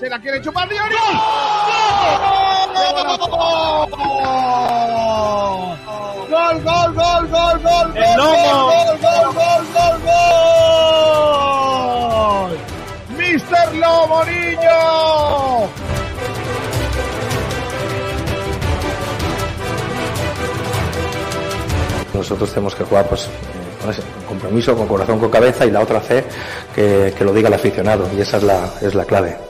Se la quiere chupar Diori. ¡Gol, gol, gol, gol, gol! ¡El lomo! ¡Gol, gol, gol, gol, gol! ¡Mister Lomo, niño! Nosotros tenemos que jugar pues, eh, con ese compromiso, con corazón, con cabeza y la otra C que, que lo diga el aficionado y esa es la, es la clave.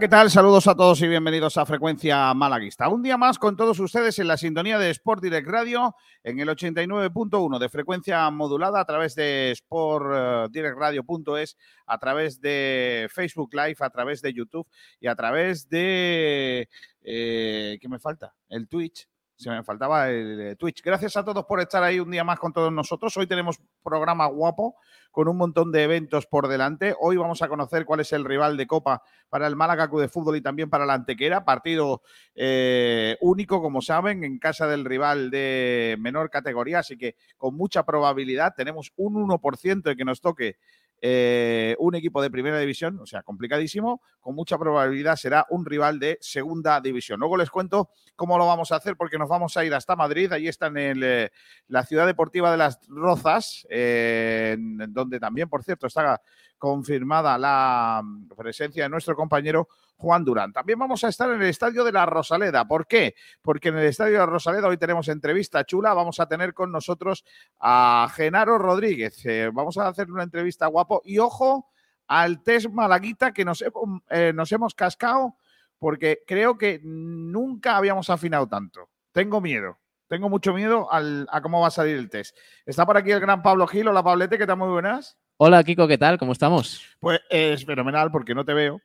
¿Qué tal? Saludos a todos y bienvenidos a Frecuencia Malaguista. Un día más con todos ustedes en la sintonía de Sport Direct Radio en el 89.1 de frecuencia modulada a través de sportdirectradio.es, a través de Facebook Live, a través de YouTube y a través de... Eh, ¿Qué me falta? El Twitch. Se me faltaba el Twitch. Gracias a todos por estar ahí un día más con todos nosotros. Hoy tenemos programa guapo con un montón de eventos por delante. Hoy vamos a conocer cuál es el rival de Copa para el Málaga Club de Fútbol y también para la Antequera. Partido eh, único, como saben, en casa del rival de menor categoría. Así que con mucha probabilidad tenemos un 1% de que nos toque eh, un equipo de primera división, o sea, complicadísimo, con mucha probabilidad será un rival de segunda división. Luego les cuento cómo lo vamos a hacer porque nos vamos a ir hasta Madrid, allí está en el, eh, la ciudad deportiva de Las Rozas, eh, donde también, por cierto, está confirmada la presencia de nuestro compañero Juan Durán. También vamos a estar en el estadio de la Rosaleda. ¿Por qué? Porque en el estadio de la Rosaleda hoy tenemos entrevista chula. Vamos a tener con nosotros a Genaro Rodríguez. Eh, vamos a hacer una entrevista guapo. Y ojo al test Malaguita que nos, hemos- eh, nos hemos cascado porque creo que nunca habíamos afinado tanto. Tengo miedo. Tengo mucho miedo al- a cómo va a salir el test. Está por aquí el gran Pablo Gil. Hola, Pablete, ¿qué tal? Muy buenas. Hola Kiko, ¿qué tal? ¿Cómo estamos? Pues es fenomenal porque no te veo.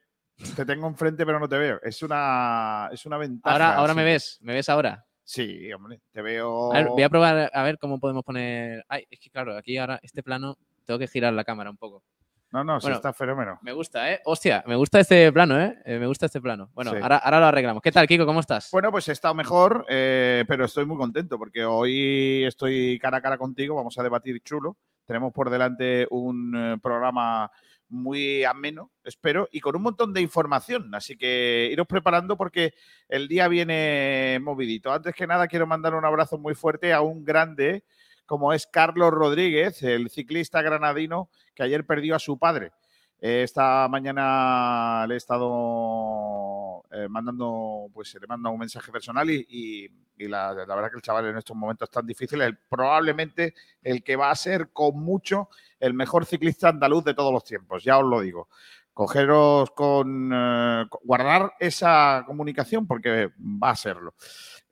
Te tengo enfrente, pero no te veo. Es una, es una ventaja. Ahora, ahora me sí. ves, me ves ahora. Sí, hombre, te veo. A ver, voy a probar a ver cómo podemos poner. Ay, es que claro, aquí ahora este plano tengo que girar la cámara un poco. No, no, sí Bueno, está fenómeno. Me gusta, ¿eh? Hostia, me gusta este plano, ¿eh? Eh, me gusta este plano. Bueno, Sí. ahora, ahora lo arreglamos. ¿Qué tal, Kiko? ¿Cómo estás? Bueno, pues he estado mejor, eh, pero estoy muy contento porque hoy estoy cara a cara contigo. Vamos a debatir chulo. Tenemos por delante un eh, programa muy ameno, espero, y con un montón de información. Así que iros preparando porque el día viene movidito. Antes que nada, quiero mandar un abrazo muy fuerte a un grande como es Carlos Rodríguez, el ciclista granadino que ayer perdió a su padre. Esta mañana le he estado eh, mandando, pues le mando un mensaje personal y, y- la, verdad que el chaval en estos momentos tan difíciles, probablemente el que va a ser con mucho el mejor ciclista andaluz de todos los tiempos, ya os lo digo. cogeros con eh, guardar esa comunicación porque va a serlo.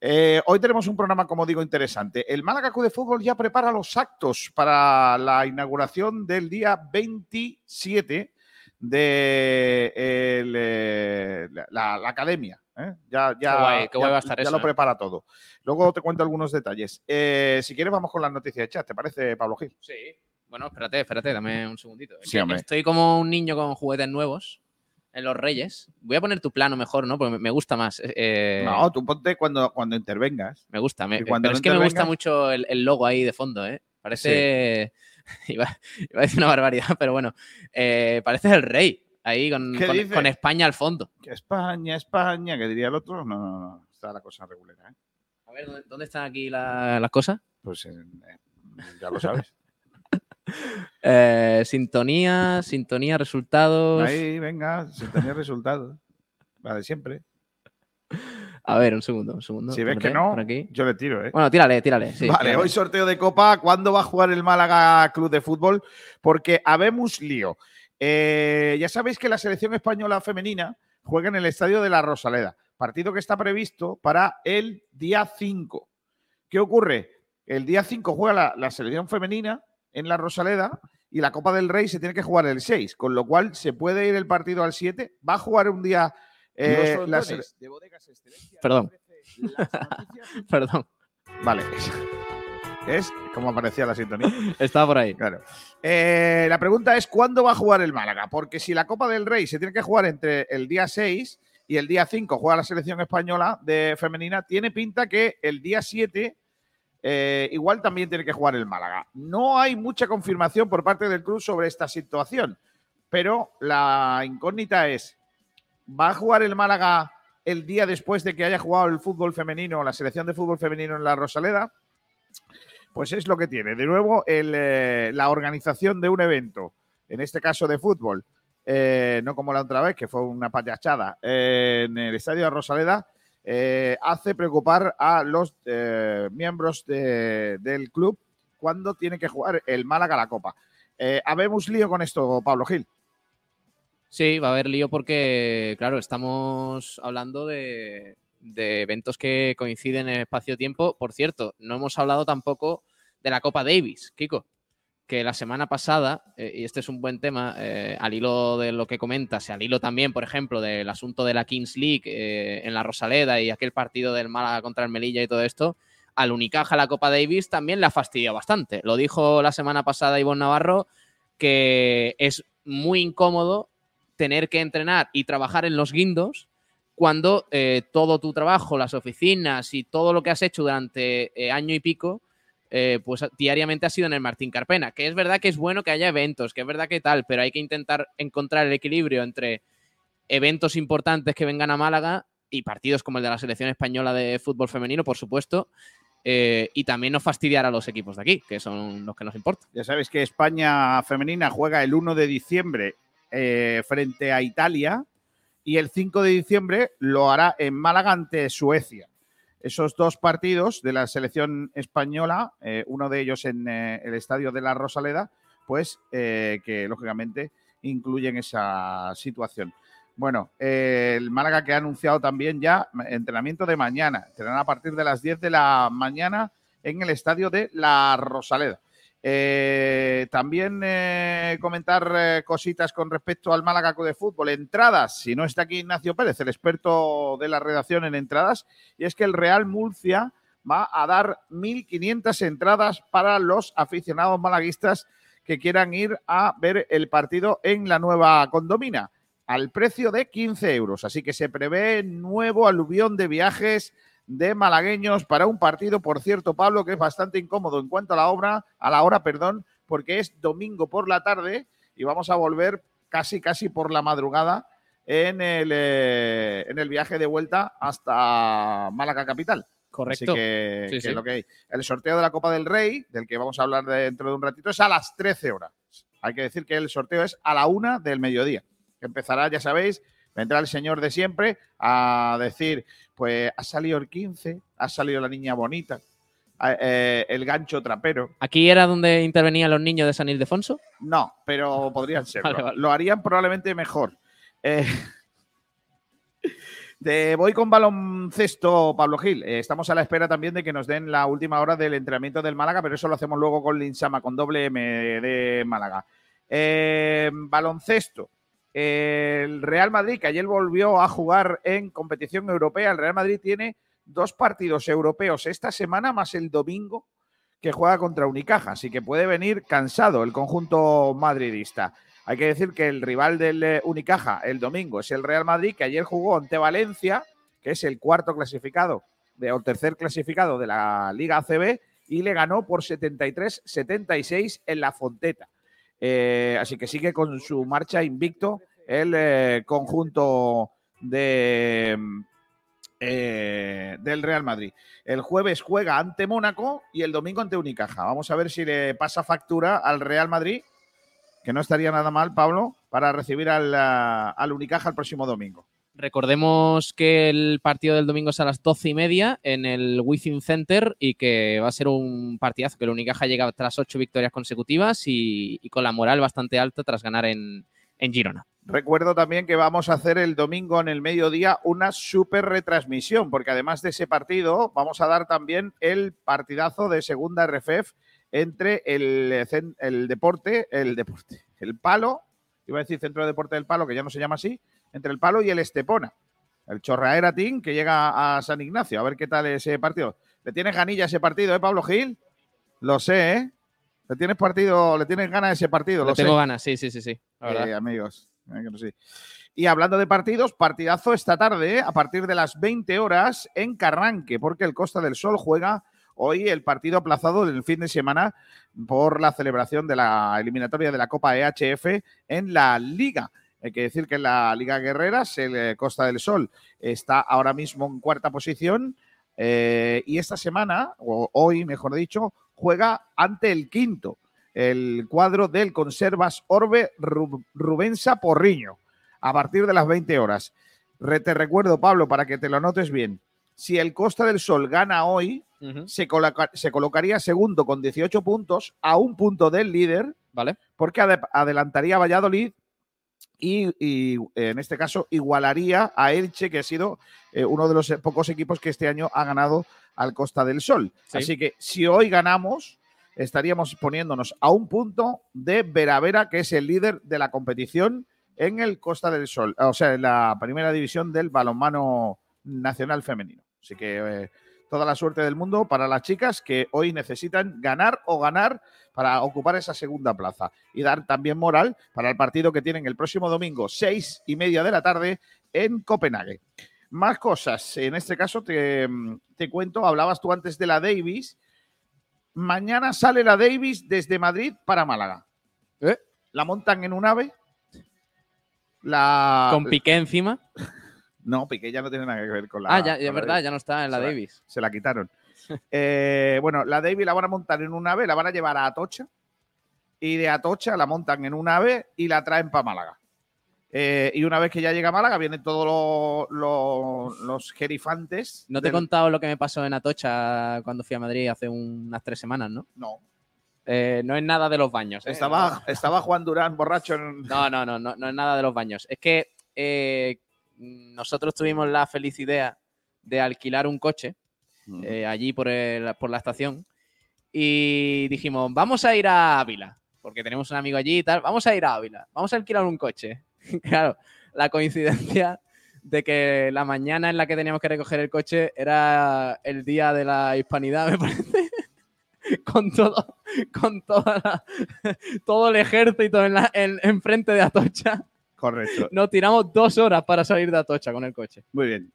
Eh, hoy tenemos un programa, como digo, interesante. El Málaga Club de Fútbol ya prepara los actos para la inauguración del día 27 de eh, la, academia. Ya, ya, ya, lo prepara todo. Luego te cuento algunos detalles. si quieres, vamos con las noticias de chat. ¿Te parece, Pablo Gil? Sí. Bueno, espérate, espérate, dame un segundito. Estoy como un niño con juguetes nuevos en los Reyes. Voy a poner tu plano mejor, ¿no? Porque me gusta más. Eh, no, tú ponte cuando, cuando intervengas. Me gusta, pero es que me gusta mucho el, logo ahí de fondo, ¿eh? Parece. Iba, a decir una barbaridad, pero bueno. Eh, parece el rey ahí con, con, España al fondo. Que España, España, que diría el otro. No, no, no. Está la cosa regular, ¿eh? A ver, ¿dónde, están aquí las cosas? Pues ya lo sabes. Eh, sintonía, sintonía, resultados. Ahí, venga, sintonía, resultados. La de siempre. A ver, un segundo, un segundo. Si ves que no, yo le tiro, ¿eh? Bueno, tírale, tírale. vale, hoy sorteo de Copa. ¿Cuándo va a jugar el Málaga Club de Fútbol? Porque habemos lío. Eh, ya sabéis que la selección española femenina juega en el estadio de la Rosaleda. Partido que está previsto para el día 5. ¿Qué ocurre? El día 5 juega la selección femenina en la Rosaleda y la Copa del Rey se tiene que jugar el 6, con lo cual se puede ir el partido al 7. Va a jugar un día eh, Perdón. Perdón. Vale. ¿Es como aparecía la sintonía? Estaba por ahí. Claro. Eh, la pregunta es: ¿cuándo va a jugar el Málaga? Porque si la Copa del Rey se tiene que jugar entre el día 6 y el día 5 juega la selección española de femenina, tiene pinta que el día 7 eh, igual también tiene que jugar el Málaga. No hay mucha confirmación por parte del club sobre esta situación, pero la incógnita es, ¿va a jugar el Málaga el día después de que haya jugado el fútbol femenino, la selección de fútbol femenino en la Rosaleda? Pues es lo que tiene. De nuevo, eh, la organización de un evento, en este caso de fútbol, eh, no como la otra vez, que fue una payachada, en el estadio de Rosaleda, eh, hace preocupar a los eh, miembros del club cuando tiene que jugar el Málaga la Copa. Eh, ¿Habemos lío con esto, Pablo Gil? Sí, va a haber lío porque, claro, estamos hablando de, eventos que coinciden en espacio-tiempo. Por cierto, no hemos hablado tampoco de la Copa Davis, Kiko que la semana pasada, eh, y este es un buen tema, eh, al hilo de lo que comentas, al hilo también, por ejemplo, del asunto de la Kings League eh, en la Rosaleda y aquel partido del Málaga contra el Melilla y todo esto, al Unicaja la Copa Davis también la fastidió bastante. Lo dijo la semana pasada Ivonne Navarro, que es muy incómodo tener que entrenar y trabajar en los guindos cuando todo tu trabajo, las oficinas y todo lo que has hecho durante año y pico eh, pues diariamente ha sido en el Martín Carpena, que es verdad que es bueno que haya eventos, que es verdad que tal, pero hay que intentar encontrar el equilibrio entre eventos importantes que vengan a Málaga y partidos como el de la selección española de fútbol femenino, por supuesto, eh, y también no fastidiar a los equipos de aquí, que son los que nos importan. Ya sabéis que España femenina juega el 1 de diciembre eh, frente a Italia y el 5 de diciembre lo hará en Málaga ante Suecia esos dos partidos de la selección española, eh, uno de ellos en eh, el estadio de la Rosaleda, pues que lógicamente incluyen esa situación. Bueno, el Málaga que ha anunciado también ya entrenamiento de mañana, entrenarán a partir de las 10 de la mañana en el estadio de la Rosaleda. Eh, también eh, comentar eh, cositas con respecto al Málaga de Fútbol. Entradas, si no está aquí Ignacio Pérez, el experto de la redacción en entradas, y es que el Real Murcia va a dar 1.500 entradas para los aficionados malaguistas que quieran ir a ver el partido en la nueva condomina, al precio de 15 euros. Así que se prevé nuevo aluvión de viajes de malagueños para un partido, por cierto, Pablo, que es bastante incómodo en cuanto a la obra, a la hora, perdón, porque es domingo por la tarde y vamos a volver casi, casi por la madrugada en el, eh, en el viaje de vuelta hasta Málaga capital. Correcto. Así que, lo que hay. El sorteo de la Copa del Rey, del que vamos a hablar dentro de un ratito, es a las 13 horas. Hay que decir que el sorteo es a la una del mediodía. empezará, ya sabéis, vendrá el señor de siempre a decir, pues ha salido el 15, ha salido la niña bonita, eh, el gancho trapero. ¿Aquí era donde intervenían los niños de San Ildefonso? No, pero podrían ser. Vale, vale. Lo harían probablemente mejor. Eh, te voy con baloncesto, Pablo Gil. Eh, estamos a la espera también de que nos den la última hora del entrenamiento del Málaga, pero eso lo hacemos luego con Linsama, con doble M de Málaga. Baloncesto. El Real Madrid, que ayer volvió a jugar en competición europea, el Real Madrid tiene dos partidos europeos esta semana, más el domingo, que juega contra Unicaja, así que puede venir cansado el conjunto madridista. Hay que decir que el rival del eh, Unicaja el domingo es el Real Madrid, que ayer jugó ante Valencia, que es el cuarto clasificado de, o tercer clasificado de la Liga ACB, y le ganó por 73-76 en la Fonteta. Eh, así que sigue con su marcha invicto el eh, conjunto de, eh, del Real Madrid. El jueves juega ante Mónaco y el domingo ante Unicaja. Vamos a ver si le pasa factura al Real Madrid, que no estaría nada mal, Pablo, para recibir al, al Unicaja el próximo domingo. Recordemos que el partido del domingo es a las doce y media en el Within Center y que va a ser un partidazo, que el Unicaja llega tras ocho victorias consecutivas y, con la moral bastante alta tras ganar en, en Girona. Recuerdo también que vamos a hacer el domingo en el mediodía una super retransmisión, porque además de ese partido, vamos a dar también el partidazo de segunda RFF entre el, el deporte, el deporte, el palo, iba a decir Centro de Deporte del Palo, que ya no se llama así, entre el palo y el Estepona. El Chorraera Team que llega a San Ignacio. A ver qué tal ese partido. ¿Le tienes ganilla ese partido, eh, Pablo Gil? Lo sé, ¿eh? ¿Le tienes partido, le tienes ganas a ese partido? Le Lo tengo sé. ganas, sí, sí, sí, sí. Eh, amigos. eh, sé. Y hablando de partidos, partidazo esta tarde, ¿eh? a partir de las 20 horas en Carranque, porque el Costa del Sol juega hoy el partido aplazado del fin de semana por la celebración de la eliminatoria de la Copa EHF en la Liga. Hay que decir que en la Liga Guerreras, el Costa del Sol está ahora mismo en cuarta posición eh, y esta semana, o hoy mejor dicho, juega ante el quinto, el cuadro del Conservas Orbe Ru- Rubensa Porriño, a partir de las 20 horas. Te recuerdo, Pablo, para que te lo notes bien. Si el Costa del Sol gana hoy, se, coloca- se colocaría segundo con 18 puntos, a un punto del líder, Vale. porque ade- adelantaría a Valladolid y, y, en este caso igualaría a Elche, que ha sido eh, uno de los eh, pocos equipos que este año ha ganado al Costa del Sol. Sí. Así que si hoy ganamos, estaríamos poniéndonos a un punto de Veravera, que es el líder de la competición en el Costa del Sol, o sea, en la primera división del balonmano nacional femenino. Así que eh, toda la suerte del mundo para las chicas que hoy necesitan ganar o ganar para ocupar esa segunda plaza y dar también moral para el partido que tienen el próximo domingo, seis y media de la tarde, en Copenhague. Más cosas, en este caso te, te cuento, hablabas tú antes de la Davis. Mañana sale la Davis desde Madrid para Málaga. ¿Eh? La montan en un ave. La, Con Piqué encima. no, Piqué ya no tiene nada que ver con la. ah, ya, es verdad, Davis. ya no está en la Se la- Davis. Se la quitaron. Eh, bueno, la Davis la van a montar en un ave, la van a llevar a Atocha. Y de Atocha la montan en un ave y la traen para Málaga. Eh, y una vez que ya llega a Málaga, vienen todos los, los, los jerifantes. No te he contado lo que me pasó en Atocha cuando fui a Madrid hace unas tres semanas, ¿no? No. Eh, no es nada de los baños. ¿eh? Estaba, estaba Juan Durán borracho en. No, no, no, no, no es nada de los baños. Es que nosotros tuvimos la feliz idea de alquilar un coche eh, allí por, el- por la estación y dijimos, vamos a ir a Ávila, porque tenemos un amigo allí y tal, vamos a ir a Ávila, vamos a alquilar un coche. claro, la coincidencia de que la mañana en la que teníamos que recoger el coche era el día de la hispanidad, me parece. con todo, con toda la- todo el ejército en, la, en, enfrente de Atocha. Correcto. Nos tiramos dos horas para salir de Atocha con el coche. Muy bien.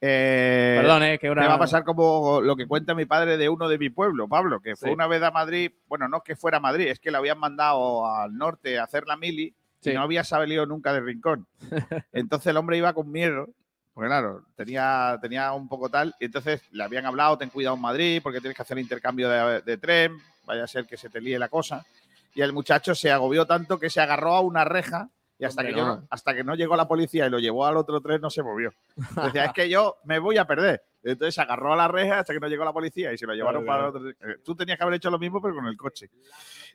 Eh, Perdón, eh, que Me una... va a pasar como lo que cuenta mi padre de uno de mi pueblo, Pablo, que fue Sí. una vez a Madrid, bueno, no que fuera a Madrid, es que lo habían mandado al norte a hacer la mili Sí. y no había salido nunca de Rincón. Entonces el hombre iba con miedo, porque claro, tenía, tenía un poco tal, y entonces le habían hablado, ten cuidado en Madrid, porque tienes que hacer intercambio de, de tren, vaya a ser que se te líe la cosa. Y el muchacho se agobió tanto que se agarró a una reja y hasta, Hombre, que, yo- no. hasta que no llegó la policía y lo llevó al otro tren no se movió. Decía, es que yo me voy a perder. Entonces se agarró a la reja hasta que no llegó la policía y se lo llevaron para otro. eh, Tú tenías que haber hecho lo mismo, pero con el coche.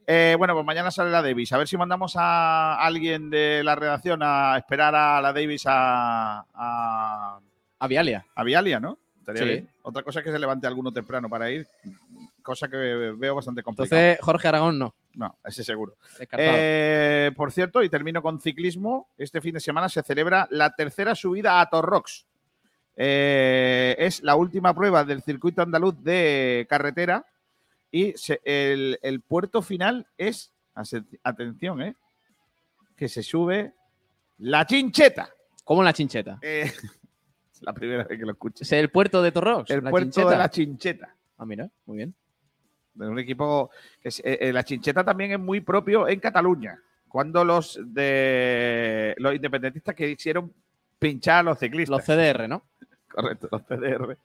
Eh, bueno, pues mañana sale la Davis. A ver si mandamos a alguien de la redacción a esperar a la Davis a, a, A Vialia. a Vialia, ¿no? Estaría Sí. bien. Otra cosa es que se levante alguno temprano para ir, cosa que veo bastante complicada. Entonces, Jorge Aragón no. No, ese seguro. Eh, por cierto, y termino con ciclismo, este fin de semana se celebra la tercera subida a Torrox. Eh, es la última prueba del circuito andaluz de carretera y se- el, el puerto final es, atención, eh, que se sube la chincheta. ¿Cómo la chincheta? Eh, es la primera vez que lo escucho. ¿Es el puerto de Torrox? El puerto chincheta? de la chincheta. Ah, mira, muy bien. Un equipo que eh, eh, la chincheta también es muy propio en Cataluña. Cuando los de los independentistas que hicieron pinchar a los ciclistas. Los CDR, ¿no? correcto los CDR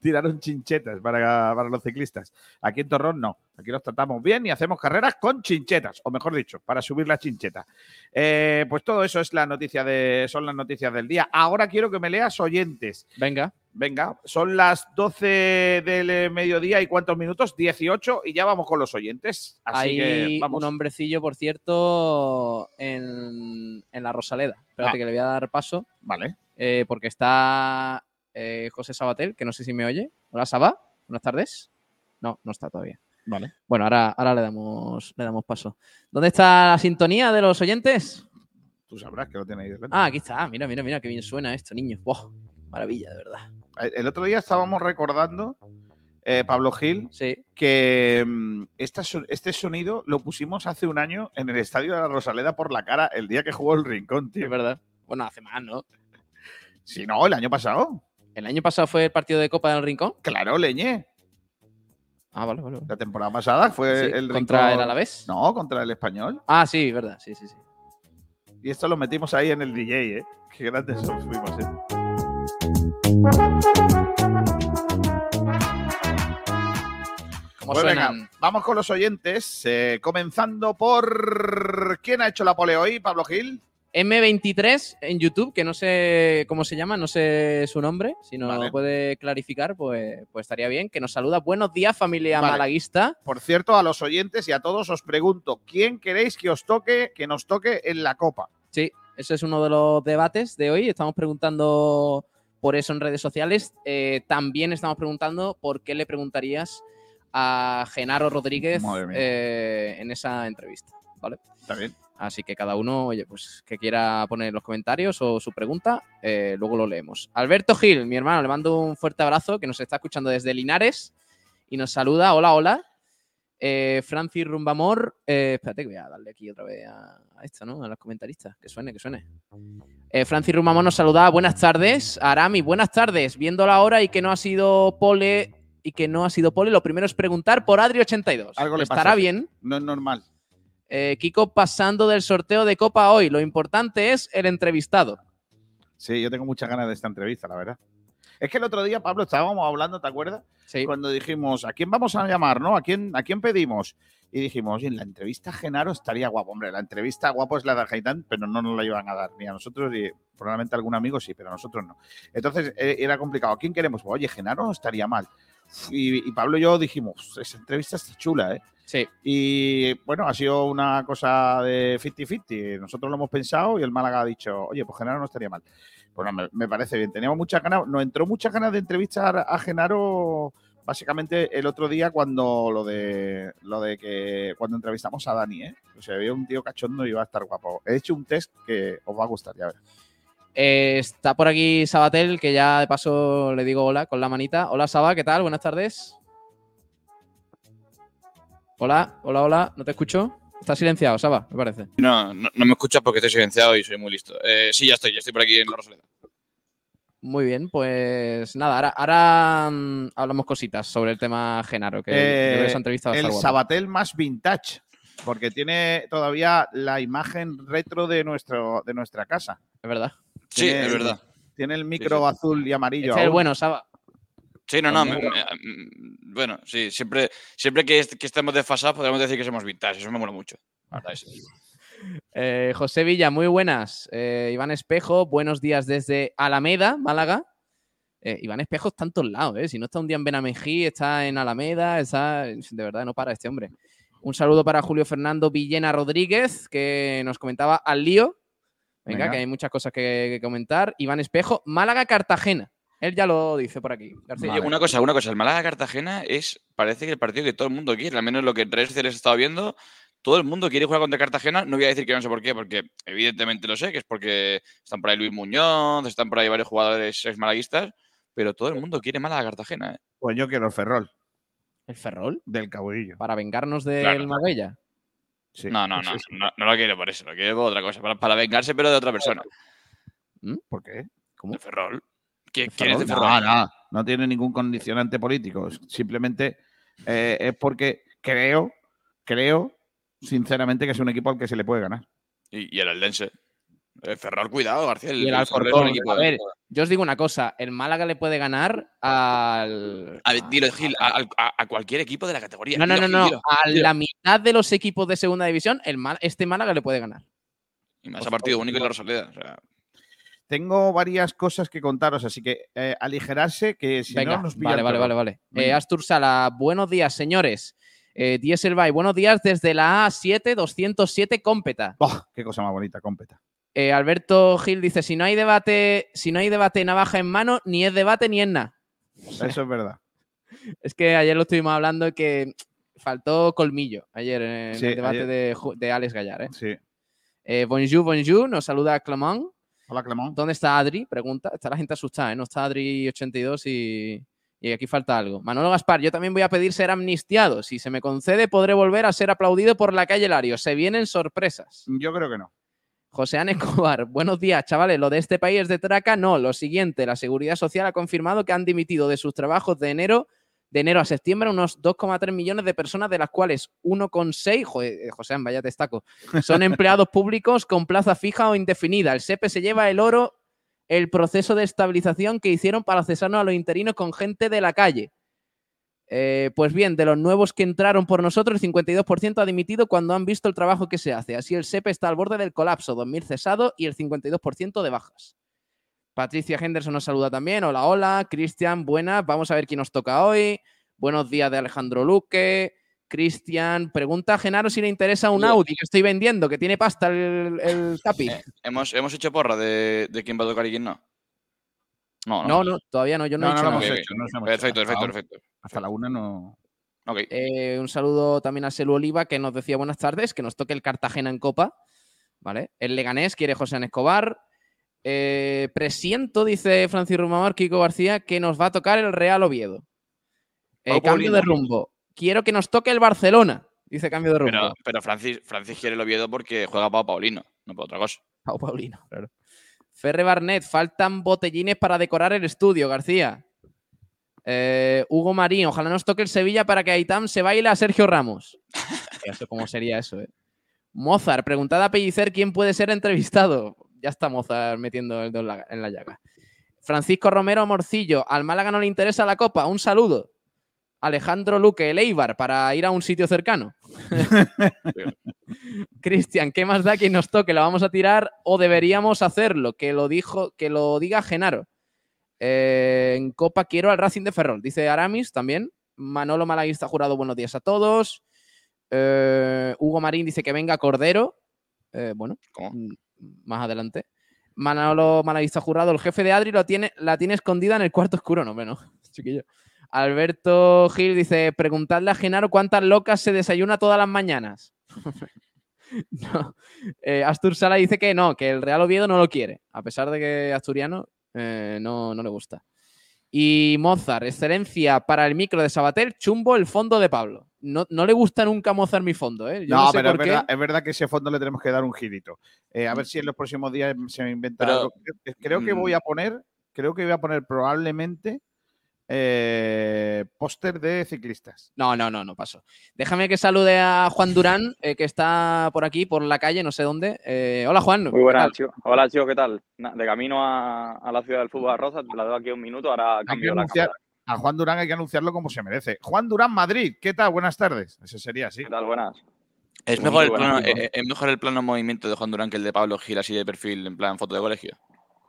tiraron chinchetas para, para los ciclistas. Aquí en Torrón no. Aquí los tratamos bien y hacemos carreras con chinchetas o mejor dicho para subir la chincheta. Eh, pues todo eso es la noticia de son las noticias del día. Ahora quiero que me leas oyentes. Venga. Venga, son las 12 del eh, mediodía y cuántos minutos? 18 y ya vamos con los oyentes. Así Hay que vamos. un hombrecillo, por cierto, en, en la Rosaleda. Espérate Ah. que le voy a dar paso, Vale. eh, porque está eh, José Sabatel, que no sé si me oye. Hola, Saba. Buenas tardes. No, no está todavía. Vale. Bueno, ahora, ahora le, damos, le damos paso. ¿Dónde está la sintonía de los oyentes? Tú sabrás que lo ahí delante. Ah, aquí está. Mira, mira, mira, qué bien suena esto, niño. ¡Buah! Maravilla, de verdad. Eh, El otro día estábamos recordando, eh, Pablo Gil, Sí. que mm, esta este sonido lo pusimos hace un año en el estadio de la Rosaleda por la cara el día que jugó el Rincón, Es tío. verdad. Bueno, hace más, ¿no? Si no, el año pasado. El año pasado fue el partido de Copa del Rincón. Claro, Leñé. Ah, vale, vale. La temporada pasada fue Sí, el contra Rincón. el Alavés. No, contra el Español. Ah, sí, verdad. Sí, sí, sí. Y esto lo metimos ahí en el DJ, ¿eh? Qué grandes somos, fuimos, ¿eh? ¿Cómo Pues venga, vamos con los oyentes, eh, comenzando por... ¿Quién ha hecho la pole hoy, Pablo Gil? M23 en YouTube, que no sé cómo se llama, no sé su nombre. Si nos Vale. lo puede clarificar, pues, pues estaría bien. Que nos saluda. Buenos días, familia Vale. malaguista. Por cierto, a los oyentes y a todos os pregunto, ¿quién queréis que os toque, que nos toque en la copa? Sí, ese es uno de los debates de hoy. Estamos preguntando por eso en redes sociales. Eh, también estamos preguntando por qué le preguntarías a Genaro Rodríguez eh, en esa entrevista. ¿Vale? Está bien. Así que cada uno, oye, pues que quiera poner en los comentarios o su pregunta, eh, luego lo leemos. Alberto Gil, mi hermano, le mando un fuerte abrazo que nos está escuchando desde Linares y nos saluda. Hola, hola. Eh, Francis Rumbamor, eh, espérate que voy a darle aquí otra vez a, a esto, ¿no? A los comentaristas. Que suene, que suene. Eh, Francis Rumbamor nos saluda. Buenas tardes. Arami, buenas tardes. Viendo la hora y que no ha sido pole y que no ha sido pole, lo primero es preguntar por Adri82. Algo le ¿Estará pasa. bien? No es normal. Eh, Kiko pasando del sorteo de Copa hoy. Lo importante es el entrevistado. Sí, yo tengo muchas ganas de esta entrevista, la verdad. Es que el otro día, Pablo, estábamos hablando, ¿te acuerdas? Sí. Cuando dijimos, ¿a quién vamos a llamar, no? ¿A quién, ¿A quién pedimos? Y dijimos, oye, en la entrevista a Genaro estaría guapo. Hombre, la entrevista guapo es la de Argaitán, pero no nos la iban a dar ni a nosotros, ni probablemente a algún amigo sí, pero a nosotros no. Entonces eh, era complicado. ¿A quién queremos? Pues, oye, Genaro no estaría mal. Y, y Pablo y yo dijimos, esa entrevista está chula, ¿eh? Sí. Y bueno, ha sido una cosa de 50-50. Nosotros lo hemos pensado y el Málaga ha dicho, oye, pues Genaro no estaría mal. Bueno, me, me parece bien. Teníamos muchas ganas, nos entró muchas ganas de entrevistar a Genaro básicamente el otro día cuando lo de lo de que cuando entrevistamos a Dani, ¿eh? O sea, había un tío cachondo y iba a estar guapo. He hecho un test que os va a gustar, ya verás. Eh, está por aquí Sabatel, que ya de paso le digo hola con la manita. Hola Saba, ¿qué tal? Buenas tardes. Hola, hola, hola. ¿No te escucho? Está silenciado, Saba, me parece. No, no, no me escuchas porque estoy silenciado y soy muy listo. Eh, sí, ya estoy, ya estoy por aquí en la Rosaleda. Muy bien, pues nada, ahora, ahora, mm, hablamos cositas sobre el tema Genaro, que Eh, esa entrevista el. Sabatel más vintage, porque tiene todavía la imagen retro de nuestro de nuestra casa. Es verdad. Sí, Tiene es verdad. Tiene el micro azul y amarillo. Este es el bueno, Saba. Sí, no, no. También. me- me- mm, bueno, sí, siempre, siempre que, est- que estemos desfasados podemos decir que somos vintage. Eso me mola mucho. La verdad es- Eh, José Villa, muy buenas. Eh, Iván Espejo, buenos días desde Alameda, Málaga. Eh, Iván Espejo está en todos lados, ¿eh? Si no está un día en Benamejí, está en Alameda, está. De verdad, no para este hombre. Un saludo para Julio Fernando Villena Rodríguez, que nos comentaba al lío. Venga, Venga. que hay muchas cosas que, que comentar. Iván Espejo, Málaga Cartagena. Él ya lo dice por aquí. García. Una cosa, una cosa. El Málaga-Cartagena es, parece que el partido que todo el mundo quiere. Al menos lo que en redes sociales he estado viendo, todo el mundo quiere jugar contra Cartagena. No voy a decir que no sé por qué, porque evidentemente lo sé, que es porque están por ahí Luis Muñoz, están por ahí varios jugadores ex malaguistas, pero todo el mundo quiere Málaga-Cartagena. ¿eh? Pues yo quiero el Ferrol ¿El Ferrol? del Cabudillo. Para vengarnos del Claro. Marbella. Sí, No, no, no, sí, sí. no, no lo quiero por eso, lo quiero por otra cosa, para, para vengarse, pero de otra persona. ¿Por qué? ¿Cómo? El Ferrol. ¿Quién, ¿El quién es el Ferrol? Ferrol? No, no, no tiene ningún condicionante político. Simplemente eh, es porque creo, creo, sinceramente, que es un equipo al que se le puede ganar. Y, y el Aldense. El Ferrol, cuidado, García. Y el Alcorcón. equipo A de- ver, yo os digo una cosa: el Málaga le puede ganar al. A ver, dilo, Gil, a, a- a cualquier equipo de la categoría. No, no, Dilo, no, Gil, no. dilo. A la mitad de los equipos de segunda división, el este Málaga le puede ganar. Y más a partido único en la Rosaleda. O sea, Tengo varias cosas que contaros, así que eh, aligerarse, que si Venga, no nos vale, vale, vale, vale. Eh. Astur Sala, buenos días, señores. Eh, Dieselby, buenos días desde la A7 207 Cómpeta. Buah, qué cosa más bonita, cómpeta. Eh, Alberto Gil dice: si no hay debate, si no hay debate navaja en mano, ni es debate ni es nada. Eso es verdad. Es que ayer lo estuvimos hablando que faltó colmillo ayer en Sí, el debate de, Alex Gallar. ¿eh? Sí. Eh, bonjour, bonjour, nos saluda Clement. Hola, Clemón. ¿Dónde está Adri? Pregunta. Está la gente asustada, ¿eh? No está Adri82 y, y aquí falta algo. Manolo Gaspar, yo también voy a pedir ser amnistiado. Si se me concede, podré volver a ser aplaudido por la calle Lario. Se vienen sorpresas. Yo creo que no. José Ana Escobar, buenos días, chavales. Lo de este país es de traca, no. Lo siguiente, la Seguridad Social ha confirmado que han dimitido de sus trabajos de enero, de enero a septiembre unos 2,3 millones de personas, de las cuales 1,6, joder, eh, José, vaya destaco, son empleados públicos con plaza fija o indefinida. El SEPE se lleva el oro, el proceso de estabilización que hicieron para cesarnos a los interinos con gente de la calle. Eh, pues bien, de los nuevos que entraron por nosotros, el 52% ha dimitido cuando han visto el trabajo que se hace. Así el SEPE está al borde del colapso, 2.000 cesados y el 52% de bajas. Patricia Henderson nos saluda también. Hola, hola. Cristian, buenas. Vamos a ver quién nos toca hoy. Buenos días de Alejandro Luque. Cristian, pregunta a Genaro si le interesa un. Audi que estoy vendiendo, que tiene pasta el, el eh, hemos, hemos hecho porra de, de quién va a tocar y quién no. No, no. No, no, todavía no. Yo no, No, he no hemos hecho, no hemos Perfecto, hecho. perfecto, Hasta perfecto. Hasta la una no. Ok. Eh, un saludo también a Selu Oliva, que nos decía buenas tardes, que nos toque el Cartagena en Copa. ¿Vale? El Leganés quiere José Ana Escobar. Eh, presiento, dice Francis Rumamar, Kiko García, que nos va a tocar el Real Oviedo. Eh, cambio de rumbo. Quiero que nos toque el Barcelona, dice cambio de rumbo. Pero, pero Francis, Francis quiere el Oviedo porque juega Pau Paulino, no por otra cosa. Pau Paulino, claro. Ferre Barnet, faltan botellines para decorar el estudio, García. Eh, Hugo Marín, ojalá nos toque el Sevilla para que Aitam se baile a Sergio Ramos. Eso, ¿Cómo sería eso, eh? Mozart, preguntada a Pellicer quién puede ser entrevistado. Ya está Mozart metiendo el dedo en la, llaga. Francisco Romero Morcillo, al Málaga no le interesa la copa. Un saludo. Alejandro Luque, el Eibar, para ir a un sitio cercano. Cristian, ¿qué más da que nos toque? ¿La vamos a tirar o deberíamos hacerlo? Que lo, dijo, que lo diga Genaro. Eh, en Copa quiero al Racing de Ferrol. Dice Aramis también. Manolo Malaguista jurado, buenos días a todos. Eh, Hugo Marín dice que venga Cordero. Eh, bueno, ¿Cómo? Más adelante. Manolo Malaguista jurado, el jefe de Adri lo tiene, la tiene escondida en el cuarto oscuro. No, menos, chiquillo. Alberto Gil dice: Preguntadle a Genaro cuántas locas se desayuna todas las mañanas. Eh, Astur Sala dice que no, que el Real Oviedo no lo quiere, a pesar de que Asturiano eh, no, no le gusta. Y Mozart, excelencia para el micro de Sabater, chumbo el fondo de Pablo. No, no le gusta nunca a Mozart mi fondo, ¿eh? Yo no, no sé pero es verdad, es verdad que ese fondo le tenemos que dar un girito. Eh, a ver si en los próximos días se me inventa Pero- algo. Creo- que Mm. voy a poner, creo que voy a poner probablemente eh, póster de ciclistas. No, no, no, no paso. Déjame que salude a Juan Durán, eh, que está por aquí, por la calle, no sé dónde. Eh, hola, Juan. Muy ¿qué buenas, tal? chicos. Hola, chicos, ¿qué tal? De camino a, a la ciudad del fútbol a Rosa, la doy aquí un minuto, ahora cambio la cámara. A Juan Durán hay que anunciarlo como se merece. Juan Durán Madrid, ¿qué tal? Buenas tardes. Ese sería así. ¿Qué tal? Buenas. ¿Es Muy mejor, el plano, eh, ¿Es mejor el plano en movimiento de Juan Durán que el de Pablo Gil así de perfil en plan foto de colegio?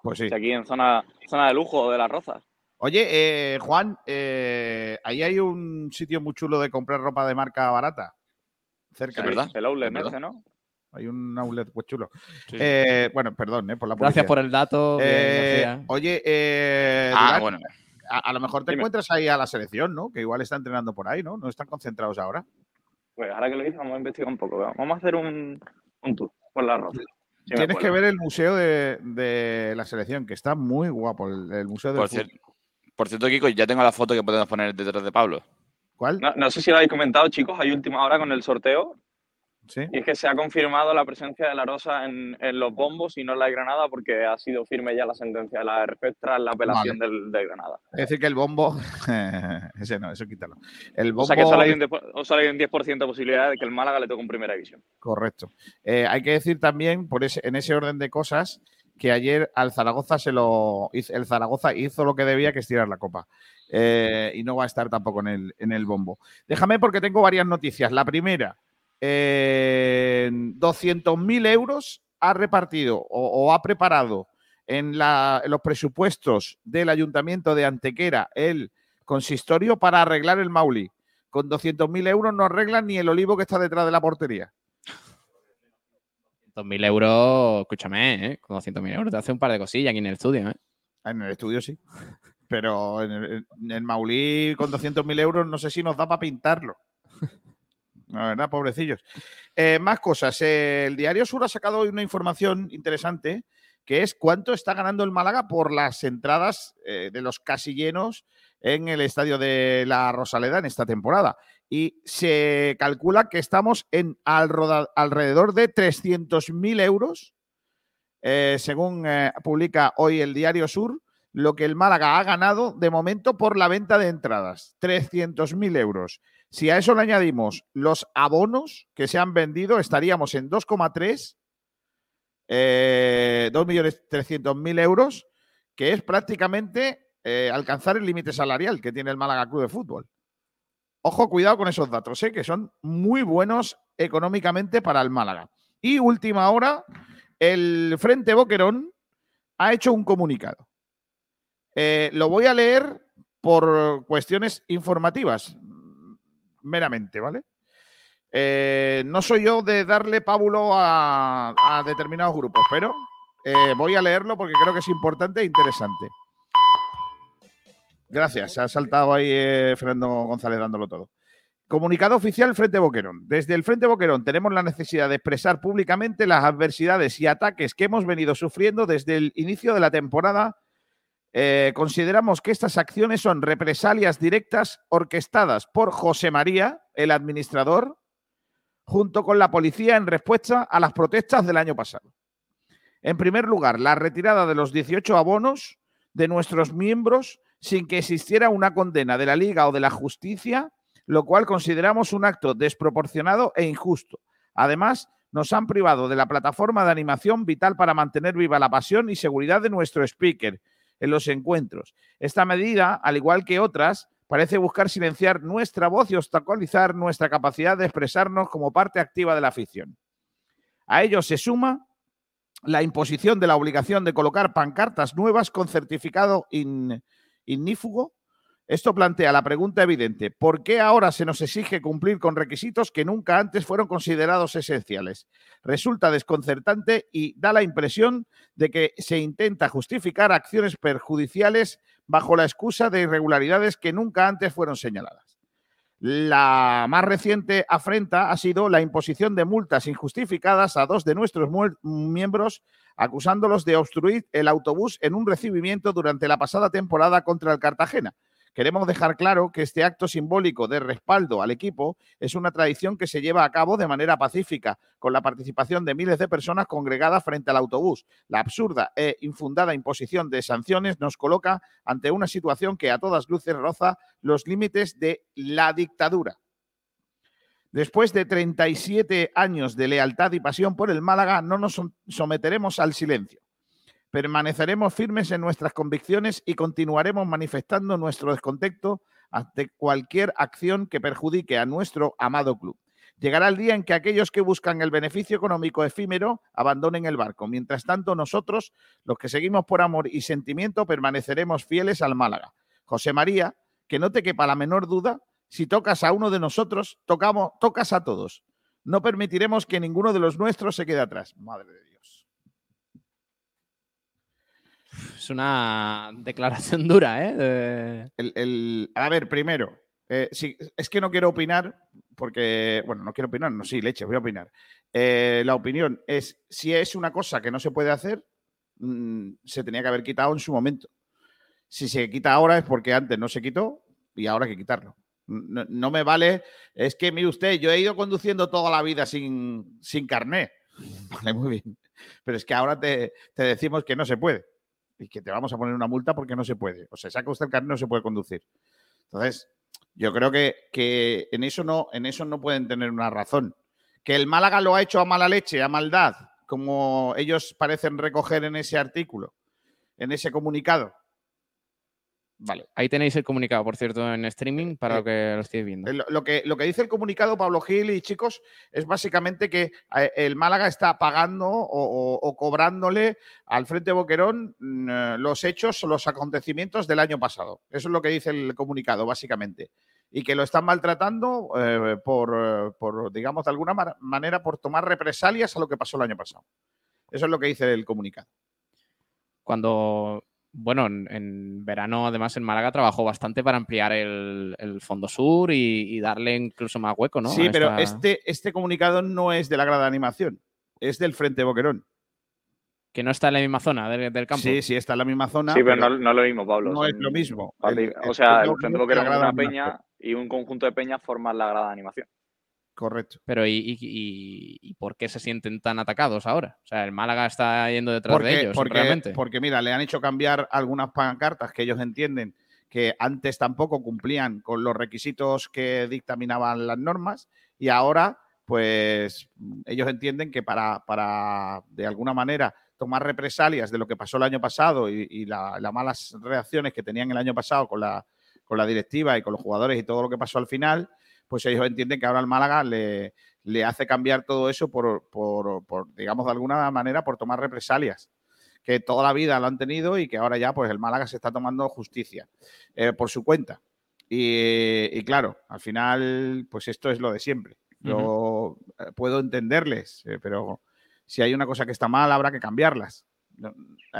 Pues sí. Aquí en zona, zona de lujo de las Rozas. Oye, eh, Juan, eh, ahí hay un sitio muy chulo de comprar ropa de marca barata. Cerca. Es verdad. El outlet verdad. ese, ¿no? Hay un outlet muy chulo. Sí. Eh, bueno, perdón, eh, por la Gracias publicidad. por el dato. Eh, oye, eh, ah, Durán, bueno. A, a lo mejor te Dime. encuentras ahí a la selección, ¿no? Que igual está entrenando por ahí, ¿no? No están concentrados ahora. Pues ahora que lo dices, vamos a investigar un poco. Vamos a hacer un, un tour por la rosa. si Tienes que ver el museo de, de la selección, que está muy guapo, el, el museo del Por, cier- por cierto, Kiko, ya tengo la foto que podemos poner detrás de Pablo. ¿Cuál? No, no sé si lo habéis comentado, chicos, hay última hora con el sorteo Sí. y es que se ha confirmado la presencia de la Rosa en, en los bombos y no en la de Granada porque ha sido firme ya la sentencia de la RF tras la apelación del, de Granada. Es decir, que el bombo. ese no, eso quítalo. El bombo. O sea que solo hay un 10%, o solo hay un 10% de posibilidad de que el Málaga le toque en primera división. Correcto. Eh, hay que decir también, por ese, en ese orden de cosas, que ayer al Zaragoza se lo el Zaragoza hizo lo que debía, que es tirar la copa. Eh, y no va a estar tampoco en el, en el bombo. Déjame porque tengo varias noticias. La primera, eh, 200.000 euros ha repartido o, o ha preparado en, la- en los presupuestos del Ayuntamiento de Antequera el consistorio para arreglar el Mauli. Con 200.000 euros no arreglan ni el olivo que está detrás de la portería. 200.000 euros, escúchame, ¿eh? Con 200.000 euros te hace un par de cosillas aquí en el estudio, ¿eh? En el estudio sí. Pero en el, en el Maulí con 200.000 euros no sé si nos da para pintarlo. La verdad, pobrecillos. Eh, más cosas. El Diario Sur ha sacado hoy una información interesante que es cuánto está ganando el Málaga por las entradas eh, de los casi llenos en el estadio de la Rosaleda en esta temporada. Y se calcula que estamos en alrededor de 300.000 euros, eh, según publica hoy el Diario Sur, lo que el Málaga ha ganado de momento por la venta de entradas, 300.000 euros. Si a eso le añadimos los abonos que se han vendido, estaríamos en 2,3, eh, 2.300.000 euros, que es prácticamente eh, alcanzar el límite salarial que tiene el Málaga Club de Fútbol. Ojo, cuidado con esos datos, ¿eh? que son muy buenos económicamente para el Málaga. Y última hora, el Frente Boquerón ha hecho un comunicado. Eh, lo voy a leer por cuestiones informativas, meramente, ¿vale? Eh, no soy yo de darle pábulo a, determinados grupos, pero eh, voy a leerlo porque creo que es importante e interesante. Gracias, se ha saltado ahí eh, Fernando González dándolo todo. Comunicado oficial Frente Boquerón. Desde el Frente Boquerón tenemos la necesidad de expresar públicamente las adversidades y ataques que hemos venido sufriendo desde el inicio de la temporada. Eh, consideramos que estas acciones son represalias directas orquestadas por José María, el administrador, junto con la policía en respuesta a las protestas del año pasado. En primer lugar, la retirada de los 18 abonos de nuestros miembros sin que existiera una condena de la Liga o de la justicia, lo cual consideramos un acto desproporcionado e injusto. Además, nos han privado de la plataforma de animación vital para mantener viva la pasión y seguridad de nuestro speaker en los encuentros. Esta medida, al igual que otras, parece buscar silenciar nuestra voz y obstaculizar nuestra capacidad de expresarnos como parte activa de la afición. A ello se suma la imposición de la obligación de colocar pancartas nuevas con certificado in- ignífugo. Esto plantea la pregunta evidente, ¿por qué ahora se nos exige cumplir con requisitos que nunca antes fueron considerados esenciales? Resulta desconcertante y da la impresión de que se intenta justificar acciones perjudiciales bajo la excusa de irregularidades que nunca antes fueron señaladas. La más reciente afrenta ha sido la imposición de multas injustificadas a dos de nuestros miembros acusándolos de obstruir el autobús en un recibimiento durante la pasada temporada contra el Cartagena. Queremos dejar claro que este acto simbólico de respaldo al equipo es una tradición que se lleva a cabo de manera pacífica, con la participación de miles de personas congregadas frente al autobús. La absurda e infundada imposición de sanciones nos coloca ante una situación que a todas luces roza los límites de la dictadura. Después de 37 años de lealtad y pasión por el Málaga, no nos som- someteremos al silencio. Permaneceremos firmes en nuestras convicciones y continuaremos manifestando nuestro descontento ante cualquier acción que perjudique a nuestro amado club. Llegará el día en que aquellos que buscan el beneficio económico efímero abandonen el barco. Mientras tanto, nosotros, los que seguimos por amor y sentimiento, permaneceremos fieles al Málaga. José María, que no te quepa la menor duda, si tocas a uno de nosotros, tocamos, tocas a todos. No permitiremos que ninguno de los nuestros se quede atrás. Madre de Dios. Es una declaración dura, ¿eh? El- a ver, primero, eh, es que no quiero opinar, porque, bueno, no quiero opinar, no, sí, leche, voy a opinar. Eh, la opinión es, si es una cosa que no se puede hacer, mm, se tenía que haber quitado en su momento. Si se quita ahora es porque antes no se quitó y ahora hay que quitarlo. No, no me vale, es que mire usted, yo he ido conduciendo toda la vida sin, sin carné. Vale, muy bien. Pero es que ahora te, te decimos que no se puede y que te vamos a poner una multa porque no se puede. O sea, saca usted el carnet, no se puede conducir. Entonces, yo creo que, que en, eso no, en eso no pueden tener una razón. Que el Málaga lo ha hecho a mala leche, a maldad, como ellos parecen recoger en ese artículo, en ese comunicado. Vale. Ahí tenéis el comunicado, por cierto, en streaming para Eh, lo que lo estéis viendo. Eh, Lo, lo que, lo que dice el comunicado Pablo Gil y chicos es básicamente que eh, el Málaga está pagando o, o- o cobrándole al Frente Boquerón mm, eh, los hechos, los acontecimientos del año pasado. Eso es lo que dice el comunicado, básicamente. Y que lo están maltratando eh, por, eh, por, digamos, de alguna ma- manera, por tomar represalias a lo que pasó el año pasado. Eso es lo que dice el comunicado. Cuando, bueno, en, en verano además en Málaga trabajó bastante para ampliar el, el Fondo Sur y, y darle incluso más hueco, ¿no? sí, a pero esta- este, este comunicado no es de la grada de animación, es del Frente Boquerón. Que no está en la misma zona del, del campo. Sí, sí, está en la misma zona. Sí, pero no, no es lo mismo, Pablo. no es lo mismo. parti- El- el o sea, el Frente Boquerón es una grada de animación. peña y un conjunto de peñas forman la grada de animación. Correcto. Pero ¿y, y- y- y por qué se sienten tan atacados ahora? O sea, el Málaga está yendo detrás Porque, de ellos, porque, realmente. porque, mira, le han hecho cambiar algunas pancartas que ellos entienden que antes tampoco cumplían con los requisitos que dictaminaban las normas y ahora, pues, ellos entienden que para, para de alguna manera, tomar represalias de lo que pasó el año pasado y, y la- las malas reacciones que tenían el año pasado con la, con la directiva y con los jugadores y todo lo que pasó al final, pues ellos entienden que ahora el Málaga le, le hace cambiar todo eso por, por, por, digamos, de alguna manera, por tomar represalias que toda la vida lo han tenido y que ahora ya, pues el Málaga se está tomando justicia eh, por su cuenta. Y, y claro, al final, pues esto es lo de siempre. Yo eh, puedo entenderles, eh, pero si hay una cosa que está mal, habrá que cambiarlas.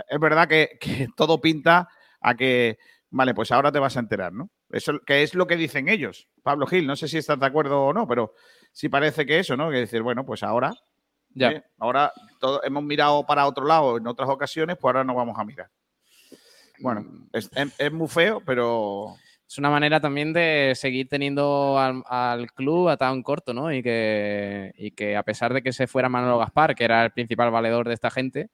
Es verdad que, que todo pinta a que, vale, pues ahora te vas a enterar, ¿no? Eso que es lo que dicen ellos. Pablo Gil, no sé si estás de acuerdo o no, pero sí parece que eso, ¿no? Que decir, bueno, pues ahora, Ya. ¿eh? ahora todo, hemos mirado para otro lado en otras ocasiones, pues ahora no vamos a mirar. Bueno, es, es- es muy feo, pero Es una manera también de seguir teniendo al, al club atado en corto, ¿no? Y que, y que a pesar de que se fuera Manolo Gaspar, que era el principal valedor de esta gente,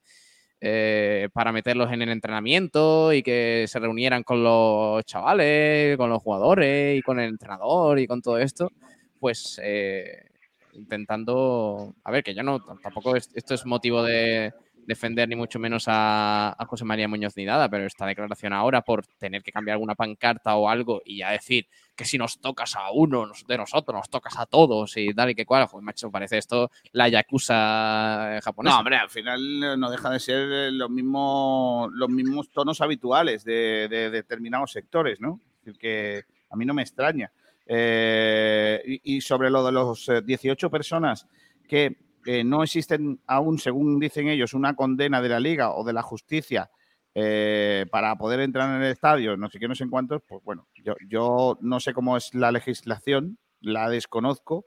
eh, para meterlos en el entrenamiento y que se reunieran con los chavales, con los jugadores y con el entrenador y con todo esto, pues eh, intentando, a ver, que yo no, tampoco es- esto es motivo de defender ni mucho menos a, José María Muñoz ni nada, pero esta declaración ahora por tener que cambiar alguna pancarta o algo y ya decir que si nos tocas a uno de nosotros, nos tocas a todos y tal y que cual, pues macho, parece esto la yakuza japonesa. No, hombre, al final eh, no deja de ser eh, los mismos, los mismos tonos habituales de, de determinados sectores, ¿no? Es decir, que a mí no me extraña. Eh, y, y sobre lo de los eh, 18 personas que no existen aún, según dicen ellos, una condena de la liga o de la justicia eh, para poder entrar en el estadio, no sé qué, no sé en cuántos, pues bueno, yo, yo no sé cómo es la legislación, la desconozco,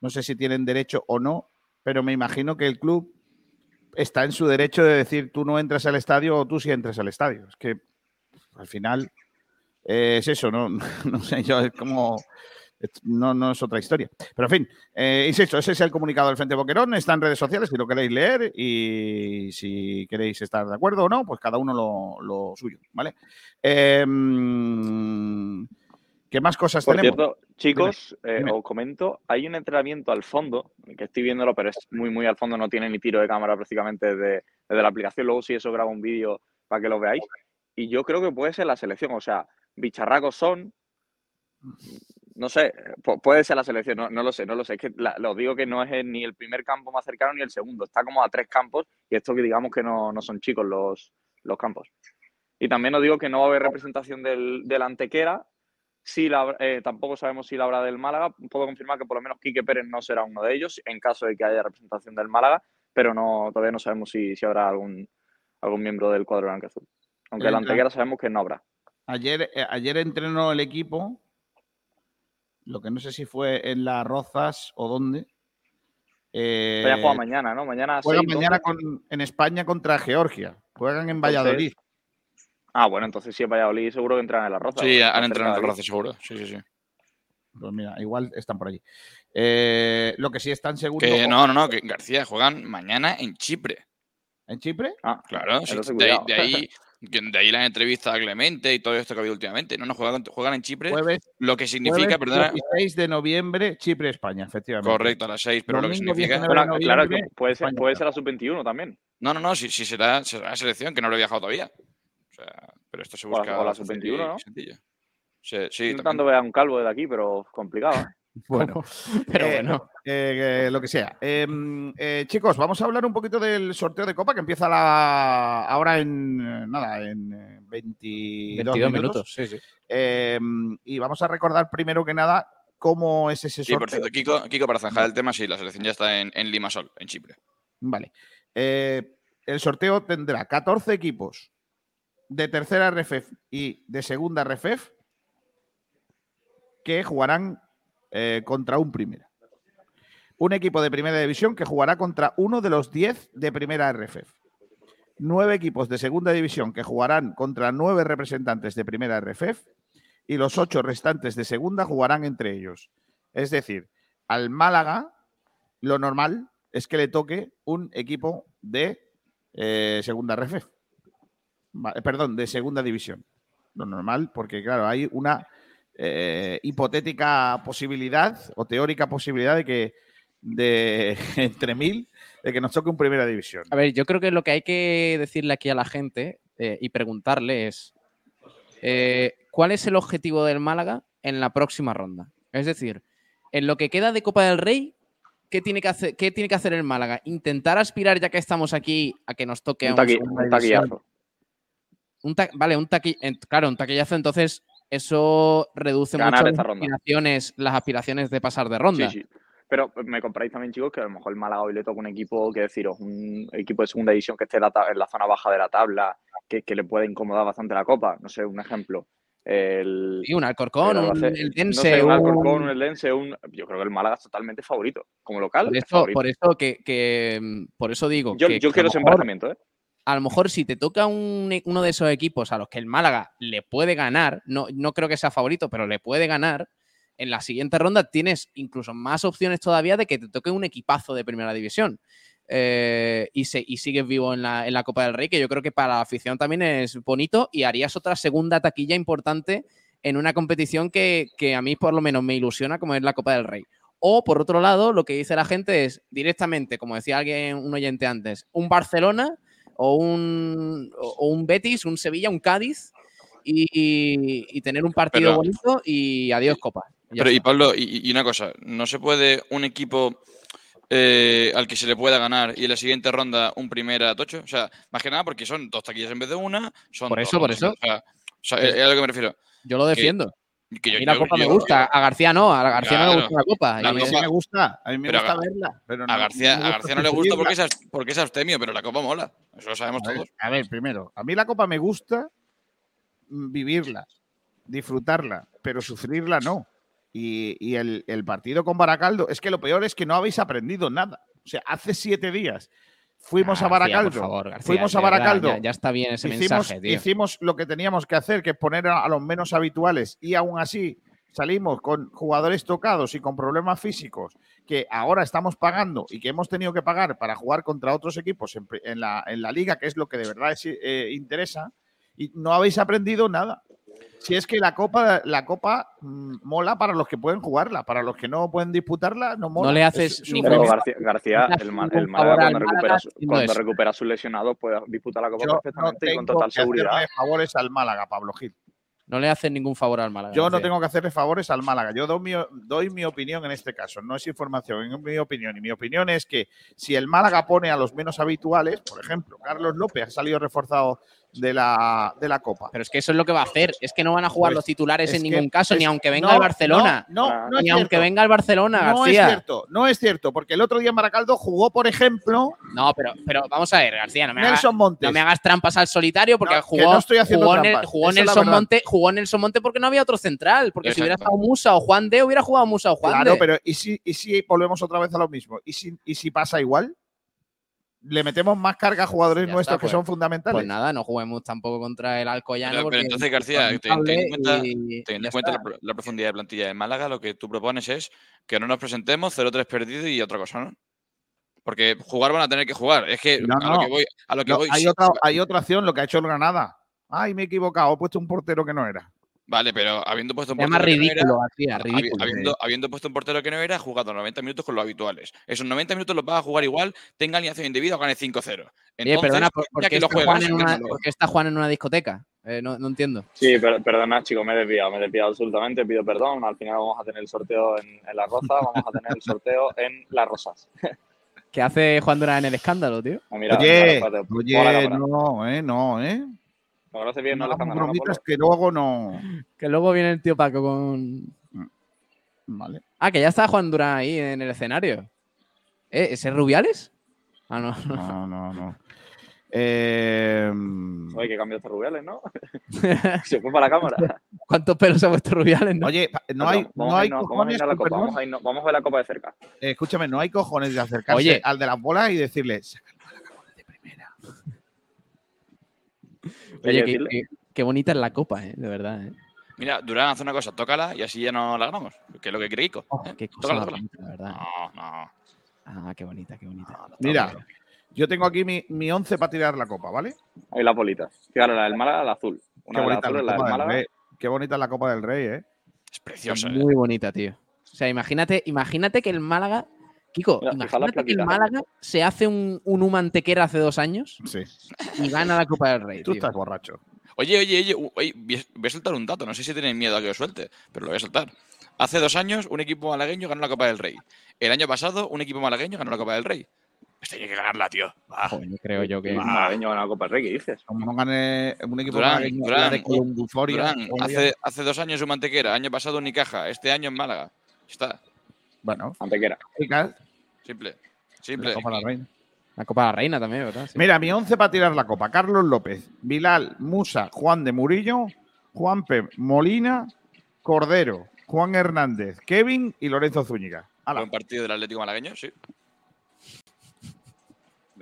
no sé si tienen derecho o no, pero me imagino que el club está en su derecho de decir tú no entras al estadio o tú sí entras al estadio. Es que al final eh, es eso, ¿no? no sé, yo es como. No, no es otra historia. Pero en fin, eh, insisto, ese es el comunicado del Frente Boquerón. Está en redes sociales si lo queréis leer y si queréis estar de acuerdo o no, pues cada uno lo, lo suyo, ¿vale? Eh, mm, ¿Qué más cosas Por tenemos? cierto, chicos, eh, dime. os comento, hay un entrenamiento al fondo, que estoy viéndolo, pero es muy, muy al fondo, no tiene ni tiro de cámara prácticamente desde, desde la aplicación. Luego, si eso grabo un vídeo para que lo veáis. Y yo creo que puede ser la selección, o sea, bicharracos son. No sé, pu- puede ser la selección, no, no lo sé, no lo sé. Es que la- lo digo que no es el- ni el primer campo más cercano ni el segundo. Está como a tres campos y esto que digamos que no, no son chicos los, los campos. Y también os digo que no va a haber representación del, del Antequera. Sí, la- eh, tampoco sabemos si la habrá del Málaga. Puedo confirmar que por lo menos Quique Pérez no será uno de ellos, en caso de que haya representación del Málaga, pero no, todavía no sabemos si, si habrá algún, algún miembro del cuadro blanco-azul. Aunque el Antequera sabemos que no habrá. Ayer, eh, ayer entrenó el equipo, lo que no sé si fue en las Rozas o dónde. Eh, Vaya juega mañana, ¿no? Mañana juegan seis, mañana con- en España contra Georgia. Juegan en Entonces, Valladolid. Ah, bueno, entonces si es Valladolid seguro que entran en la Roza. Sí, han está entrenado en de Roce, seguro. Sí, sí, sí. Pues mira, igual están por allí. Eh, lo que sí están segundo Que no, no, no, que García juegan mañana en Chipre. en Chipre. Ah, Claro, sí, de, ahí, de ahí la entrevista a Clemente y todo esto que ha habido últimamente. No, no, juegan, juegan en Chipre, Jueves, lo que significa, jueves perdona, 16 de noviembre, Chipre, España, efectivamente. correcto, a las 6, pero lo que Domingo significa... 19 de Bueno, claro, que puede ser, España puede ser la sub-21 también. No, no, no, si, si será, será la selección, que no lo he viajado todavía. O sea, pero esto se la- busca o la fácil sub-21, ¿no? sencillo. Sí, sí, intentando ver a un calvo desde aquí, pero complicado. ¿eh? Bueno, Pero Eh, bueno. eh, eh, lo que sea. Eh, eh, chicos, vamos a hablar un poquito del sorteo de Copa que empieza la, ahora en nada, en eh, 22, 22 minutos. minutos, sí, sí. Eh, y vamos a recordar primero que nada cómo es ese Sí, por sorteo. cierto, Kiko, Kiko, para zanjar el tema, sí, la selección ya está en, en Limasol, en Chipre. Vale. Eh, el sorteo tendrá 14 equipos de tercera RFEF y de segunda RFEF que jugarán eh, contra un primera. Un equipo de primera división que jugará contra uno de los 10 de primera RFEF. Nueve equipos de segunda división que jugarán contra nueve representantes de primera RFEF y los ocho restantes de segunda jugarán entre ellos. Es decir, al Málaga lo normal es que le toque un equipo de eh, segunda RFEF. Va- eh, perdón, de segunda división. Lo normal, porque claro, hay una eh, hipotética posibilidad o teórica posibilidad de que de entre mil de que nos toque un primera división. A ver, yo creo que lo que hay que decirle aquí a la gente eh, y preguntarle es eh, ¿cuál es el objetivo del Málaga en la próxima ronda? Es decir, en lo que queda de Copa del Rey, ¿qué tiene que hacer, qué tiene que hacer el Málaga? Intentar aspirar, ya que estamos aquí, a que nos toque Un, taqui- taquillazo. Un ta- vale, un taqui, en- claro, un taquillazo, entonces eso reduce Ganar mucho las aspiraciones, las aspiraciones de pasar de ronda. Sí, sí. Pero me compráis también, chicos, que a lo mejor el Málaga hoy le toca un equipo, que deciros, un equipo de segunda división que esté en la, ta- en la zona baja de la tabla, que, que le puede incomodar bastante la copa. No sé, un ejemplo. El, Sí, un Alcorcón, el un Eldense, no sé, un Alcorcón, un Eldense, un... Yo creo que el Málaga es totalmente favorito. Como local, Por es eso, por eso que, que, mm, por eso digo yo que, yo que quiero ese emparejamiento, ¿eh? A lo mejor si te toca e, uno de esos equipos a los que el Málaga le puede ganar, no, no creo que sea favorito, pero le puede ganar, en la siguiente ronda tienes incluso más opciones todavía de que te toque un equipazo de primera división. Eh, y, se- y sigues vivo en la, en la Copa del Rey, que yo creo que para la afición también es bonito y harías otra segunda taquilla importante en una competición que, que a mí por lo menos me ilusiona como es la Copa del Rey. O por otro lado, lo que dice la gente es directamente, como decía alguien, un oyente antes, un Barcelona o un, o un Betis, un Sevilla, un Cádiz y, y- y tener un partido Pero- bonito y adiós Copa. Pero, y. Pablo, y, y una cosa, ¿no se puede un equipo eh, al que se le pueda ganar y en la siguiente ronda un primera tocho? O sea, más que nada porque son dos taquillas en vez de una. Son Por dos eso, por eso. O sea, o sea, es es a lo que me refiero. Yo lo defiendo. Que a mí la yo- Copa me gusta, a García no, a García no le gusta la Copa. La A mí sí me gusta, a mí me Pero a gusta Ga- verla. Pero no- A García, no a García no le gusta porque es, porque es abstemio, pero la Copa mola. Eso lo sabemos A ver, todos. a ver, primero, a mí la copa me gusta mm, vivirla, disfrutarla, pero sufrirla no. Y, y el, el partido con Baracaldo, es que lo peor es que no habéis aprendido nada. O sea, hace siete días fuimos a García, Baracaldo, por favor, García, fuimos a Baracaldo, Ya, ya está bien ese hicimos, mensaje, tío. hicimos lo que teníamos que hacer, que es poner a, a los menos habituales, y aún así salimos con jugadores tocados y con problemas físicos que ahora estamos pagando y que hemos tenido que pagar para jugar contra otros equipos en, la, en la liga, que es lo que de verdad es, eh, interesa, y no habéis aprendido nada. Si es que la copa, la copa mm, mola para los que pueden jugarla, para los que no pueden disputarla, no mola. No le haces Es- ningún-. García, García No el, Málaga favor cuando, al recupera, Málaga su- cuando recupera sus lesionados puede disputar la Copa Yo no perfectamente y con tengo total que seguridad. hacerle favores al Málaga, Pablo Gil. No le hacen ningún favor al Málaga. Yo no tengo que hacerle favores al Málaga. Yo doy mi, doy mi opinión en este caso. No es información, es mi opinión. Y mi opinión es que si el Málaga pone a los menos habituales, por ejemplo, Carlos López ha salido reforzado de la, de la Copa. Pero es que eso es lo que va a hacer. Es que no van a jugar Pues, los titulares es en que- ningún caso, es- ni aunque venga no, el Barcelona. No, no, no es ni aunque cierto. venga el Barcelona, No es cierto, no es cierto, porque el otro día en Baracaldo jugó, por ejemplo, No, pero, pero vamos a ver, García, no me, hagas, Nelson Montes. no me hagas trampas al solitario porque jugó, no estoy haciendo jugó, Nel- trampas, jugó Nelson. Monte, jugó Nelson Monte porque no había otro central. Porque si hubiera estado Musa o Juan de, hubiera jugado Musa o Juan Claro, de. pero ¿y si, ¿y si volvemos otra vez a lo mismo? ¿Y si, y si pasa igual? ¿Le metemos más carga a jugadores Ya nuestros está, pues- que son fundamentales? Pues nada, no juguemos tampoco contra el Alcoyano. Pero- entonces, es García, ten- ten en cuenta- y Teniendo ya en cuenta la, pro- la profundidad de plantilla de Málaga, lo que tú propones es que no nos presentemos 0-3 perdido y otra cosa, ¿no? Porque jugar van a tener que jugar. Es que No, a lo que voy, a lo que No, voy hay, sí- otra, hay otra acción, lo que ha hecho el Granada. Ay, me he equivocado, he puesto un portero que no era. Vale, pero habiendo puesto un Se llama portero que no era, ridículo, ridículo. habiendo, habiendo puesto un portero que no era, ha jugado 90 minutos con los habituales. Esos 90 minutos los vas a jugar igual, tenga alineación indebida o gane 5-0. Oye, Entonces, perdona, ¿por, por ya qué que lo está juegas, Juan en una, inténtalo. por qué está Juan en una discoteca? Eh, no, no entiendo. Sí, per- perdona, chicos, me he desviado, me he desviado absolutamente, pido perdón. Al final vamos a tener el sorteo en, en La Roza, vamos a tener el sorteo en Las Rosas. ¿Qué hace Juan Durán en el escándalo, tío? Ah, mira, oye, oye, no, eh, no, eh. ¿Me conoces bien, no, No? No, bromitas que luego no. Que luego viene el tío Paco con. Vale. Ah, que ya está Juan Durán ahí en el escenario. ¿Eh? ¿Ese es Rubiales? Ah, no. No, no, no. Eh, Oye, que cambiaste Rubiales, ¿no? Se fue para la cámara. ¿Cuántos pelos ha puesto Rubiales? No? oye, no hay, vamos no a hay vamos a cojones, copa, vamos a, irnos- vamos a ver la copa de cerca. eh, escúchame, no hay cojones de acercarse Oye. al de las bolas y decirle, "Saca el Málaga, bolas de primera". ¿Qué hay Oye, qué, decirle? qué- qué bonita es la copa, ¿eh? De verdad, ¿eh? Mira, Durán hace una cosa, tócala y así ya no la ganamos. Que es lo que quiere Ico. Oh, ¿eh? qué cosa Tócala, más tócala. bonita, de verdad. No, no. Ah, qué bonita, qué bonita. Mira, yo tengo aquí mi, mi 11 para tirar la copa, ¿vale? Ahí las bolitas. Fíjate, la del Málaga, la azul. Una Qué bonita, la la del copa del Málaga. Rey. Qué bonita es la Copa del Rey, ¿eh? Es preciosa. ¿eh? Muy bonita, tío. O sea, imagínate, imagínate que el Málaga. Kiko, Mira, imagínate que el. Málaga se hace un, un humantequera hace dos años Sí. y gana la Copa del Rey. Tú tío. estás borracho. Oye, oye, oye, voy a- soltar un dato. No sé si tenéis miedo a que lo suelte, pero lo voy a soltar. Hace dos años, un equipo malagueño ganó la Copa del Rey. El año pasado, un equipo malagueño ganó la Copa del Rey. Este hay que ganarla, tío. Joder, creo yo que. Un malagueño gana la Copa del Rey, ¿qué dices? Como no gane un equipo Durán, malagueño, Durán, la de Columbuforia, Durán, hace, hace dos años un Mantequera, año pasado un Nicaja, este año en Málaga. Está. Bueno, Antequera. chicas, Simple. la Simple. Copa de la Reina. La Copa de la Reina también, ¿verdad? Sí. Mira, mi 11 para tirar la copa. Carlos López, Bilal, Musa, Juan de Murillo, Juanpe Molina, Cordero, Juan Hernández, Kevin y Lorenzo Zúñiga. Hala, Buen partido del Atlético Malagueño, sí.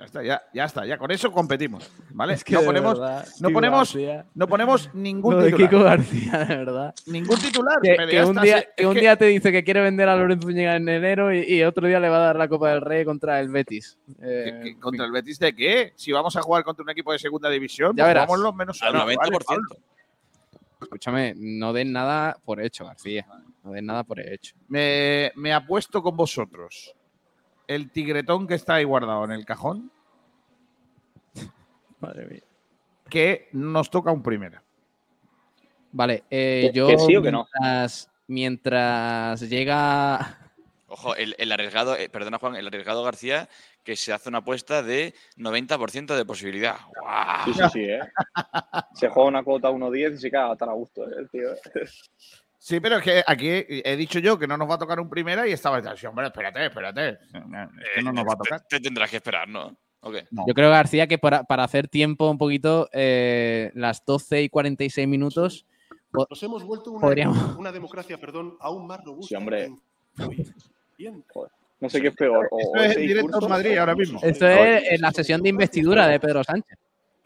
Ya está, ya, ya está, ya con eso competimos, ¿vale? Es que no ponemos, verdad, no Kiko ponemos García. no ponemos ningún Lo de titular. Kiko García, de verdad. Ningún titular. Que, un, día, que un te dice que quiere vender a Lorenzo Zúñiga en enero y, y otro día le va a dar la Copa del Rey contra el Betis. Eh, que- que ¿Contra el Betis de qué? Si vamos a jugar contra un equipo de segunda división, Ya pues verás. jugamos los menos Al sonados, 90%. ¿vale? Escúchame, no den nada por hecho, García. No den nada por hecho. Me, me apuesto con vosotros. El tigretón que está ahí guardado en el cajón, Madre mía. que nos toca un primera. Vale, eh, ¿Que- yo. que sí o que no? mientras, mientras llega. Ojo, el, el arriesgado, eh, perdona Juan, el arriesgado García, que se hace una apuesta de 90% de posibilidad. ¡Guau! Sí, sí, sí, ¿eh? Se juega una cuota 1.10 y se queda tan a gusto, ¿eh, el tío? Sí, pero es que aquí he dicho yo que no nos va a tocar un primera y estaba así, hombre, espérate, espérate. Es que no nos va a tocar. Te, te tendrás que esperar, ¿no? Ok. No. Yo creo, García, que para, para hacer tiempo un poquito, eh, las 12 y 46 minutos. Nos hemos vuelto una, Podríamos- una democracia, perdón, aún más robusta. Sí, hombre. No sé qué es peor. O, Esto o es en directo en Madrid ahora mismo. Esto es en la sesión de investidura de Pedro Sánchez.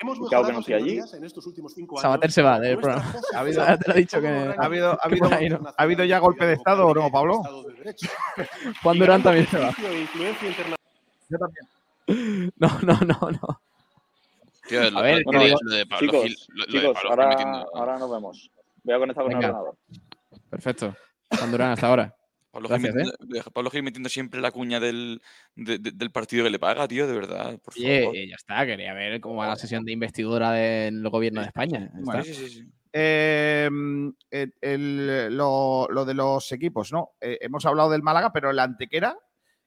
Hemos Y claro que mejorado, no estoy allí. en estos últimos cinco Sabater se va del programa. Ha habido- Ya te lo he dicho que- ¿Ha habido, ha Que habido, por ahí no. ha habido ya golpe de Estado o no, Pablo? Juan Durán también se va. Yo también. No, no, no, no. Tío, lo, A ver, lo- que lo- digo- lo de Pablo Chicos, Gil, lo, lo de chicos Pablo ahora, ahora nos vemos. Voy a conectar con Venga. el ordenador. Perfecto. Juan Durán, hasta ahora. Pablo, Gil Gracias, ¿eh? metiendo, Pablo Gil metiendo siempre la cuña del, de- de- del partido que le paga, tío, de verdad. Por favor. Oye, ya está. Quería ver cómo va la sesión de investidura del gobierno de España. Bueno. Sí, sí, sí, sí. Eh, el- el- lo, lo de los equipos, ¿no? Eh, hemos hablado del Málaga, pero el Antequera,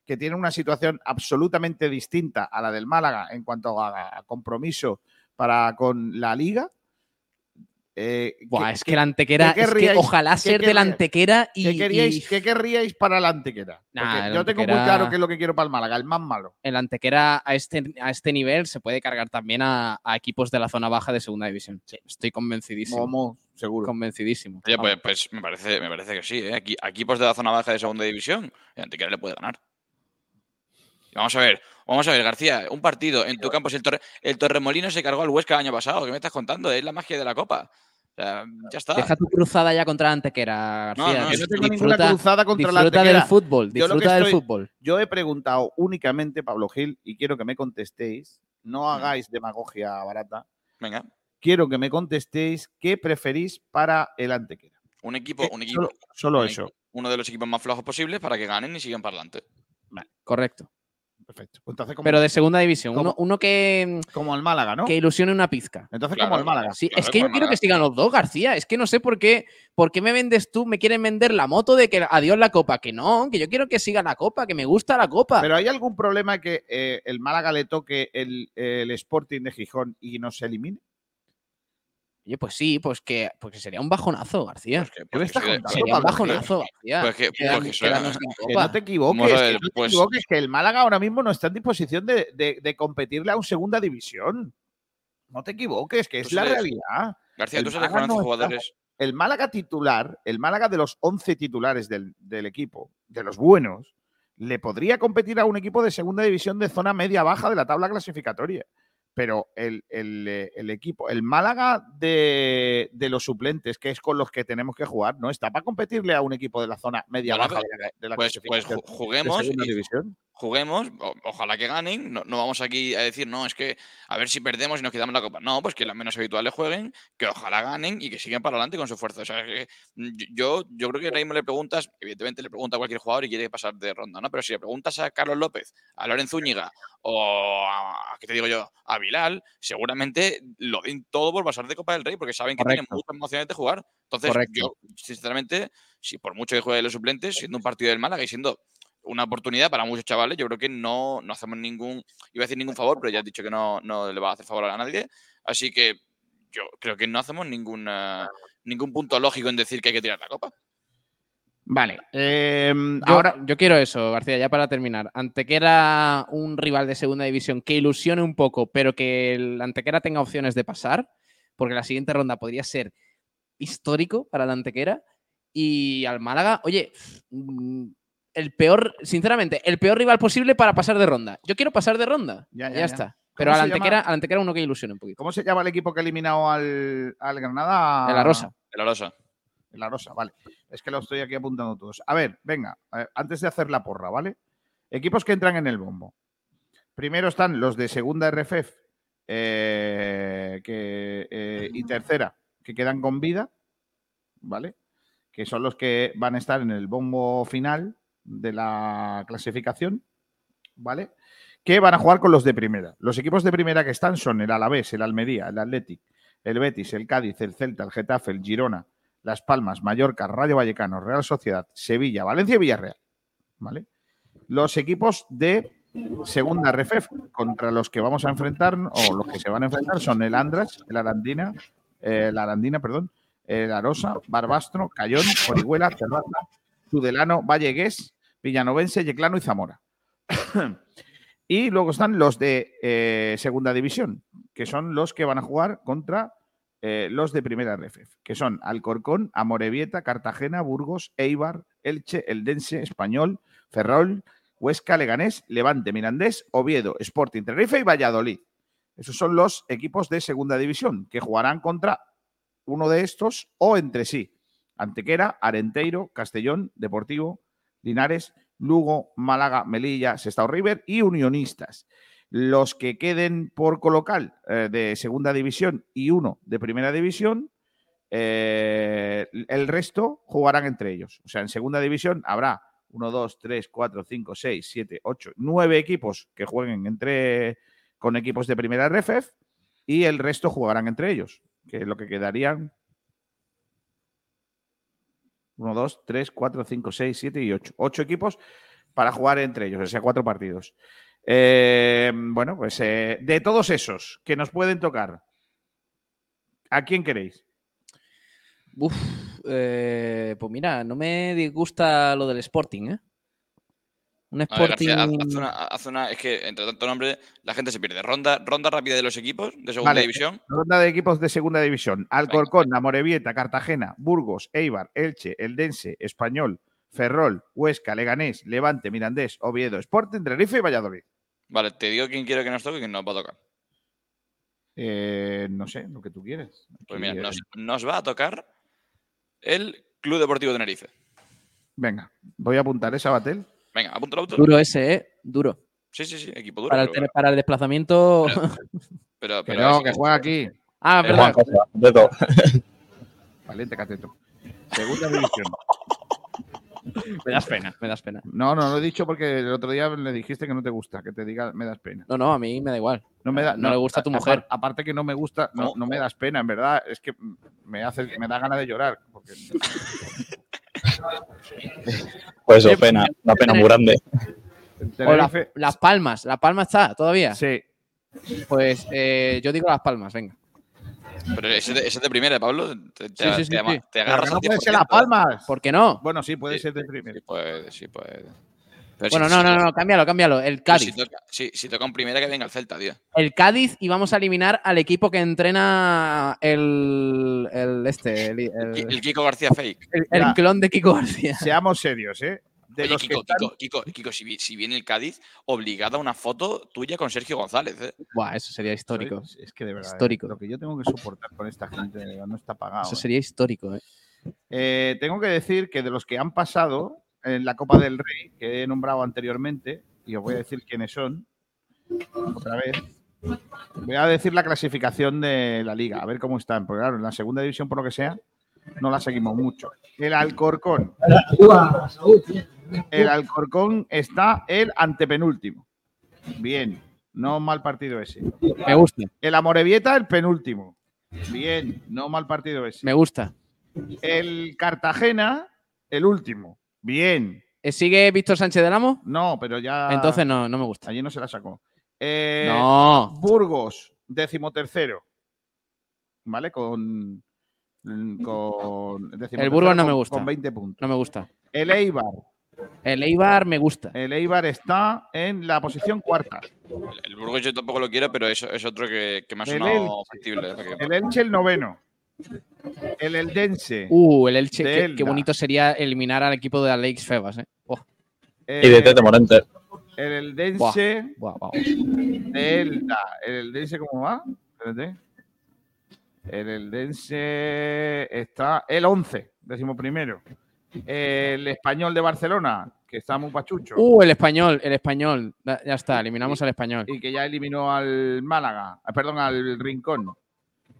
que tiene una situación absolutamente distinta a la del Málaga en cuanto a, a compromiso para con la liga. Eh, Buah, ¿qué- es que la antequera, qué es que ojalá qué ser de la antequera y, ¿Qué, queríais, y qué querríais para la antequera? Nah, Porque el yo tengo muy Antequera- claro qué es lo que quiero para el Málaga, el más malo. el antequera a este, a este nivel se puede cargar también a, a equipos de la zona baja de segunda división. Estoy convencidísimo. Momo, seguro. Convencidísimo. Oye, pues, pues me, parece, me parece que sí, ¿eh? Aquí, a equipos de la zona baja de segunda división, el Antequera le puede ganar. Vamos a ver, vamos a ver, García, un partido en tu campo, si el, Torre- el Torremolino se cargó al Huesca el año pasado, ¿qué me estás contando? Es la magia de la Copa. O sea, ya está. Deja tu cruzada ya contra la antequera, No, García. no, Yo yo no tengo ninguna disfruta, cruzada contra la disfruta antequera. del fútbol. Yo lo que Disfruta del estoy- fútbol. Yo he preguntado únicamente, Pablo Gil, y quiero que me contestéis. No hagáis demagogia barata. Venga, Quiero que me contestéis qué preferís para el antequera. un equipo, Eh, un equipo, Solo, solo un eso. equipo- uno de los equipos más flojos posibles para que ganen y sigan para adelante. Correcto. Perfecto. Pues Entonces, como, Pero de segunda división. Uno, uno que, como el Málaga, ¿no? que ilusione una pizca. Entonces, Claro, como el Málaga. Sí, Claro, es que yo quiero que sigan los dos, García. Es que no sé por qué, por qué me vendes tú, me quieren vender la moto de que adiós la copa. Que no, que yo quiero que siga la copa, que me gusta la copa. Pero ¿hay algún problema que eh, el Málaga le toque el, el Sporting de Gijón y no se elimine? Oye, pues sí, pues que, pues que sería un bajonazo, García. Pues que- ¿Qué me pues que estás se- contando, sería un bajonazo, García. Pues que, pues que suena- Que no te equivoques, que no te pues- equivoques, que el Málaga ahora mismo no está en disposición de, de- de competirle a un segunda división. No te equivoques, que es Tú la sabes- realidad. García, el tú sabes 11 no está- jugadores. El Málaga titular, el Málaga de los 11 titulares del, del equipo, de los buenos, le podría competir a un equipo de segunda división de zona media-baja de la tabla clasificatoria. Pero el, el, eh, el equipo, el Málaga de, de los suplentes, que es con los que tenemos que jugar, no está para competirle a un equipo de la zona media-baja de la, de la Pues, pues de juguemos división. juguemos, o- ojalá que ganen, no, no vamos aquí a decir, no, es que a ver si perdemos y nos quitamos la copa. No, pues que las menos habituales jueguen, que ojalá ganen y que sigan para adelante con su fuerza. O sea, que mm, yo, yo creo que ahora mismo le preguntas, evidentemente le pregunta a cualquier jugador y quiere pasar de ronda, ¿no? Pero si le preguntas a Carlos López, a Lorenzo Zúñiga o a, ¿qué te digo yo? A Seguramente lo den todo por pasar de Copa del Rey, porque saben que tienen muchas emociones de jugar. Entonces, Correcto. yo, sinceramente, si por mucho que juegue los suplentes, siendo un partido del Málaga y siendo una oportunidad para muchos chavales. Yo creo que no, no hacemos ningún, iba a decir ningún favor, pero ya has dicho que no, no le va a hacer favor a nadie. Así que yo creo que no hacemos ningún, eh, ningún punto lógico en decir que hay que tirar la copa. Vale. em, Yo, ahora, yo quiero eso, García, ya para terminar. Antequera, un rival de segunda división que ilusione un poco, pero que el Antequera tenga opciones de pasar, porque la siguiente ronda podría ser histórico para la Antequera. Y al Málaga, oye, mm, el peor, sinceramente, el peor rival posible para pasar de ronda. Yo quiero pasar de ronda. Ya, Ya, ya, ya. está. Pero ¿Cómo al? Antequera, al Antequera uno que ilusione un poquito. ¿cómo se llama el equipo que ha eliminado al, al Granada? De la Rosa. El Orosa. La Rosa, vale. Es que lo estoy aquí apuntando todos. A ver, venga, ver, antes de hacer la porra, ¿vale? Equipos que entran en el bombo. Primero están los de segunda RFF eh, que, eh, y tercera, que quedan con vida, ¿vale? Que son los que van a estar en el bombo final de la clasificación, ¿vale? Que van a jugar con los de primera. Los equipos de primera que están son el Alavés, el Almería, el Athletic, el Betis, el Cádiz, el Celta, el Getafe, el Girona, Las Palmas, Mallorca, Rayo Vallecano, Real Sociedad, Sevilla, Valencia y Villarreal. ¿Vale? Los equipos de segunda RFF contra los que vamos a enfrentar o los que se van a enfrentar son el Andras, el Arandina, eh, la Arandina, perdón, el Arosa, Barbastro, Cayón, Orihuela, Terraza, Tudelano, Vallegués, Villanovense, Yeclano y Zamora. y luego están los de eh, segunda división, que son los que van a jugar contra eh, los de primera RFF, que son Alcorcón, Amorebieta, Cartagena, Burgos, Eibar, Elche, Eldense, Español, Ferrol, Huesca, Leganés, Levante, Mirandés, Oviedo, Sporting, Tenerife y Valladolid. Esos son los equipos de segunda división que jugarán contra uno de estos o entre sí. Antequera, Arenteiro, Castellón, Deportivo, Linares, Lugo, Málaga, Melilla, Sestao River y Unionistas. Los que queden por colocal eh, de segunda división y uno de primera división, eh, el resto jugarán entre ellos. O sea, en segunda división habrá 1, 2, 3, 4, 5, 6, 7, 8, 9 equipos que jueguen entre con equipos de primera RFF y el resto jugarán entre ellos, que es lo que quedarían 1, 2, 3, 4, 5, 6, 7 y 8. 8 equipos para jugar entre ellos, o sea, cuatro partidos. Eh, bueno, pues eh, de todos esos que nos pueden tocar, ¿A quién queréis? Uf, eh, pues mira, no me disgusta lo del Sporting, ¿eh? Un ver, Sporting. García, haz, haz una, haz una- es que entre tanto nombre la gente se pierde. Ronda, ronda rápida de los equipos de segunda Vale. división. Ronda de equipos de segunda división. Alcorcón, Amorebieta, Cartagena, Burgos, Eibar, Elche, Eldense, Español, Ferrol, Huesca, Leganés, Levante, Mirandés, Oviedo, Sporting, Tenerife y Valladolid. Vale, te digo quién quiero que nos toque y quién nos va a tocar. Eh, no sé, lo que tú quieres. Pues mira, eh, nos, nos va a tocar el Club Deportivo Tenerife. Venga, voy a apuntar esa Batel. Venga, apúntalo, apúntalo. Duro ese, ¿eh? Duro. Sí, sí, sí, equipo duro. Para el, pero, te- para el desplazamiento. pero, Que pero no, que juega aquí. ah, Eh, todo. Valiente cateto. Segunda división. Me das pena, me das pena. No, no lo he dicho porque el otro día le dijiste que no te gusta, que te diga me das pena. No, no, a mí me da igual. No me da, No le gusta a tu mujer. apar- Aparte que no me gusta, no, no me das pena, en verdad, es que me hace, me da ganas de llorar. porque- Pues eso, pena, una pena muy grande. O la- Tenerife- Las Palmas. ¿La Palma está todavía? sí, Pues eh, yo digo Las Palmas, venga. Pero ese, de, ese de primera, Pablo. Te, te- Sí, sí, te sí, ama- sí. te pero agarras no puede ser 10%. Las Palmas. ¿Por qué no? Bueno, sí, puede Sí. ser de primero. Sí puede, sí puede. Pero Bueno, si- no, si no, no, cámbialo, cámbialo. El Cádiz. Si toca, sí, si toca en primera, que venga el Celta, tío. El Cádiz y vamos a eliminar al equipo que entrena el, el este, el, el- El Kiko García Fake. el- clon de Kiko García. Seamos serios, ¿eh? De Oye, los que Kiko, están- Kiko, Kiko, Kiko, si, vi- si viene el Cádiz, obligada una foto tuya con Sergio González. ¿eh? Buah, eso sería histórico. Soy- Es que de verdad, ¿eh? Histórico. lo que yo tengo que soportar con esta gente no está pagado. Eso ¿eh? sería histórico, ¿eh? Eh, tengo que decir que de los que han pasado en la Copa del Rey, que he nombrado anteriormente, y os voy a decir quiénes son, otra vez, voy a decir la clasificación de la liga, a ver cómo están, porque claro, en la segunda división, por lo que sea, no la seguimos mucho. El Alcorcón. El Alcorcón está el antepenúltimo. Bien, no mal partido ese. Me gusta, El Amorebieta, el penúltimo. Bien, no mal partido ese. me gusta. El Cartagena, el último. Bien. Eh, ¿Sigue Víctor Sánchez del Amo? No, pero ya. Entonces no, no me gusta. Allí no se la sacó. Eh, No. Burgos, decimotercero. ¿Vale? Con. con El Burgos no con- me gusta. Con 20 puntos. No me gusta. El Eibar. El Eibar me gusta. El Eibar está en la posición cuarta. El, el Burgos yo tampoco lo quiero, pero es, es otro que, que me ha El sonado factible. El Elche, el noveno. El Eldense. Uh, el Elche, qué, bonito sería eliminar al equipo de Alex Febas, ¿eh? Oh, Y de Tete Morente. el Eldense. Elda. ¿El Eldense cómo va? Espérate. El Eldense está el 11, décimo primero. El español de Barcelona, que está muy pachucho. Uh, el español, el español. Ya está, eliminamos al español. y que ya eliminó al Málaga, ah, perdón, al Rincón.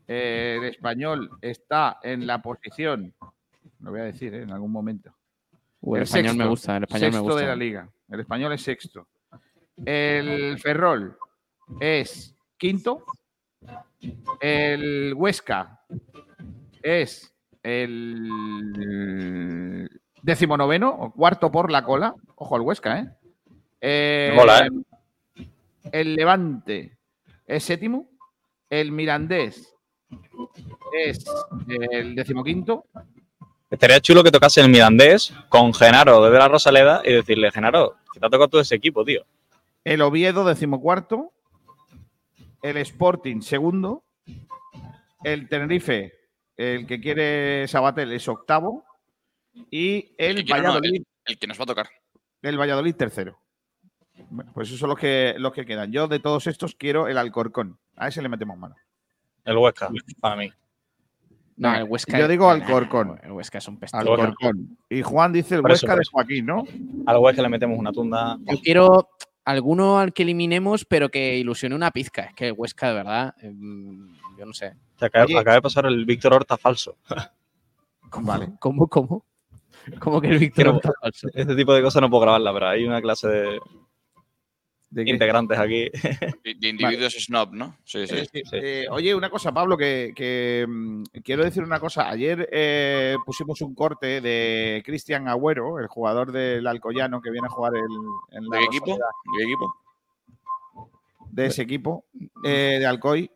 El español está en la posición, lo voy a decir eh, en algún momento. Uh, el, el español me gusta, el español me sexto gusta. de la liga. El español es sexto. El Ferrol es quinto. El Huesca es el decimonoveno, o cuarto por la cola. Ojo al Huesca, ¿eh? Eh, Mola, ¿eh? El Levante es séptimo. El Mirandés es el decimoquinto. Estaría chulo que tocase el Mirandés con Genaro desde la Rosaleda y decirle, Genaro, que te ha tocado todo ese equipo, tío. El Oviedo, decimocuarto. El Sporting, segundo. El Tenerife, el que quiere Sabatel, es octavo. Y el no, Valladolid, El que nos va a tocar. el Valladolid, tercero. Bueno, pues esos son los que, los que quedan. Yo de todos estos quiero el Alcorcón. A ese le metemos mano. El Huesca, para mí. No, el Huesca. Yo digo Alcorcón. El Huesca es un pestón. Alcorcón. Y Juan dice el Huesca de. Joaquín, ¿no? Al Huesca le metemos una tunda. Yo quiero alguno al que eliminemos, pero que ilusione una pizca. Es que el Huesca, de verdad, em, yo no sé. Se acaba, Oye. acaba de pasar el Víctor Horta falso. Vale. ¿Cómo, cómo? ¿Cómo que el Víctor está falso? Este tipo de cosas no puedo grabarla, pero hay una clase de integrantes aquí. De, de individuos snob, ¿no? Sí, sí. Eh, sí, eh, oye, una cosa, Pablo, que, que, mm, quiero decir una cosa. Ayer eh, pusimos un corte de Cristian Agüero, el jugador del Alcoyano que viene a jugar el- en la ¿De qué equipo? ¿De qué equipo? de ese equipo, eh, de Alcoy.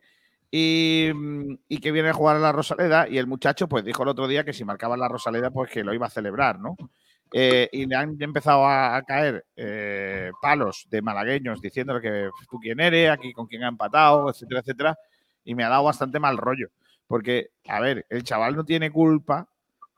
Y, mm, y que viene a jugar a la Rosaleda y el muchacho pues dijo el otro día que si marcaba la Rosaleda pues que lo iba a celebrar, ¿no? Eh, y le han empezado a, a caer eh, palos de malagueños diciéndole que tú quién eres, aquí con quién ha empatado, etcétera, etcétera. Y me ha dado bastante mal rollo. Porque, a ver, el chaval no tiene culpa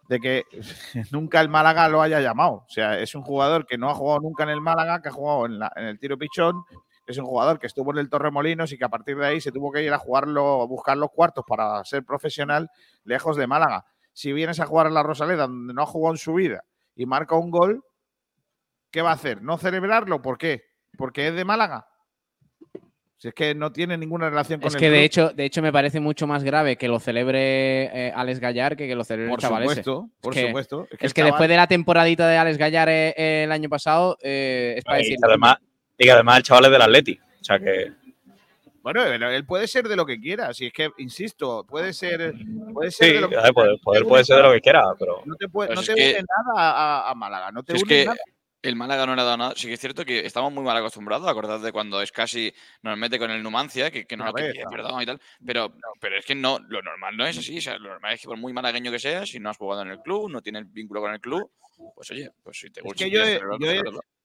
de que nunca el Málaga lo haya llamado. O sea, es un jugador que no ha jugado nunca en el Málaga, que ha jugado en, la- en el tiro pichón. Es un jugador que estuvo en el Torremolinos y que a partir de ahí se tuvo que ir a jugarlo, a buscar los cuartos para ser profesional lejos de Málaga. Si vienes a jugar a la Rosaleda, donde no ha jugado en su vida, y marca un gol, ¿qué va a hacer? ¿No celebrarlo? ¿Por qué? ¿Porque es de Málaga? Si es que no tiene ninguna relación con Es el que de club. hecho, de hecho me parece mucho más grave que lo celebre eh, Alex Gallar que que lo celebre por el chaval ese. supuesto, por que- supuesto. Es el que chaval- después de la temporadita de Alex Gallar eh, eh, el año pasado, eh, es para Y decir. que además, y que además el chaval es del Atleti. O sea que. Bueno, él puede ser de lo que quiera. Si es que, insisto, puede ser, puede ser Sí, de lo que poder, poder puede ser de lo que quiera, pero. No te, puede- Pues no es te que- une nada a, a Málaga. No te Si es que nada. el Málaga no le ha dado nada. Sí que es cierto que estamos muy mal acostumbrados. Acordad de cuando es casi nos mete con el Numancia, que, que no lo que ver, pide a ver. perdón y tal. Pero, pero es que no, lo normal no es así. O sea, lo normal es que por muy malagueño que seas, si no has jugado en el club, no tienes vínculo con el club, pues oye, pues si te Es gusta. que yo he, yo he-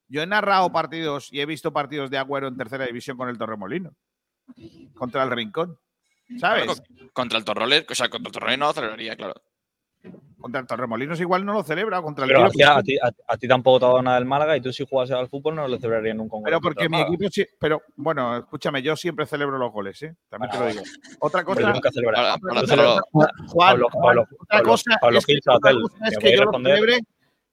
yo he narrado partidos y he visto partidos de Agüero en tercera división con el Torremolino. Contra el Rincón. ¿Sabes? Contra el Torroles, o sea, contra el Torroles no lo celebraría, claro. Contra el Torremolinos igual no lo celebra. Contra el Pero a ti, a, Pichón. ti, a- a ti tampoco te ha dado nada del Málaga y tú si jugases al fútbol no lo celebrarías nunca. un Pero porque mi Málaga. equipo sí. Pero bueno, escúchame, yo siempre celebro los goles, ¿eh? También te lo digo. Otra cosa. otra cosa es que, yo lo responder. celebre,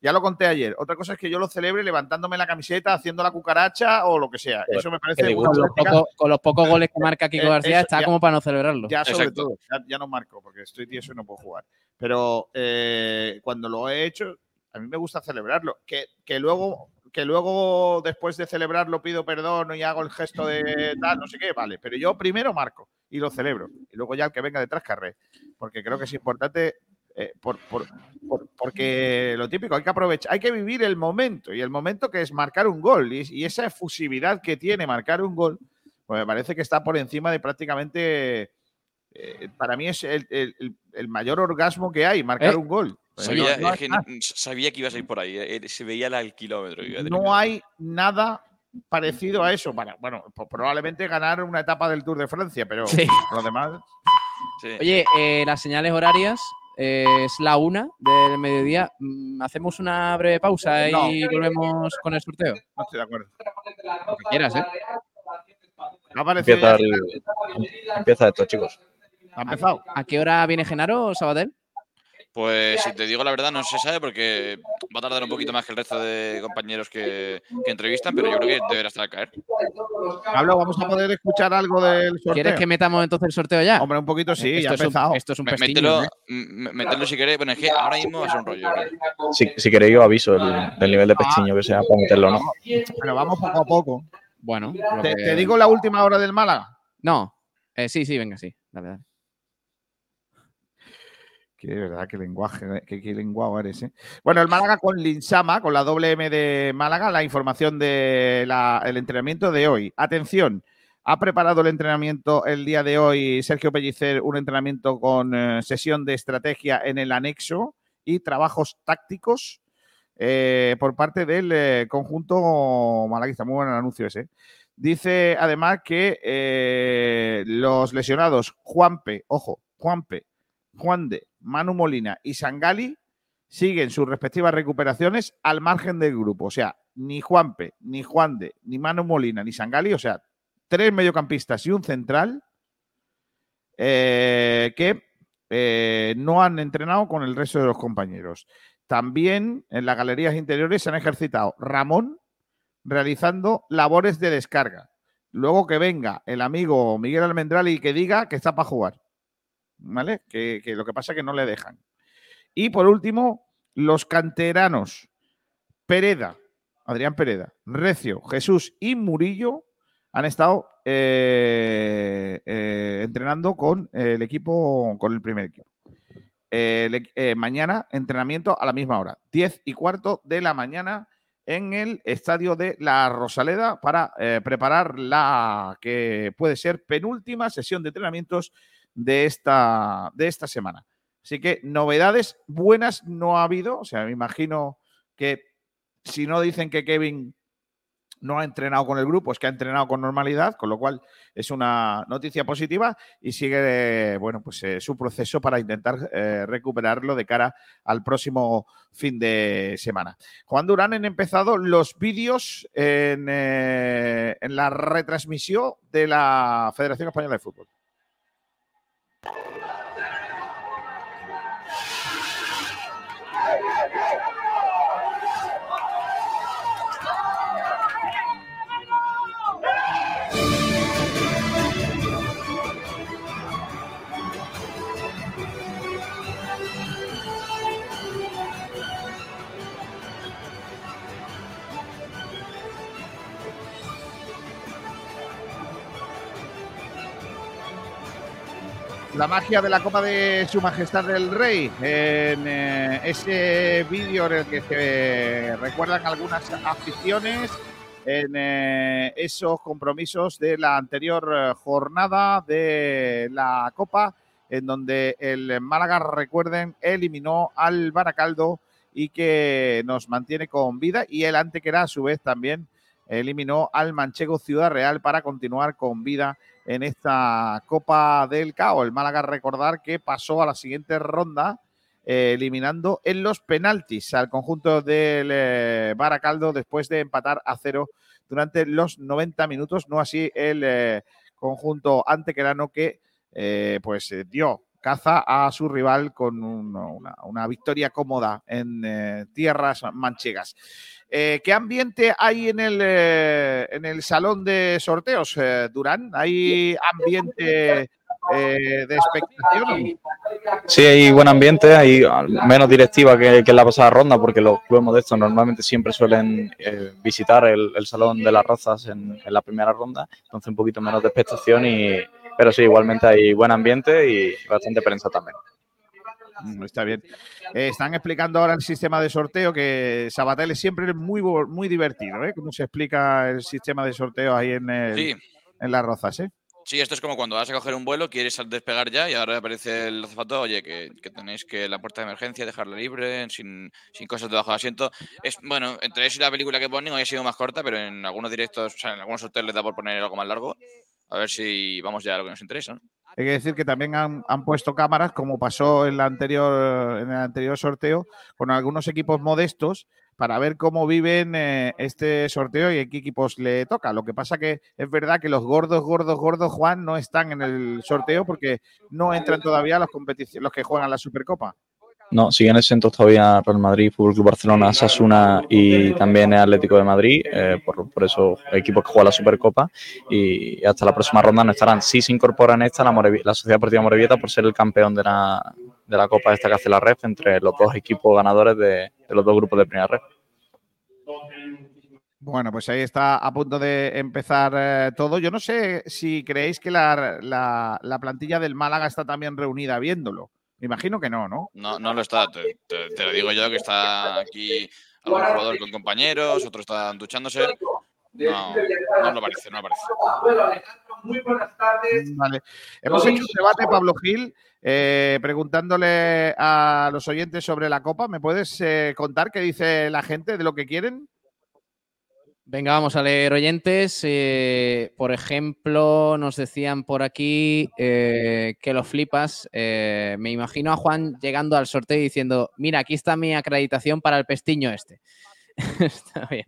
ya lo conté ayer. Otra cosa es que yo lo celebre levantándome la camiseta, haciendo la cucaracha o lo que sea. Eso me parece. Con los, pocos, con los pocos goles que marca Kiko Eh, García, eso, está ya- como para no celebrarlo. Ya sobre Exacto. todo, ya, ya no marco porque estoy tieso y no puedo jugar. Pero eh, cuando lo he hecho, a mí me gusta celebrarlo. Que, que luego que luego después de celebrarlo pido perdón y hago el gesto de tal, no sé qué, vale. Pero yo primero marco y lo celebro. Y luego ya el que venga detrás carré. Porque creo que es importante eh, por, por- por- porque lo típico, hay que aprovechar, hay que vivir el momento. Y el momento que es marcar un gol. Y, y esa efusividad que tiene marcar un gol, pues me parece que está por encima de prácticamente. eh, para mí es el, el- el- mayor orgasmo que hay, marcar ¿Eh? un gol. Pues Sabía, no- no es que sabía que ibas a ir por ahí. eh, Se veía el kilómetro. iba a decir, no hay nada parecido a eso. Para, bueno, pues probablemente ganar una etapa del Tour de Francia, pero Sí. lo demás. Sí. Oye, eh, las señales horarias eh, es la una del mediodía. Mm, Hacemos una breve pausa No. y volvemos con el sorteo. No estoy de acuerdo. Lo que quieras, ¿eh? ¿Ha aparecido Empieza, el- empieza esto, chicos. ¿Ha empezado? ¿A qué hora viene Genaro, Sabatel? Pues si te digo la verdad, no se sabe porque va a tardar un poquito más que el resto de compañeros que, que entrevistan, pero yo creo que deberá estar a caer. Pablo, ¿vamos a poder escuchar algo del sorteo? ¿Quieres que metamos entonces el sorteo ya? Hombre, un poquito sí, esto ya ha es un- esto es un Mételo, ¿eh? mételo si queréis. Bueno, es que ahora mismo va a ser un rollo. Si, si queréis, yo aviso el, del nivel de pestiño que sea para meterlo o no. Pero vamos poco a poco. Bueno, ¿Te, que- te digo la última hora del Málaga? No. Eh, sí, sí, venga, sí. Dale, dale. Verdad, qué lenguaje, eh, qué, qué eres. ¿eh? Bueno, el Málaga con Linsama, con la doble M de Málaga, la información del entrenamiento de hoy. Atención, ha preparado el entrenamiento el día de hoy Sergio Pellicer, un entrenamiento con eh, sesión de estrategia en el anexo y trabajos tácticos por parte del conjunto malaguista. Muy buen anuncio ese. Dice además que los lesionados Juanpe, ojo, Juanpe, Juan de, Manu Molina y Sangali siguen sus respectivas recuperaciones al margen del grupo. O sea, ni Juanpe, ni Juan de, ni Manu Molina, ni Sangali, o sea, tres mediocampistas y un central eh, que eh, no han entrenado con el resto de los compañeros. También en las galerías interiores se han ejercitado Ramón realizando labores de descarga. Luego que venga el amigo Miguel Almendral y que diga que está para jugar. ¿Vale? Que, que lo que pasa es que no le dejan. Y por último, los canteranos Pereda, Adrián Pereda, Recio, Jesús y Murillo han estado eh, eh, entrenando con el equipo, con el primer equipo. Eh, mañana entrenamiento a la misma hora, 10 y cuarto de la mañana en el estadio de La Rosaleda para preparar la que puede ser penúltima sesión de entrenamientos de esta, de esta semana. Así que novedades buenas no ha habido. O sea, me imagino que si no dicen que Kevin no ha entrenado con el grupo, es que ha entrenado con normalidad, con lo cual es una noticia positiva y sigue, bueno, pues eh, su proceso para intentar eh, recuperarlo de cara al próximo fin de semana. Juan Durán han empezado los vídeos en, eh, en la retransmisión de la Federación Española de Fútbol. Oh, my God. La magia de la Copa de Su Majestad del Rey. En eh, ese vídeo en el que se recuerdan algunas aficiones en eh, esos compromisos de la anterior eh, jornada de la Copa, en donde el Málaga, recuerden, eliminó al Baracaldo y que nos mantiene con vida, y el Antequera, a su vez, también eliminó al Manchego Ciudad Real para continuar con vida en esta Copa del CAO. El Málaga recordar que pasó a la siguiente ronda eh, eliminando en los penaltis al conjunto del eh, Baracaldo después de empatar a cero durante los 90 minutos, no así el eh, conjunto antequerano que pues dio caza a su rival con un- una, una victoria cómoda en eh, tierras manchegas. Eh, ¿Qué ambiente hay en el, eh, en el salón de sorteos, eh, Durán? ¿Hay ambiente eh, de expectación? Sí, hay buen ambiente, hay menos directiva que, que en la pasada ronda, porque los clubes modestos normalmente siempre suelen eh, visitar el, el Salón de las Rozas en, en la primera ronda, entonces un poquito menos de expectación, y, pero sí, igualmente hay buen ambiente y bastante prensa también. Mm, Está bien. Eh, están explicando ahora el sistema de sorteo, que Sabatel es siempre muy, muy divertido, ¿eh? Cómo se explica el sistema de sorteo ahí en, el- Sí. en las rozas, ¿eh? Sí, esto es como cuando vas a coger un vuelo, quieres despegar ya y ahora aparece el azafato, oye, que, que tenéis que la puerta de emergencia dejarla libre, sin, sin cosas debajo del asiento. Es, bueno, entre eso y la película que ponen hoy ha sido más corta, pero en algunos directos, o sea, en algunos hoteles les da por poner algo más largo. A ver si vamos ya a lo que nos interesa. Hay que decir que también han, han puesto cámaras, como pasó en, la anterior, en el anterior sorteo, con algunos equipos modestos para ver cómo viven eh, este sorteo y qué equipos le toca. Lo que pasa que es verdad que los gordos, gordos, gordos, Juan, no están en el sorteo porque no entran todavía los, los que juegan la Supercopa. No, siguen exentos todavía Real Madrid, Fútbol Club Barcelona, Sasuna y también el Atlético de Madrid, eh, por, por esos equipos que juegan la Supercopa. Y hasta la próxima ronda no estarán. Sí se incorpora en esta la, Morevi- la Sociedad Deportiva Morevieta por ser el campeón de la, de la Copa esta que hace la REF entre los dos equipos ganadores de, de los dos grupos de primera REF. Bueno, pues ahí está a punto de empezar eh, todo. Yo no sé si creéis que la, la- la plantilla del Málaga está también reunida viéndolo. Me imagino que no, ¿no? No, no lo está, te, te- te lo digo yo, que está aquí algún jugador con compañeros, otros están duchándose. No, no lo parece, no lo parece. Vale. Hemos hecho un debate, Pablo Gil, eh, preguntándole a los oyentes sobre la Copa. ¿Me puedes eh, contar qué dice la gente de lo que quieren? Venga, vamos a leer oyentes. Eh, por ejemplo, nos decían por aquí eh, que lo flipas. Eh, me imagino a Juan llegando al sorteo y diciendo, mira, aquí está mi acreditación para el pestiño este. está bien.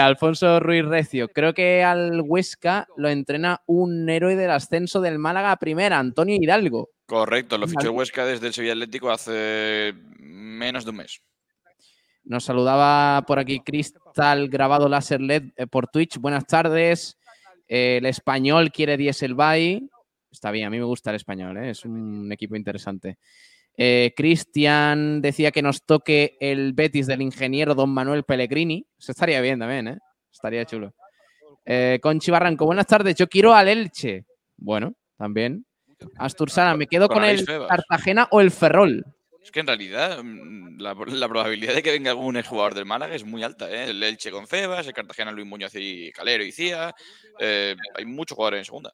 Alfonso Ruiz Recio, creo que al Huesca lo entrena un héroe del ascenso del Málaga a primera, Antonio Hidalgo. Correcto, lo fichó el Huesca desde el Sevilla Atlético hace menos de un mes. Nos saludaba por aquí Crystal grabado láser LED eh, por Twitch. Buenas tardes. Eh, el español quiere Dieselby. Está bien, a mí me gusta el español, ¿eh? es un equipo interesante. Eh, Cristian decía que nos toque el Betis del ingeniero Don Manuel Pellegrini. Eso estaría bien también, ¿eh? Estaría chulo. Eh, Conchi Barranco, buenas tardes. Yo quiero al Elche. Bueno, también. Astur Sala, me quedo Con con el. Cartagena o el Ferrol. Es que en realidad mm, la, la probabilidad de que venga algún exjugador del Málaga es muy alta. ¿eh? El Elche con Febas, el Cartagena Luis Muñoz y Calero y Cía. eh, hay muchos jugadores en segunda.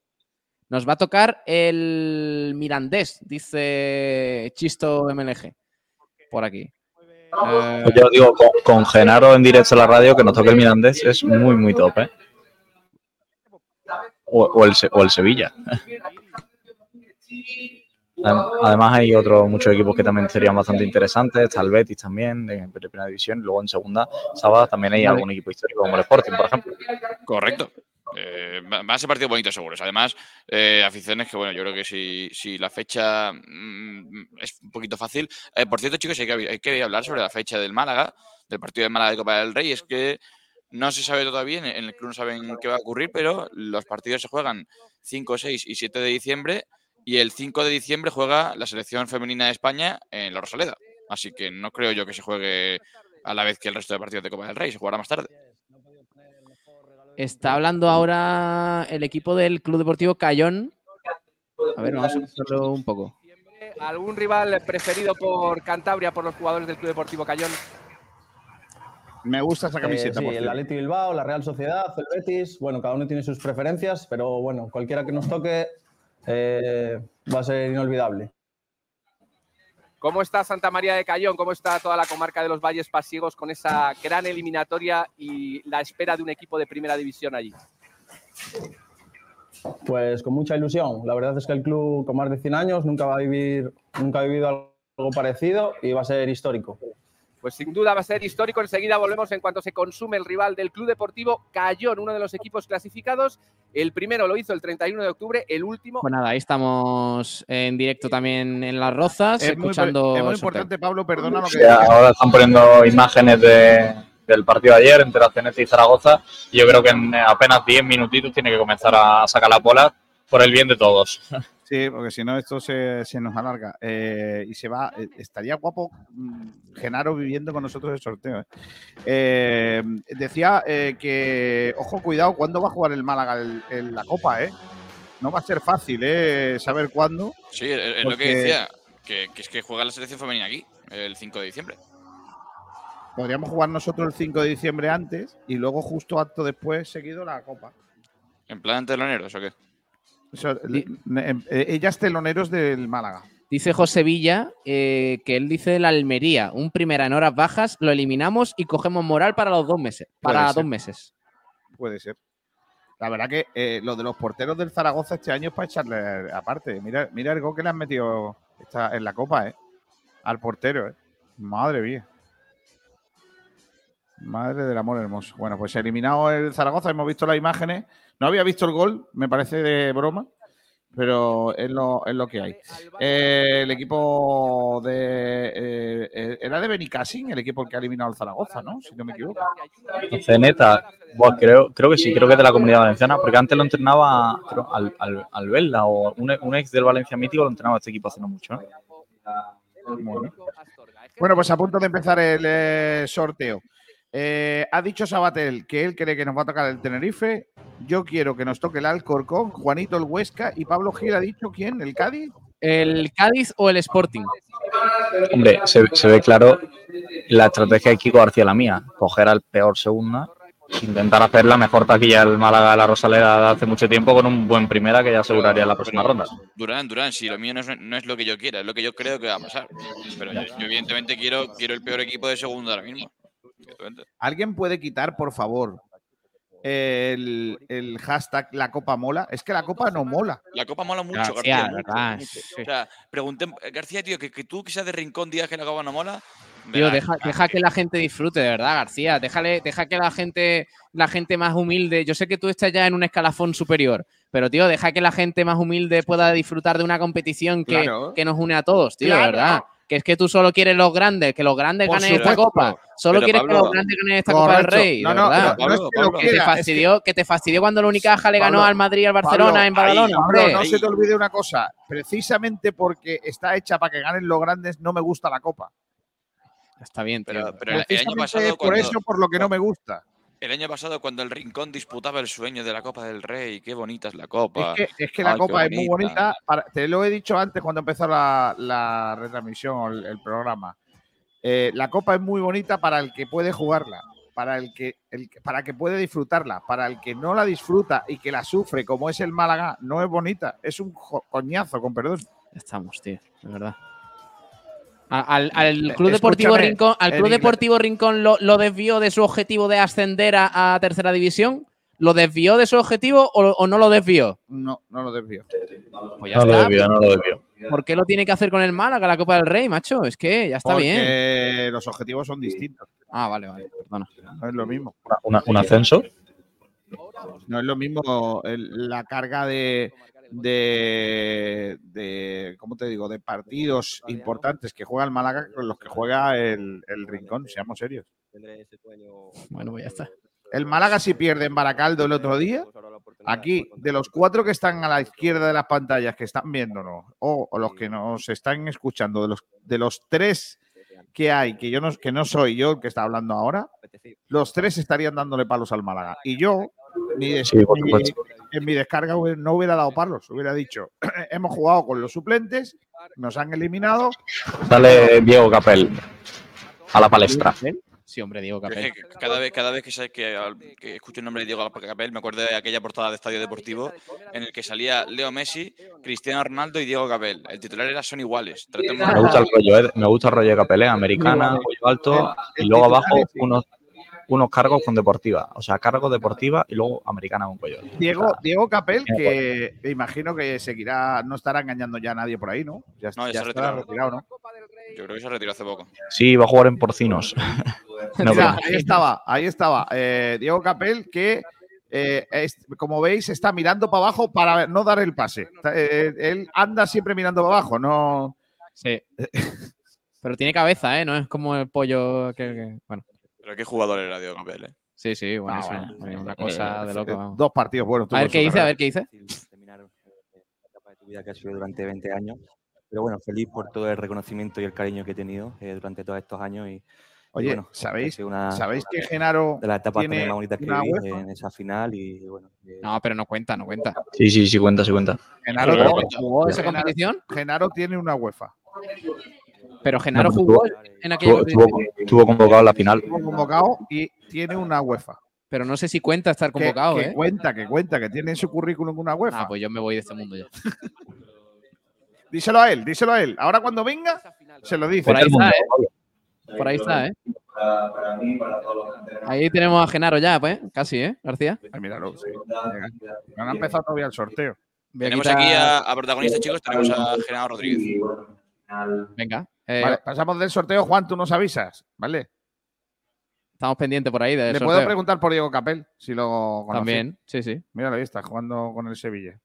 Nos va a tocar el Mirandés, dice Chisto MLG. Por aquí. Eh, Pues yo digo, con, con Genaro en directo a la radio, que nos toque el Mirandés, es muy, muy top, ¿eh? O, o el, o el Sevilla. Adem- Además hay otros muchos equipos que también serían bastante interesantes, está el Betis también en primera división, luego en segunda, sábado también hay algún equipo histórico como el Sporting, por ejemplo. Correcto. Eh, va va a ser partido bonito, seguros. Además, eh, aficiones que, bueno, yo creo que si, si la fecha mm, es un poquito fácil. Eh, por cierto, chicos, hay que, hay que hablar sobre la fecha del Málaga, del partido de Málaga de Copa del Rey. Es que no se sabe todavía, en el club no saben qué va a ocurrir, pero los partidos se juegan 5, 6 y 7 de diciembre. Y el 5 de diciembre juega la selección femenina de España en la Rosaleda. Así que no creo yo que se juegue a la vez que el resto de partidos de Copa del Rey. Se jugará más tarde. Está hablando ahora el equipo del Club Deportivo Cayón. A ver, vamos a escucharlo un poco. ¿Algún rival preferido por Cantabria, por los jugadores del Club Deportivo Cayón? Me gusta esa camiseta. Eh, sí, por el. Atleti Bilbao, la Real Sociedad, el Betis, bueno, cada uno tiene sus preferencias, pero bueno, cualquiera que nos toque eh, va a ser inolvidable. ¿Cómo está Santa María de Cayón? ¿Cómo está toda la comarca de los Valles Pasiegos con esa gran eliminatoria y la espera de un equipo de primera división allí? Pues con mucha ilusión. La verdad es que el club con más de 100 años nunca va a vivir, nunca ha vivido algo parecido y va a ser histórico. Pues sin duda va a ser histórico. Enseguida volvemos en cuanto se consume el rival del Club Deportivo Cayón, uno de los equipos clasificados. El primero lo hizo el 31 de octubre, el último. Pues nada, ahí estamos en directo también en Las Rozas, Es muy, escuchando. es muy importante, Pablo, perdona lo que Sí, ahora están poniendo imágenes de- del partido de ayer entre la Cenete y Zaragoza. Y yo creo que en apenas 10 minutitos tiene que comenzar a sacar la bola por el bien de todos. Sí, porque si no esto se, se nos alarga. Eh, y se va. eh, estaría guapo mm, Genaro viviendo con nosotros el sorteo. eh. Eh, decía que, ojo, cuidado, ¿cuándo va a jugar el Málaga el- el- la Copa? Eh? No va a ser fácil eh, saber cuándo. Sí, es lo que decía, que, que es que juega la selección femenina aquí, el 5 de diciembre. Podríamos jugar nosotros el 5 de diciembre antes y luego justo acto después seguido la Copa. ¿En plan teloneros o qué? Eso, eh, eh, ellas teloneros del Málaga. Dice José Villa eh, que él dice la Almería, un primera en horas bajas, lo eliminamos y cogemos moral para los dos meses. Para dos meses. Puede ser. La verdad que eh, lo de los porteros del Zaragoza este año es para echarle aparte. Mira, mira el gol que le han metido esta- en la Copa, ¿eh? Al portero, ¿eh? Madre mía. Madre del amor hermoso. Bueno, pues eliminado el Zaragoza, hemos visto las imágenes. No había visto el gol, me parece de broma, pero es lo, es lo que hay. Eh, el equipo de. eh, eh, era de Benicassin, el equipo que ha eliminado al Zaragoza, ¿no? Si no me equivoco. Ceneta, creo, creo que sí, creo que es de la comunidad valenciana, porque antes lo entrenaba creo, al, al, al o un, un ex del Valencia mítico lo entrenaba este equipo hace no mucho. ¿eh? Bueno. Bueno, pues a punto de empezar el sorteo. Eh, ha dicho Sabatel que él cree que nos va a tocar el Tenerife. Yo quiero que nos toque el Alcorcón, Juanito el Huesca y Pablo Gil ha dicho quién, el Cádiz. ¿El Cádiz o el Sporting? Hombre, se, se ve claro la estrategia de Kiko García la mía, coger al peor segunda, intentar hacer la mejor taquilla del Málaga de la Rosaleda de hace mucho tiempo con un buen primera que ya aseguraría la próxima ronda. Durán, Durán, si lo mío no es, no es lo que yo quiera, es lo que yo creo que va a pasar. Pero yo, yo evidentemente quiero, quiero el peor equipo de segunda ahora mismo. ¿Alguien puede quitar, por favor, el, el hashtag la copa mola? Es que la copa no mola. La copa mola mucho, García, García. mucho, verdad, mucho. sí. O sea, pregunté, García, tío, que, que tú que seas de rincón digas que la copa no mola. Tío, deja, deja que la gente disfrute, de verdad, García. Déjale, deja que la gente, la gente más humilde. Yo sé que tú estás ya en un escalafón superior, pero tío, deja que la gente más humilde pueda disfrutar de una competición que, Claro. que nos une a todos, tío, de verdad. Que es que tú solo quieres los grandes, que los grandes ganen esta copa. Solo Pero, quieres que los grandes ganen esta Copa del. Rey. No, no, es que lo Pablo, que te quiera, es que- fastidió, que te fastidió cuando el Unicaja le ganó Pablo, al Madrid y al Barcelona Pablo, en Badalona, ahí, no se te olvide una cosa. Precisamente porque está hecha para que ganen los grandes, no me gusta la copa. Está bien, tío. Pero, pero el, año Precisamente pasado, por cuando, eso, por lo que no me gusta. El año pasado, cuando el Rincón disputaba el sueño de la Copa del Rey, qué bonita es la Copa. Es que, es que la Ay, copa es muy bonita. para- te lo he dicho antes cuando empezó la, la retransmisión o el, el programa. Eh, la copa es muy bonita para el que puede jugarla, para el que, el para que puede disfrutarla, para el que no la disfruta y que la sufre, como es el Málaga, no es bonita. Es un coñazo, con perdón. Estamos, tío, de verdad. Al, al Club Eh, Deportivo escúchame, Rincón, al en Club Deportivo Rincón lo, lo desvió de su objetivo de ascender a, a tercera división. ¿Lo desvió de su objetivo o, o no lo desvió? No, no lo desvío. Pues ya No lo desvió, no lo desvió. ¿Por qué lo tiene que hacer con el Málaga, la Copa del Rey, macho? Es que ya está bien. Los objetivos son distintos. Ah, vale, vale, perdona. No es lo mismo. Una- un ascenso. No es lo mismo el- la carga de, de, de, ¿cómo te digo? De partidos importantes que juega el Málaga con los que juega el, el Rincón, seamos serios. Bueno, pues ya está. El Málaga si pierde en Baracaldo el otro día, aquí, de los cuatro que están a la izquierda de las pantallas que están viéndonos, o, o los que nos están escuchando, de los, de los tres que hay, que yo no, que no soy yo el que está hablando ahora, los tres estarían dándole palos al Málaga. Y yo, Sí, mi- supuesto. En mi descarga no hubiera dado palos, hubiera dicho, hemos jugado con los suplentes, nos han eliminado. Sale Diego Capel a la palestra. Sí, hombre, Diego Capel. cada vez, cada vez que, que, escucho el nombre de Diego Capel, me acuerdo de aquella portada de Estadio Deportivo en el que salía Leo Messi, Cristiano Ronaldo y Diego Capel. El titular era son iguales. Tratemos- Me gusta el rollo, ¿eh? me gusta el rollo de Capel, ¿eh? americana, cuello alto y luego abajo unos, unos cargos con deportiva. O sea, cargo deportiva y luego americana con cuello. Diego, Diego Capel, que me imagino que seguirá, no estará engañando ya a nadie por ahí, ¿no? Ya, No, ya ya se ha estará retirado. retirado, ¿no? Yo creo que se retiró hace poco. Sí, va a jugar en porcinos. No, Mira, ahí estaba, ahí estaba. eh, Diego Capel, que eh, es- como veis, está mirando para abajo para no dar el pase. Eh, él anda siempre mirando para abajo, no. Sí. Pero tiene cabeza, ¿eh? No es como el pollo que. que- Bueno, Pero qué jugador era Diego Capel, ¿eh? sí, sí, bueno, Ah, eso, bueno, una eh, cosa de eh, loco. vamos. Dos partidos buenos. A ver qué su dice, a ver qué dice. terminar eh, la etapa de tu vida que ha sido durante 20 años. Pero bueno, feliz por todo el reconocimiento y el cariño que he tenido eh, durante todos estos años. Y, y Oye, bueno, ¿sabéis, una, ¿sabéis una que de- Genaro de las etapas tiene más bonitas que una viví en esa final y bueno. eh, No, pero no cuenta, no cuenta. Sí, sí, sí, cuenta, sí cuenta. Genaro, ¿Jugó- esa Genaro- competición? Genaro tiene una UEFA. Pero Genaro No, pero jugó estuvo- en aquella Estuvo, convocado en la final. Estuvo convocado y tiene una UEFA. Pero no sé si cuenta estar Que, convocado, que ¿eh? cuenta, que cuenta, que tiene en su currículum una UEFA. Ah, pues yo me voy de este mundo ya. Díselo a él, díselo a él. Ahora cuando venga, se lo dice. Por ahí está, ¿eh? Por ahí está, ¿eh? Ahí tenemos a Genaro ya, pues, casi, ¿eh, García? Ay, míralo, sí. No han empezado todavía el sorteo. Tenemos aquí a, a protagonistas, chicos. Tenemos a Genaro Rodríguez. Venga, eh, Vale, pasamos del sorteo. Juan, tú nos avisas, ¿vale? estamos pendientes por ahí del Le puedo preguntar por Diego Capel, si lo conoce. También, sí, sí. Míralo, ahí está, jugando con el Sevilla.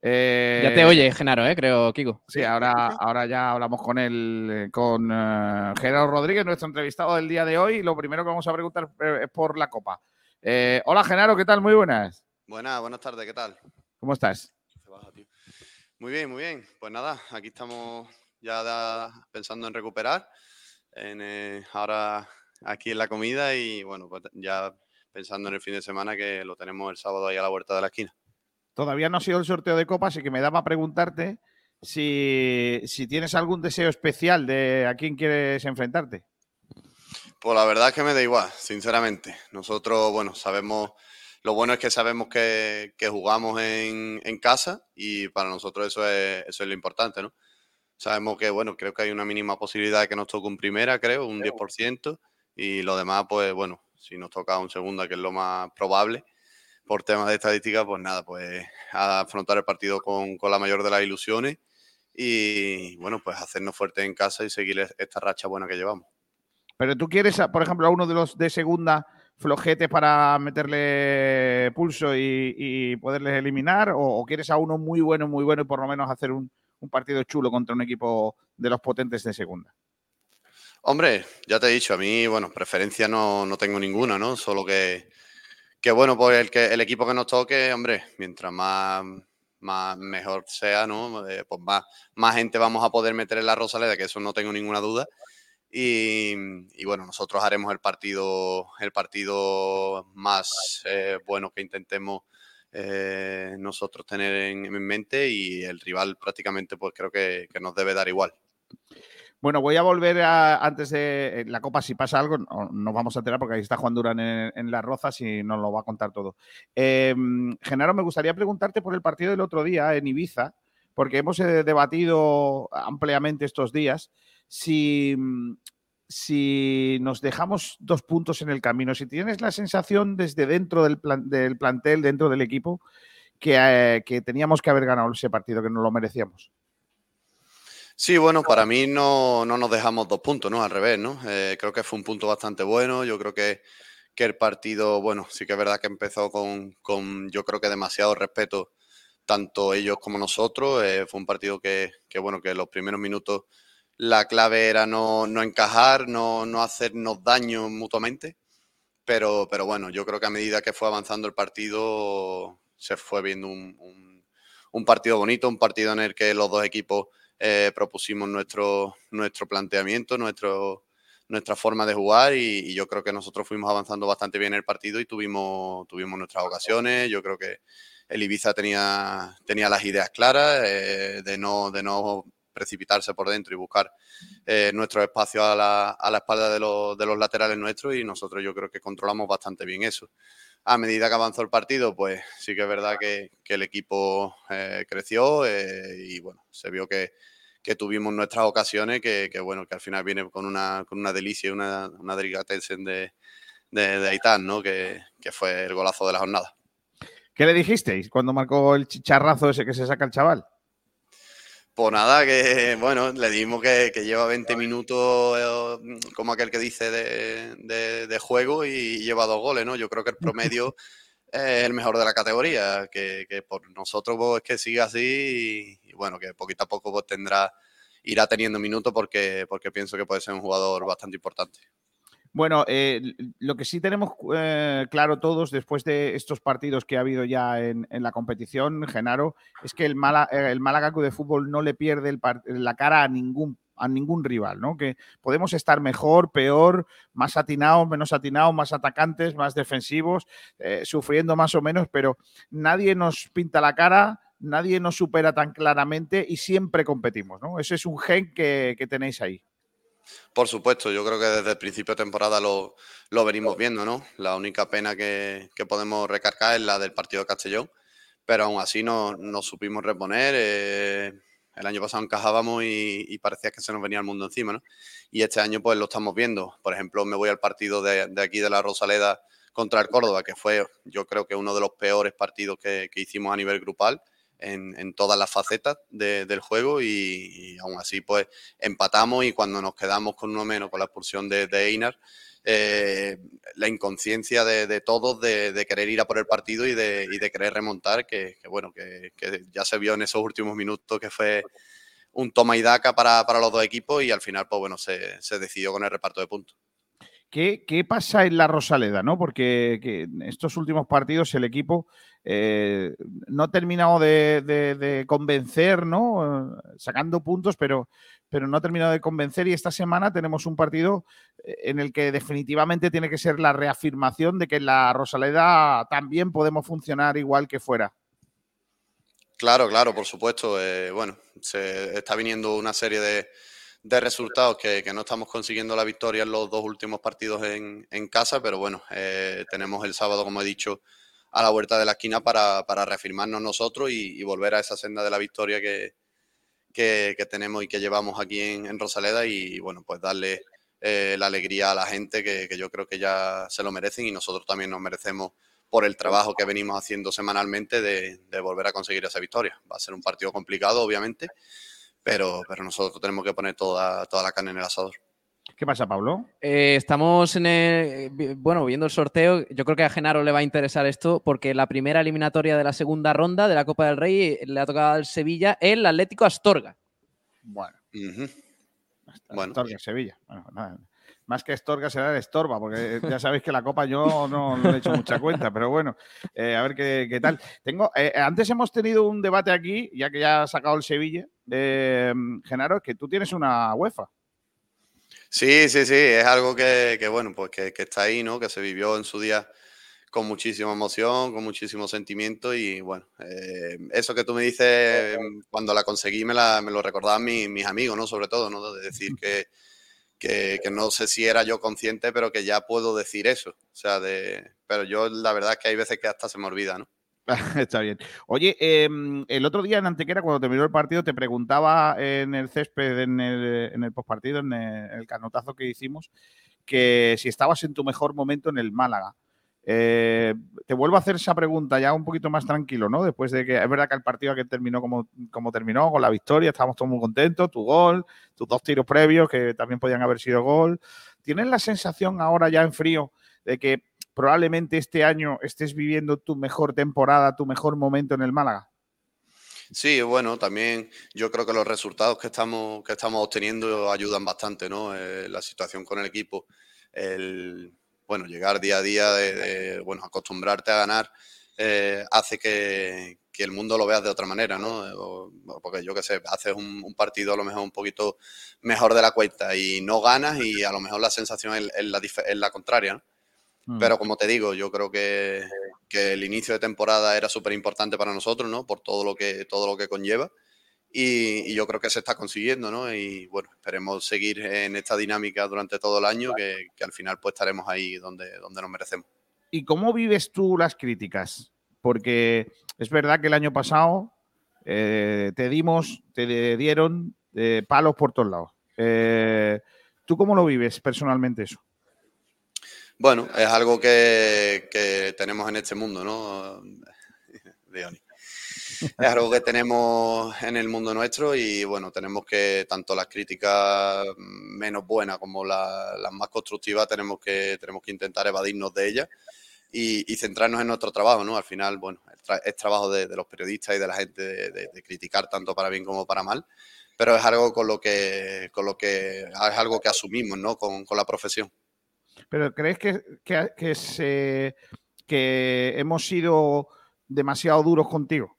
Eh, Ya te oye, Genaro, ¿eh? Creo, Kiko. Sí, ahora, ahora ya hablamos con él, eh, con eh, Gerardo Rodríguez, nuestro entrevistado del día de hoy. Y lo primero que vamos a preguntar eh, es por la Copa. Eh, hola, Genaro, ¿qué tal? Muy buenas. Buenas, buenas tardes, ¿qué tal? ¿Cómo estás? Muy bien, muy bien. Pues nada, aquí estamos ya da- pensando en recuperar. En, eh, ahora aquí en la comida y bueno, pues ya pensando en el fin de semana que lo tenemos el sábado ahí a la vuelta de la esquina. Todavía no ha sido el sorteo de Copa, así que me daba a preguntarte si, si tienes algún deseo especial de a quién quieres enfrentarte. Pues la verdad es que me da igual, sinceramente. Nosotros, bueno, sabemos, lo bueno es que sabemos que, que jugamos en, en casa y para nosotros eso es, eso es lo importante, ¿no? Sabemos que, bueno, creo que hay una mínima posibilidad de que nos toque un primera, creo, un 10%, y lo demás, pues bueno, si nos toca un segunda, que es lo más probable, por temas de estadística, pues nada, pues a afrontar el partido con, con la mayor de las ilusiones y, bueno, pues hacernos fuertes en casa y seguir es- esta racha buena que llevamos. Pero tú quieres, por ejemplo, a uno de los de segunda flojetes para meterle pulso y, y poderles eliminar, o, o quieres a uno muy bueno, muy bueno y por lo menos hacer un, un partido chulo contra un equipo de los potentes de segunda. Hombre, ya te he dicho, a mí, bueno, preferencia no, no tengo ninguna, ¿no? Solo que, que bueno, pues el, que, el equipo que nos toque, hombre, mientras más, más mejor sea, ¿no? Eh, pues más, más gente vamos a poder meter en la Rosaleda, que eso no tengo ninguna duda. Y, bueno, nosotros haremos el partido, el partido más eh, bueno que intentemos eh, nosotros tener en, en mente y el rival prácticamente pues creo que, nos debe dar igual. Bueno, voy a volver a, antes de la Copa, si pasa algo, no, nos vamos a enterar porque ahí está Juan Durán en, las rozas y nos lo va a contar todo. Eh, Genaro, me gustaría preguntarte por el partido del otro día en Ibiza, porque hemos eh, debatido ampliamente estos días si, si nos dejamos dos puntos en el camino, si tienes la sensación desde dentro del, plan- del plantel, dentro del equipo, que, eh, que teníamos que haber ganado ese partido, que no lo merecíamos. Sí, bueno, para mí no, no nos dejamos dos puntos, ¿no? Al revés, ¿no? Eh, creo que fue un punto bastante bueno. Yo creo que, que el partido, bueno, sí que es verdad que empezó con, con yo creo que demasiado respeto, tanto ellos como nosotros. Eh, fue un partido que, que, bueno, que los primeros minutos la clave era no, no encajar, no, no hacernos daño mutuamente. Pero, pero bueno, yo creo que a medida que fue avanzando el partido, se fue viendo un, un- partido bonito, un partido en el que los dos equipos eh, propusimos nuestro, nuestro planteamiento, nuestro, nuestra forma de jugar y, y yo creo que nosotros fuimos avanzando bastante bien el partido y tuvimos, tuvimos nuestras ocasiones. Yo creo que el Ibiza tenía, tenía las ideas claras eh, de, no, de no precipitarse por dentro y buscar eh, nuestro espacio a la, a la espalda de los, de los laterales nuestros y nosotros yo creo que controlamos bastante bien eso. A medida que avanzó el partido, pues sí que es verdad que, el equipo eh, creció eh, y bueno, se vio que, tuvimos nuestras ocasiones que, bueno, que al final viene con una, con una delicia, una, una delicatessen de, de, de Aitán, ¿no? Que, que fue el golazo de la jornada. ¿Qué le dijisteis cuando marcó el chicharrazo ese que se saca el chaval? Pues nada, que bueno, le dimos que, que lleva 20 minutos, eh, como aquel que dice, de, de- de juego y lleva dos goles, ¿no? Yo creo que el promedio es el mejor de la categoría, que, que por nosotros pues, es que siga así y, y bueno, que poquito a poco pues tendrá, irá teniendo minutos porque, porque pienso que puede ser un jugador bastante importante. Bueno, eh, lo que sí tenemos eh, claro todos después de estos partidos que ha habido ya en, la competición, Genaro, es que el, Mala- eh, el de Fútbol no le pierde la cara a ningún a ningún rival, ¿no? Que podemos estar mejor, peor, más atinados, menos atinados, más atacantes, más defensivos, sufriendo más o menos, pero nadie nos pinta la cara, nadie nos supera tan claramente y siempre competimos, ¿no? Ese es un gen que tenéis ahí. Por supuesto, yo creo que desde el principio de temporada lo, lo venimos viendo, ¿no? La única pena que, que podemos recargar es la del partido de Castellón, pero aún así no- nos supimos reponer. eh, el año pasado encajábamos y, y parecía que se nos venía el mundo encima, ¿no? Y este año pues lo estamos viendo. Por ejemplo, me voy al partido de, de aquí de la Rosaleda contra el Córdoba, que fue yo creo que uno de los peores partidos que, que hicimos a nivel grupal en, todas las facetas de- del juego y, aún así pues empatamos y cuando nos quedamos con uno menos con la expulsión de, Einar, eh, la inconsciencia de, todos de, querer ir a por el partido y de, querer remontar, que, bueno, que, ya se vio en esos últimos minutos que fue un toma y daca para, para los dos equipos y al final pues bueno, se, se decidió con el reparto de puntos. ¿Qué, qué pasa en la Rosaleda? ¿no? Porque estos últimos partidos el equipo eh, no ha terminado de, convencer, ¿no? Eh, Sacando puntos, pero, pero no ha terminado de convencer. Y esta semana tenemos un partido eh, en el que definitivamente tiene que ser la reafirmación de que en la Rosaleda también podemos funcionar igual que fuera. Claro, claro, por supuesto. bueno, se está viniendo una serie de, resultados que, no estamos consiguiendo la victoria en los dos últimos partidos en, casa, pero bueno, tenemos el sábado, como he dicho, a la vuelta de la esquina para, para reafirmarnos nosotros y, volver a esa senda de la victoria que, que, que tenemos y que llevamos aquí en, en Rosaleda y bueno, pues darle eh, la alegría a la gente que, que yo creo que ya se lo merecen y nosotros también nos merecemos por el trabajo que venimos haciendo semanalmente de, de volver a conseguir esa victoria. Va a ser un partido complicado, obviamente, pero, pero nosotros tenemos que poner toda, toda la carne en el asador. ¿Qué pasa, Pablo? Eh, estamos en el, bueno, viendo el sorteo. Yo creo que a Genaro le va a interesar esto porque la primera eliminatoria de la segunda ronda de la Copa del Rey le ha tocado al Sevilla el Atlético Astorga. Bueno. Bueno. Astorga, Sevilla. Bueno, nada. Más que Estorga será el Estorba, porque ya sabéis que la Copa yo no, no le he hecho mucha cuenta, pero bueno, eh, a ver qué, qué tal. Tengo, eh, antes hemos tenido un debate aquí, ya que ya ha sacado el Sevilla, eh, Genaro, que tú tienes una UEFA. Sí, sí, sí, es algo que, que, bueno, pues que, que está ahí, ¿no? Que se vivió en su día con muchísima emoción, con muchísimo sentimiento y bueno, eh, eso que tú me dices, mm, cuando la conseguí me, la, me lo recordaban mi- mis amigos, ¿no? Sobre todo, ¿no? De decir que, que, que no sé si era yo consciente, pero que ya puedo decir eso. O sea, de, pero yo la verdad es que hay veces que hasta se me olvida, ¿no? Está bien. Oye, em, el otro día en Antequera, cuando terminó el partido, te preguntaba en el césped, en el, en el postpartido, en el, canotazo que hicimos, que si estabas en tu mejor momento en el Málaga. Eh, te vuelvo a hacer esa pregunta ya un poquito más tranquilo, ¿no? Después de que es verdad que el partido que terminó como, como terminó, con la victoria, estábamos todos muy contentos, tu gol, tus dos tiros previos que también podían haber sido gol. ¿Tienes la sensación ahora ya en frío de que probablemente este año estés viviendo tu mejor temporada, tu mejor momento en el Málaga? Sí, bueno, también yo creo que los resultados que estamos, que estamos obteniendo ayudan bastante, ¿no? Eh, la situación con el equipo, el, bueno, llegar día a día, de, bueno, acostumbrarte a ganar, eh, hace que, que el mundo lo veas de otra manera, ¿no? O- porque yo qué sé, haces un, partido a lo mejor un poquito mejor de la cuenta y no ganas y a lo mejor la sensación es, la, es la contraria, ¿no? Mm. Pero como te digo, yo creo que, que el inicio de temporada era súper importante para nosotros, ¿no? Por todo lo que, todo lo que conlleva. Y, y yo creo que se está consiguiendo, ¿no? Y bueno, esperemos seguir en esta dinámica durante todo el año, que, que al final pues estaremos ahí donde, donde nos merecemos. ¿Y cómo vives tú las críticas? Porque es verdad que el año pasado eh, te dimos, te dieron eh, palos por todos lados. Eh, ¿Tú cómo lo vives personalmente eso? Bueno, es algo que, que tenemos en este mundo, ¿no? Leoni. Es algo que tenemos en el mundo nuestro y bueno, tenemos que, tanto las críticas menos buenas como la- las más constructivas, tenemos que, tenemos que intentar evadirnos de ellas y, centrarnos en nuestro trabajo, ¿no? Al final, bueno, es, es trabajo de, los periodistas y de la gente de, de- de criticar tanto para bien como para mal, pero es algo con lo que, con lo que, es algo que asumimos, ¿no? Con, con la profesión. ¿Pero crees que, que, que se- que hemos sido demasiado duros contigo?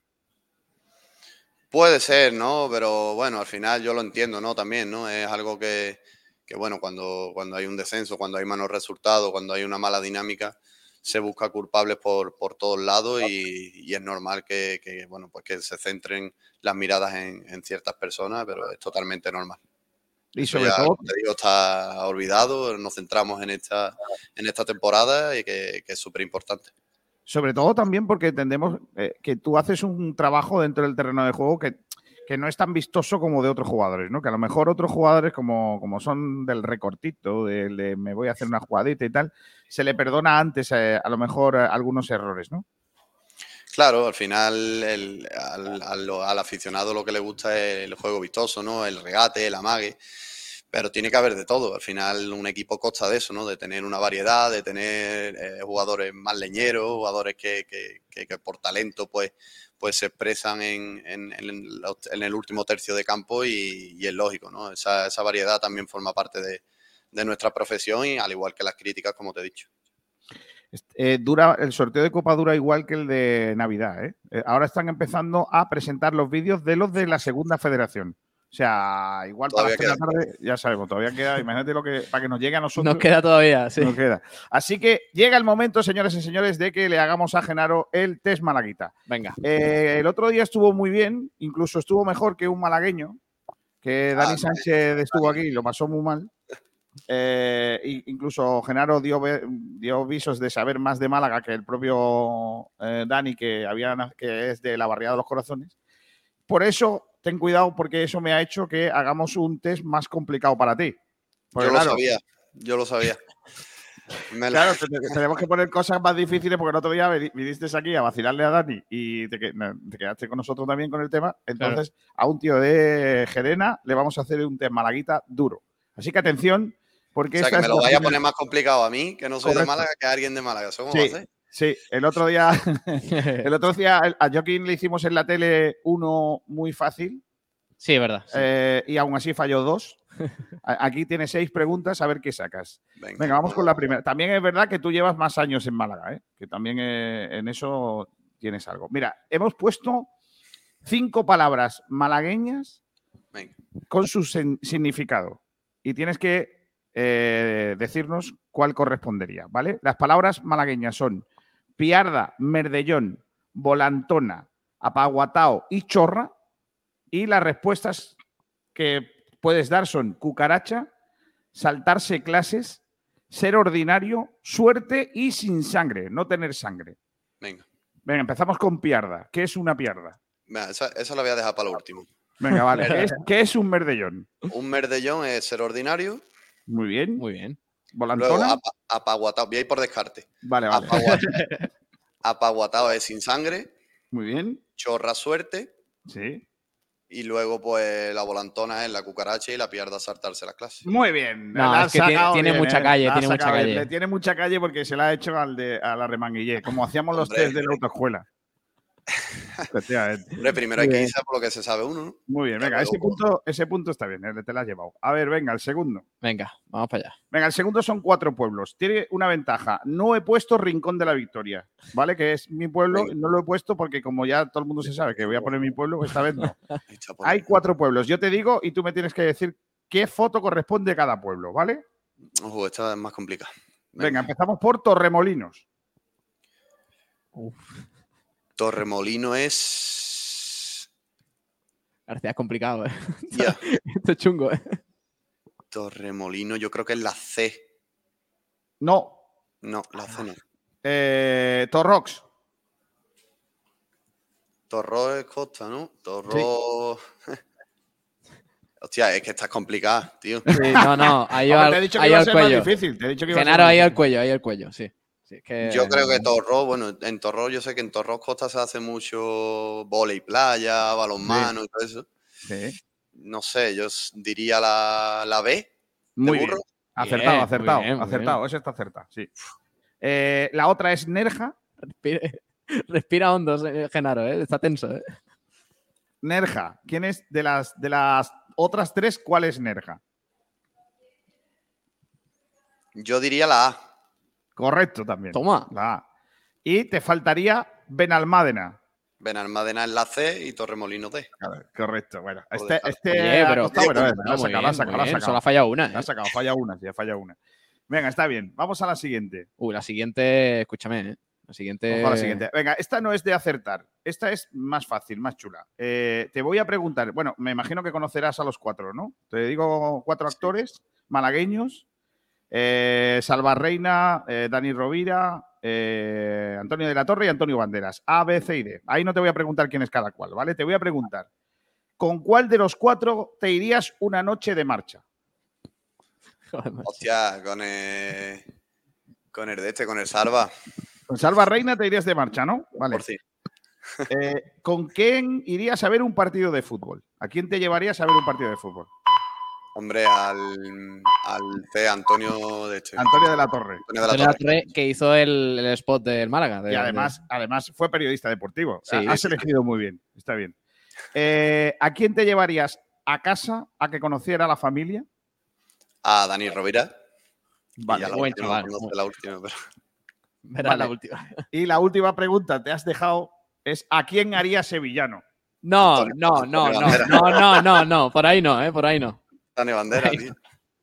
Puede ser, ¿no? Pero bueno, al final yo lo entiendo, ¿no? También, ¿no? Es algo que, que, bueno, cuando, cuando hay un descenso, cuando hay malos resultados, cuando hay una mala dinámica, se busca culpables por, por todos lados y, y es normal que, que, bueno, pues que se centren las miradas en, en ciertas personas, pero es totalmente normal. Y sobre ya, todo, te digo, está olvidado, nos centramos en esta, en esta temporada y que, que es súper importante. sobre todo también porque entendemos eh, que tú haces un trabajo dentro del terreno de juego que, que no es tan vistoso como de otros jugadores, ¿no? Que a lo mejor otros jugadores, como, como son del recortito, del de me voy a hacer una jugadita y tal, se le perdona antes eh, a lo mejor eh, algunos errores, ¿no? Claro, al final el- al, al- aficionado lo que le gusta es el juego vistoso, ¿no? El regate, el amague, pero tiene que haber de todo. Al final un equipo consta de eso, ¿no? De tener una variedad, de tener eh, jugadores más leñeros, jugadores que, que- que- por talento pues, pues se expresan en, en el último tercio de campo y, y es lógico, ¿no? Esa, esa variedad también forma parte de, de nuestra profesión y al igual que las críticas, como te he dicho. Eh, dura, el sorteo de Copa dura igual que el de Navidad. ¿eh? Eh, ahora están empezando a presentar los vídeos de los de la segunda federación. O sea, igual para Todavía las tres de la queda. tarde, ya sabemos, todavía queda, imagínate lo que, para que nos llegue a nosotros. Nos queda todavía, sí. Nos queda. Así que llega el momento, señores y señores, de que le hagamos a Genaro el test malaguita. Venga. Eh, el otro día estuvo muy bien, incluso estuvo mejor que un malagueño, que Dani Ah, Sánchez estuvo aquí y lo pasó muy mal. Eh, incluso Genaro dio, dio visos de saber más de Málaga que el propio eh, Dani, que, había, que es de la barriada de los corazones. Por eso, ten cuidado, porque eso me ha hecho que hagamos un test más complicado para ti. Porque, yo lo claro, sabía, yo lo sabía. Me Claro, te- te- tenemos que poner cosas más difíciles porque el otro día viniste aquí a vacilarle a Dani y te quedaste con nosotros también con el tema. Entonces, a un tío de Gerena le vamos a hacer un test malaguita duro. Así que atención, porque o sea, esta que me lo vaya a poner más complicado a mí, que no soy Correcto. de Málaga, que a alguien de Málaga. ¿Eso cómo va a Sí, ser? sí, el otro día, el otro día a Joaquín le hicimos en la tele uno muy fácil. Sí, es verdad. sí. eh, y aún así falló dos. Aquí tienes seis preguntas, a ver qué sacas. Venga. Venga, vamos con la primera. También es verdad que tú llevas más años en Málaga, ¿eh? que también eh, en eso tienes algo. Mira, hemos puesto cinco palabras malagueñas Venga. con su significado. Y tienes que eh, decirnos cuál correspondería, ¿vale? Las palabras malagueñas son piarda, merdellón, volantona, apaguatao y chorra. Y las respuestas que puedes dar son cucaracha, saltarse clases, ser ordinario, suerte y sin sangre, no tener sangre. Venga. Venga, empezamos con piarda. ¿Qué es una piarda? Venga, esa, esa la voy a dejar para lo último. Venga, vale. ¿Qué es, qué es un merdellón? Un merdellón es ser ordinario. Muy bien. Muy bien. ¿Volantona? apa- apaguatado. Voy a ir por descarte. Vale, vale. Apaguatado, apaguatado es sin sangre. Muy bien. Chorra suerte. Sí. Y luego, pues, la volantona es la cucaracha y la pierda saltarse las clases. Muy bien. No, la es que tiene- sacado tiene bien, mucha ¿eh? calle, tiene mucha calle. Le Tiene mucha calle porque se la ha hecho al de, a la remanguillé, como hacíamos los test de la autoescuela. Hombre, primero hay que irse por lo que se sabe uno, ¿no? Muy bien, venga, ese pues. punto, ese punto está bien, eh, te lo has llevado. A ver, venga, el segundo. Venga, vamos para allá. Venga, el segundo son cuatro pueblos. Tiene una ventaja. No he puesto Rincón de la Victoria, ¿vale? Que es mi pueblo. No lo he puesto porque como ya todo el mundo se sabe que voy a poner mi pueblo, esta vez no. Hay cuatro pueblos. Yo te digo y tú me tienes que decir qué foto corresponde a cada pueblo, ¿vale? Ojo, esta es más complicada. Venga, empezamos por Torremolinos. Torremolino es. García es complicado, ¿eh? Esto es chungo, ¿eh? Torremolino, yo creo que es la C. No. No, la C no. Eh, Torrox. Torro es costa, ¿no? Torro. Hostia, es que está complicada, tío. Sí, no, no, ahí al, te he dicho que ahí iba a al ser más cuello. difícil, te he dicho que iba a ser Genaro, más ahí al cuello, ahí al cuello, sí. Sí, es que- Yo creo que Torro, bueno, en Torro yo sé que en Torro Costa se hace mucho volei playa, balonmano y todo eso. Sí. No sé, yo diría la, la B. de Muy bien. burro. Acertado, Bien, acertado, muy bien, muy acertado. Ese está acertado, sí. Eh, la otra es Nerja. Respira, respira hondo, Genaro, ¿eh? Está tenso, ¿eh? Nerja. ¿Quién es de las, de las otras tres? ¿Cuál es Nerja? Yo diría la A. Correcto también. Toma. La A. Y te faltaría Benalmádena. Benalmádena es la C y Torremolino D. Correcto, bueno. Este, este Oye, pero- costado, bueno, eh, la ha sacado, la ha la sacado. Solo ha fallado una, La ha ¿eh? sacado, falla una, sí, ha fallado una. Venga, está bien. Vamos a la siguiente. Uh, la siguiente, escúchame, ¿eh? La siguiente. Vamos a la siguiente. Venga, esta no es de acertar. Esta es más fácil, más chula. Eh, te voy a preguntar. Bueno, me imagino que conocerás a los cuatro, ¿no? Te digo cuatro actores malagueños: eh, Salva Reina, eh, Dani Rovira, eh, Antonio de la Torre y Antonio Banderas. A, B, C y D. Ahí no te voy a preguntar quién es cada cual, ¿vale? Te voy a preguntar: ¿con cuál de los cuatro te irías una noche de marcha? Hostia, con el. Con el de este, con el Salva. Con Salva Reina te irías de marcha, ¿no? Vale. Por sí. Eh, ¿Con quién irías a ver un partido de fútbol? ¿A quién te llevarías a ver un partido de fútbol? Hombre, al, al C, Antonio de este. Antonio de la Torre. Antonio de la Antonio de la Torre. Torre, que hizo el, el spot del Málaga. de- Y además, además fue periodista deportivo. Sí, Has sí, elegido muy bien. Está bien. Eh, ¿A quién te llevarías a casa a que conociera la familia? A Dani Rovira. Vale, y a la buen última, chaval. no sé la última, pero. Verás Vale. la última. Y la última pregunta te has dejado es ¿a quién haría sevillano? No, Antonio- no, no, no, no, no, no, no, por ahí no, ¿eh? Por ahí no. Dani Bandera, tío.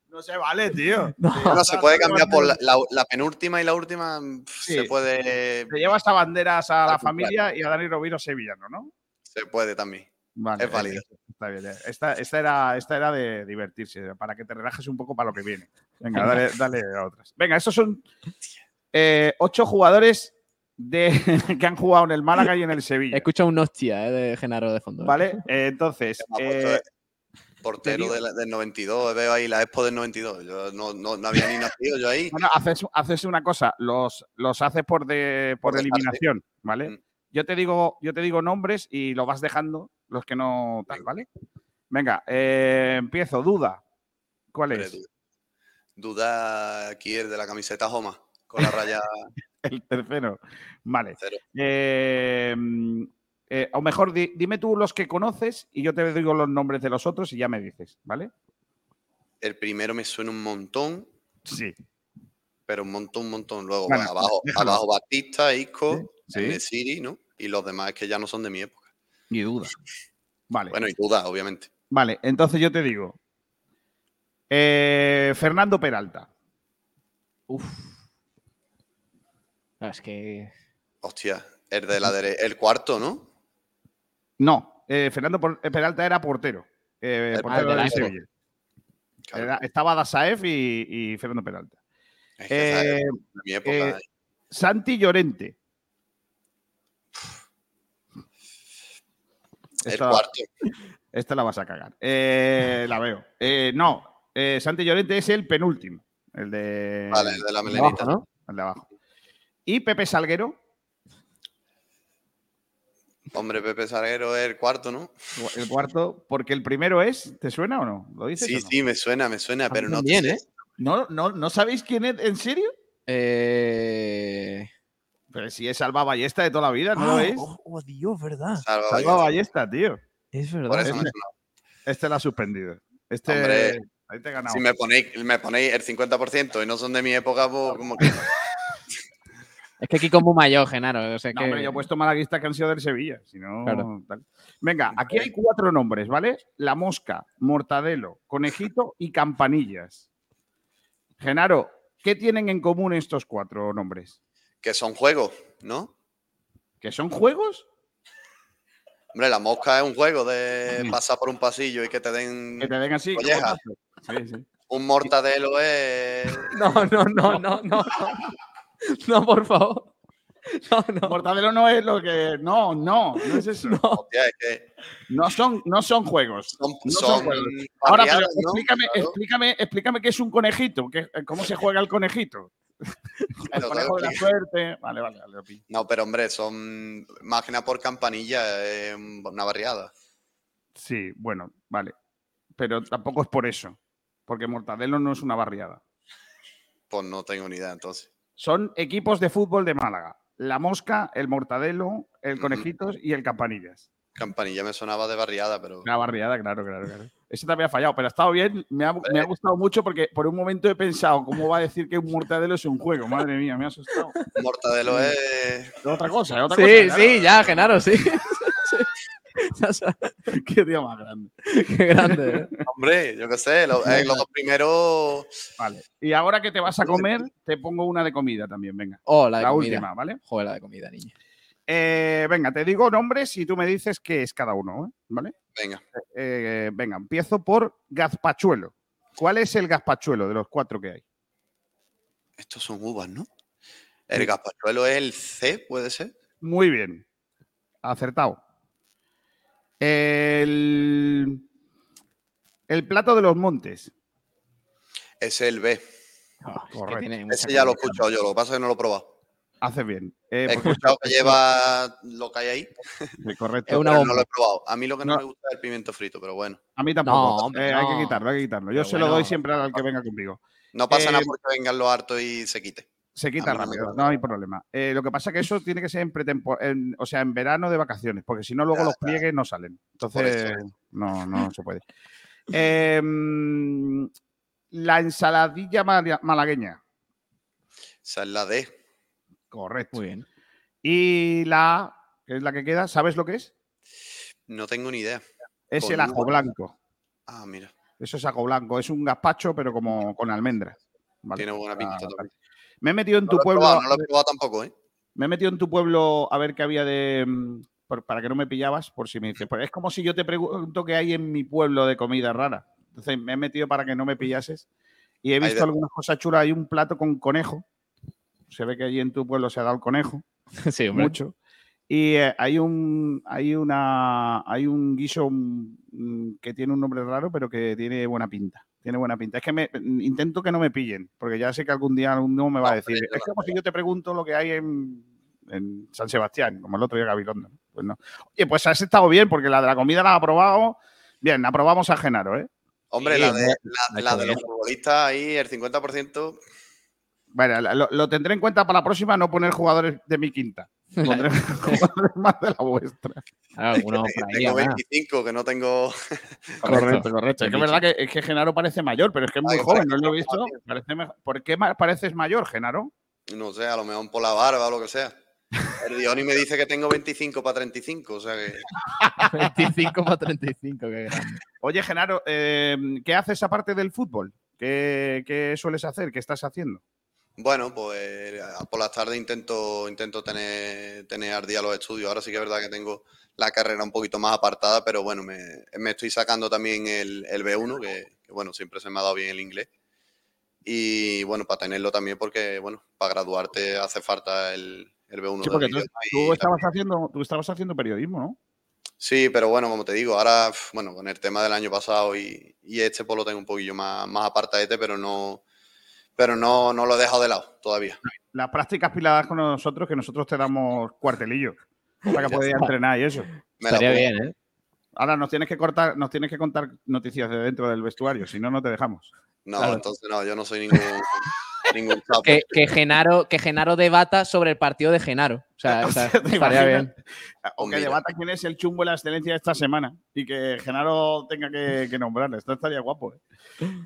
No se vale, tío. Bueno, se puede cambiar por la, la- la penúltima y la última. Sí. Se puede. Te llevas a banderas a la familia y a Dani Roviro sevillano, ¿no? Se puede también. Vale, Es válido. eh, Está bien. eh. Esta, esta era, esta era de divertirse, para que te relajes un poco para lo que viene. Venga, dale, dale a otras. Venga, estos son eh, ocho jugadores de, que han jugado en el Málaga y en el Sevilla. Escucha un hostia, ¿eh? De Genaro de fondo. ¿Vale? Eh, entonces, Me ha puesto eh, Portero del, del 92. Veo ahí la Expo del 92. Yo no, no, no había ni nacido yo ahí. bueno, haces, haces una cosa, los, los haces por, de, por eliminación, ¿vale? Mm. Yo te, digo, yo te digo nombres y lo vas dejando los que no tal, ¿vale? Venga, eh, empiezo. Duda. ¿Cuál es? duda. Duda aquí el de la camiseta Joma. Con la raya El tercero. Vale. cero. Eh, eh, o mejor, di- dime tú los que conoces y yo te digo los nombres de los otros y ya me dices, ¿vale? El primero me suena un montón, Sí. pero un montón, un montón. Luego Bueno, abajo, déjalo. abajo Batista, Isco, Sí. Siri, ¿no? Y los demás que ya no son de mi época. Ni duda. Vale. Bueno, y duda, obviamente. Vale, entonces yo te digo. Eh, Fernando Peralta. Uf. No, es que. Hostia, el de la dere- el cuarto, ¿no? No, eh, Fernando eh, Peralta era portero. eh, portero Sevilla. Era- estaba Dasaef y, y Fernando Peralta. Es que esa Eh, es de mi época. Santi Llorente. el Esta- cuarto. Esta la vas a cagar. La veo. No, Santi Llorente es el penúltimo. El de. Vale, el de la el melenita. ¿no? El de abajo. Y Pepe Salguero, Hombre, Pepe Salguero es el cuarto, ¿no? el cuarto, porque el primero es. ¿Te suena o no? ¿Lo dices? Sí, o no? sí, me suena, me suena, pero no. también, sé. ¿eh? ¿No, no, ¿No sabéis quién es? ¿En serio? Eh... Pero si es Salva Ballesta de toda la vida, ¿no lo Ah, es? Oh, oh, Dios, ¿verdad? Salva Salva Ballesta. Ballesta, tío. Es Por verdad. Este, este la ha suspendido. Este. Hombre, ahí te he ganado. Si me ponéis, me ponéis el 50% y no son de mi época, pues como que. Es que Kiko es muy mayor, Genaro. O sea No, que... hombre, yo he puesto malaguistas que han sido del Sevilla. Si no, Claro. tal. Venga, aquí hay cuatro nombres, ¿vale? La Mosca, Mortadelo, Conejito y Campanillas. Genaro, ¿qué tienen en común estos cuatro nombres? que son juegos, ¿no? ¿Que son juegos? Hombre, la mosca es un juego de pasar por un pasillo y que te den. Que te den así. sí. Un mortadelo es. No, no, no, no, no. No, por favor. No, no. Mortadelo no es lo que. No, no, no es eso. No, Hostia, es que son, no son juegos. son, No son son juegos. Ahora, pero explícame, Claro. explícame, explícame qué es un conejito. qué- ¿Cómo se juega el conejito? El conejo de la suerte. Vale, vale, vale. lo. No, pero hombre, son máquinas por campanilla, una barriada. Sí, bueno, vale. Pero tampoco es por eso. Porque Mortadelo no es una barriada. Pues no tengo ni idea, entonces. Son equipos de fútbol de Málaga. La Mosca, el Mortadelo, el. Conejitos y el Campanillas. Campanilla me sonaba de barriada, pero. Una barriada, claro, claro, claro. Ese también ha fallado, pero ha estado bien. Me ha, me ha gustado mucho porque por un momento he pensado, ¿cómo va a decir que un Mortadelo es un juego? Madre mía, me ha asustado. Mortadelo es. Es otra cosa, es otra Sí, cosa. sí, ya, Genaro, sí. Qué tío más grande. Qué grande. ¿eh? Hombre, yo qué sé, lo- eh, los dos primeros. Vale. Y ahora que te vas a comer, te pongo una de comida también, venga. Oh, la de La comida. última, ¿vale? Joder, la de comida, niño. Eh, venga, te digo nombres y tú me dices qué es cada uno, ¿eh? ¿vale? Venga, Eh, venga, empiezo por gazpachuelo. ¿Cuál es el gazpachuelo de los cuatro que hay? estos son uvas, ¿no? El gazpachuelo es el C, ¿puede ser? Muy bien. Acertado. El, el plato de los montes. Es el B. Ah, es que Correcto. tiene mucha Ese ya lo he escuchado yo, lo que pasa es que no lo he probado. Haces bien. Eh, He escuchado que lleva lo que hay ahí, sí, correcto. Es una pero bomba. no lo he probado. A mí lo que no, No. me gusta es el pimiento frito, pero bueno. A mí tampoco. No, hombre, Eh, Hay que quitarlo, hay que quitarlo. Yo Pero se lo doy siempre al que venga conmigo. No pasa Eh, nada porque vengan los hartos y se quite. Se quita rápido, no hay problema. Eh, lo que pasa es que eso tiene que ser en pretemporada, o sea, en verano de vacaciones, porque si no luego Ya, los ya. pliegues no salen. Entonces, no, no se puede. Em, la ensaladilla mala- malagueña. Esa es la D. Correcto. Muy bien. Y la A, que es la que queda, ¿sabes lo que es? No tengo ni idea. Es Con el ajo blanco. Ah, mira. Eso es ajo blanco. Es un gazpacho, pero como con almendras. ¿vale? Tiene buena pinta Ah, también. Me he metido en No tu pueblo. probado, no lo he probado tampoco, ¿eh? Me he metido en tu pueblo a ver qué había de. mm, por- para que no me pillabas, por si me dices. Pues es como si yo te pregunto qué hay en mi pueblo de comida rara. Entonces me he metido para que no me pillases. Y he visto algunas cosas chulas. Hay un plato con conejo. Se ve que allí en tu pueblo se ha dado el conejo. Sí, hombre. Mucho. Y eh, hay un hay una hay un guiso mm, que tiene un nombre raro, pero que tiene buena pinta. Tiene buena pinta. Es que me, intento que no me pillen, porque ya sé que algún día alguno me va a decir. Es como si yo te pregunto lo que hay en, en San Sebastián, como el otro día Gabilondo. Pues no. Oye, pues has estado bien, porque la de la comida la ha aprobado. Bien, aprobamos a Genaro, ¿eh? Hombre, Sí, la de, la, de los futbolistas ahí, el 50%. Bueno, lo, lo tendré en cuenta para la próxima, no poner jugadores de mi quinta. Pondré más de la vuestra. Claro, ahí, tengo habrá. 25, que no tengo. Correcto, correcto. Es que es verdad que, es que Genaro parece mayor, pero es que es muy Ay, joven, no lo he visto. Parece me- ¿Por qué pareces mayor, Genaro? No sé, a lo mejor por la barba o lo que sea. el Dioni me dice que tengo 25 para 35, o sea que... 25 para 35, qué grande. Oye, Genaro, eh, ¿qué haces aparte del fútbol? ¿Qué, qué sueles hacer? ¿Qué estás haciendo? Bueno, pues por las tardes intento, intento tener, tener al día los estudios. Ahora sí que es verdad que tengo la carrera un poquito más apartada, pero bueno, me, me estoy sacando también el, el B1, que, que, bueno, siempre se me ha dado bien el inglés. Y bueno, para tenerlo también, porque bueno, para graduarte hace falta el, el B1 Sí, porque tú, estabas haciendo, tú estabas haciendo periodismo, ¿no? Sí, pero bueno, como te digo, ahora, bueno, con el tema del año pasado y, y este pues lo tengo un poquillo más, más apartadete, pero no, pero no, no lo he dejado de lado todavía. Las prácticas piladas con nosotros, que nosotros te damos cuartelillo para que puedas entrenar y eso. Me Estaría bien, ¿eh? Ahora nos tienes que cortar, nos tienes que contar noticias de dentro del vestuario, si no, no te dejamos. No, Claro. entonces no, yo no soy ningún, ningún sapo. Que, que Genaro, que Genaro debata sobre el partido de Genaro. O sea, o sea, ¿Te estaría bien. O que Mira. debata quién es el chumbo de la excelencia de esta semana y que Genaro tenga que, que nombrarle. Esto estaría guapo. ¿eh?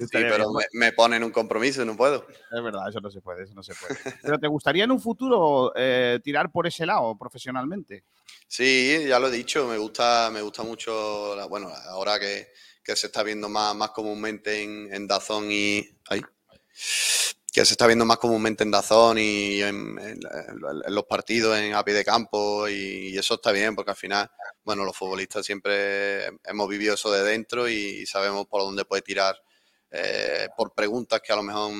Sí, pero me, me ponen un compromiso y no puedo. Es verdad, eso no se puede, eso no se puede. Pero ¿te gustaría en un futuro eh, tirar por ese lado profesionalmente? Sí, ya lo he dicho, me gusta, me gusta mucho, la- bueno, ahora que, que se está viendo más, más comúnmente en, en Dazón y... Ahí. Que se está viendo más comúnmente en Dazón y en, en la- en los partidos en a pie de campo y, y eso está bien porque al final, bueno, los futbolistas siempre hemos vivido eso de dentro y sabemos por dónde puede tirar eh, por preguntas que a lo mejor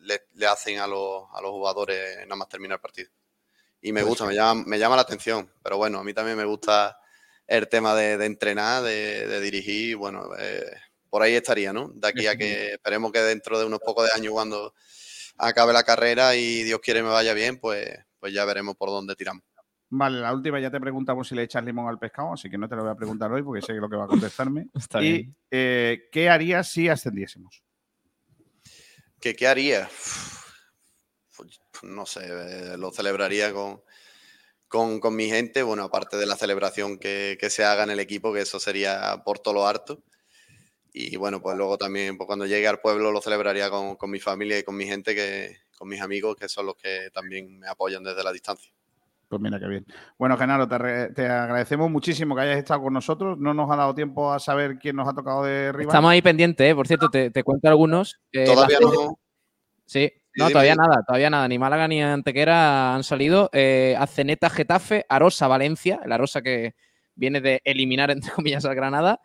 le, le hacen a los, a los jugadores nada más terminar el partido. Y me gusta, me llama, me llama la atención. Pero bueno, a mí también me gusta el tema de, de entrenar, de, de dirigir. Bueno, eh, por ahí estaría, ¿no? De aquí a que esperemos que dentro de unos pocos de años, cuando acabe la carrera y Dios quiere me vaya bien, pues, pues ya veremos por dónde tiramos. Vale, la última ya te preguntamos si le echas limón al pescado, así que no te lo voy a preguntar hoy porque sé lo que va a contestarme. Está y bien. eh, ¿qué harías si ascendiésemos? ¿Qué, qué haría? Pues, no sé, eh, lo celebraría con, con, con mi gente. Bueno, aparte de la celebración que, que se haga en el equipo, que eso sería por todo lo harto. Y bueno, pues luego también pues cuando llegue al pueblo lo celebraría con, con mi familia y con mi gente, que, con mis amigos, que son los que también me apoyan desde la distancia. Pues mira qué bien. Bueno, Genaro, te, re- te agradecemos muchísimo que hayas estado con nosotros. No nos ha dado tiempo a saber quién nos ha tocado de rival. Estamos ahí pendientes, ¿eh? Por cierto, te, te cuento algunos. Eh, Todavía la- no. Sí, no, todavía dime. nada, todavía nada. Ni Málaga ni Antequera han salido. Eh, Aceneta, Getafe, Arosa, Valencia, el Arosa que viene de eliminar, entre comillas, al Granada.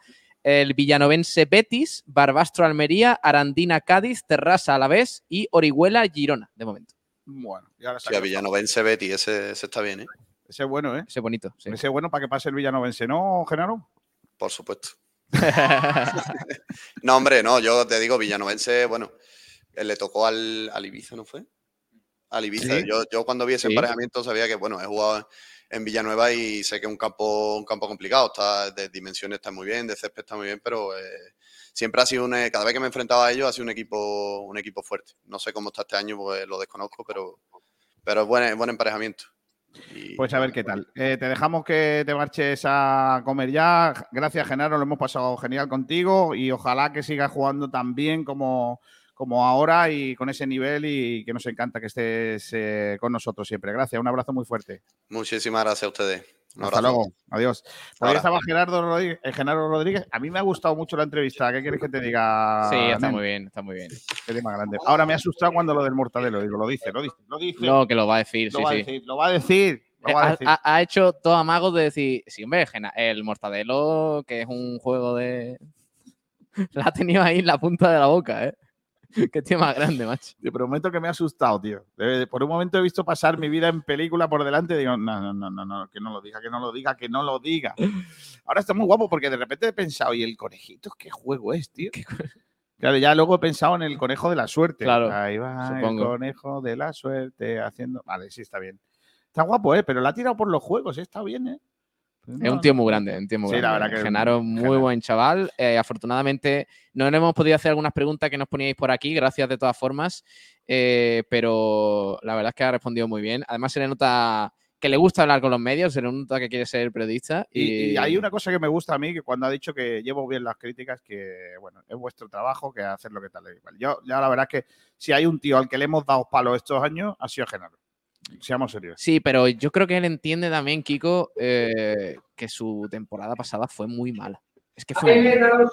El Villanovense Betis, Barbastro Almería, Arandina Cádiz, Terrassa Alavés y Orihuela Girona, de momento. Bueno, y ahora Sí, a Villanovense Betty, ese, ese está bien, ¿eh? Ese es bueno, ¿eh? Ese bonito. sí. Ese es bueno para que pase el Villanovense, ¿no, Genaro? Por supuesto. No, hombre, no, yo te digo, Villanovense, bueno, él le tocó al, al Ibiza, ¿no fue? Al Ibiza. Sí. Yo, yo cuando vi ese Sí. emparejamiento sabía que, bueno, he jugado en Villanueva y sé que es un campo, un campo complicado. Está, de dimensiones está muy bien, de césped está muy bien, pero eh, siempre ha sido un, eh, cada vez que me enfrentaba a ellos ha sido un equipo, un equipo fuerte. No sé cómo está este año, pues lo desconozco, pero, pero es buen, buen emparejamiento. Y- Pues a ver qué tal. Eh, te dejamos que te marches a comer ya. Gracias, Genaro. Lo hemos pasado genial contigo y ojalá que sigas jugando tan bien como, como ahora y con ese nivel y que nos encanta que estés eh, con nosotros siempre. Gracias. Un abrazo muy fuerte. Muchísimas gracias a ustedes. Un Hasta abrazo. luego. Adiós. Por ahí estaba Gerardo Rodríguez, eh, Genaro Rodríguez. A mí me ha gustado mucho la entrevista. ¿Qué quieres que te diga? Sí, está nen? muy bien, está muy bien. Qué tema grande. Ahora me ha asustado cuando lo del mortadelo. Digo, lo dice, lo dice, lo dice. No, que lo va a decir, lo sí, va a sí. decir, lo va a decir. Lo Eh, va a ha, decir. ha- ha hecho todo amago de decir, sí, hombre, Gena- el Mortadelo, que es un juego de... La ha tenido ahí en la punta de la boca, ¿eh? Qué tío más grande, macho. Te prometo que me ha asustado, tío. Por un momento he visto pasar mi vida en película por delante y digo, no, no, no, no, no, que no lo diga, que no lo diga, que no lo diga. Ahora está muy guapo porque de repente he pensado, ¿y el conejito qué juego es, tío? Claro, ya luego he pensado en el conejo de la suerte. Claro, Ahí va supongo. el conejo de la suerte haciendo... Vale, sí, está bien. Está guapo, ¿eh? Pero la ha tirado por los juegos, ¿eh? está bien, ¿eh? Es un tío muy grande, un tío muy Sí, la verdad que- Genaro, muy Genaro. buen chaval. Eh, afortunadamente, no le hemos podido hacer algunas preguntas que nos poníais por aquí, gracias de todas formas. eh, pero la verdad es que ha respondido muy bien. Además, se le nota que le gusta hablar con los medios, se le nota que quiere ser periodista. Y, Y, y hay una cosa que me gusta a mí, que cuando ha dicho que llevo bien las críticas, que bueno, es vuestro trabajo, que hacer lo que tal. Yo, ya la verdad es que si hay un tío al que le hemos dado palos estos años, ha sido Genaro. Seamos serios. Sí, pero yo creo que él entiende también, Kiko, eh, que su temporada pasada fue muy mala. Es que fue muy mala.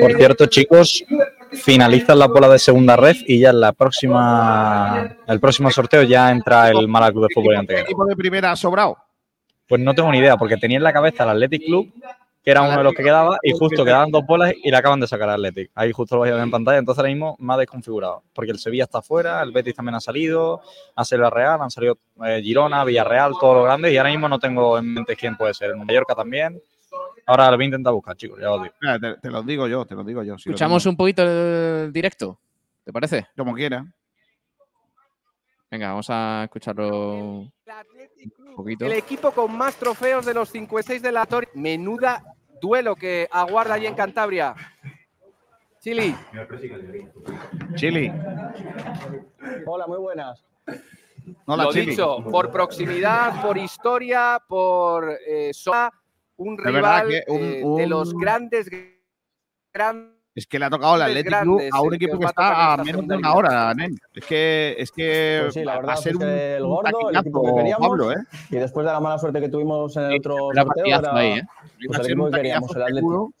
Por cierto, chicos, finalizan las bolas de segunda red y ya en la próxima, el próximo sorteo ya entra el Málaga Club de Fútbol de ¿Qué equipo de primera ha sobrado? Pues no tengo ni idea, porque tenía en la cabeza el Athletic Club, que era uno de los que quedaba, y justo quedaban dos bolas y le acaban de sacar al Athletic. Ahí justo lo veis en pantalla, entonces ahora mismo me ha desconfigurado, porque el Sevilla está fuera, el Betis también ha salido, ha salido la Real, han salido eh, Girona, Villarreal, todos los grandes, y ahora mismo no tengo en mente quién puede ser. El Mallorca también. Ahora lo voy a intentar buscar, chicos, ya os digo. Mira, Te, te lo digo yo, te lo digo yo. si Escuchamos un poquito el directo, ¿te parece? Como quiera. Venga, vamos a escucharlo un poquito. El equipo con más trofeos de los 56 de la Torre. Menuda duelo que aguarda allí en Cantabria. Chili. Chili. Hola, muy buenas. Hola, Lo Chili. dicho, por proximidad, por historia, por eh, sola, un verdad rival que un- eh, de los grandes, grandes Es que le ha tocado el Grandes, Athletic Club a un equipo que va está a menos de una hora, nen. Es que, es que Pues sí, la va verdad a ser es un, el un gordo, el taquillazo, equipo que queríamos, Pablo, ¿eh? y después de la mala suerte que tuvimos en el otro era sorteo, era, ahí, ¿eh? Va pues a el equipo un que queríamos, el Atlético. seguro.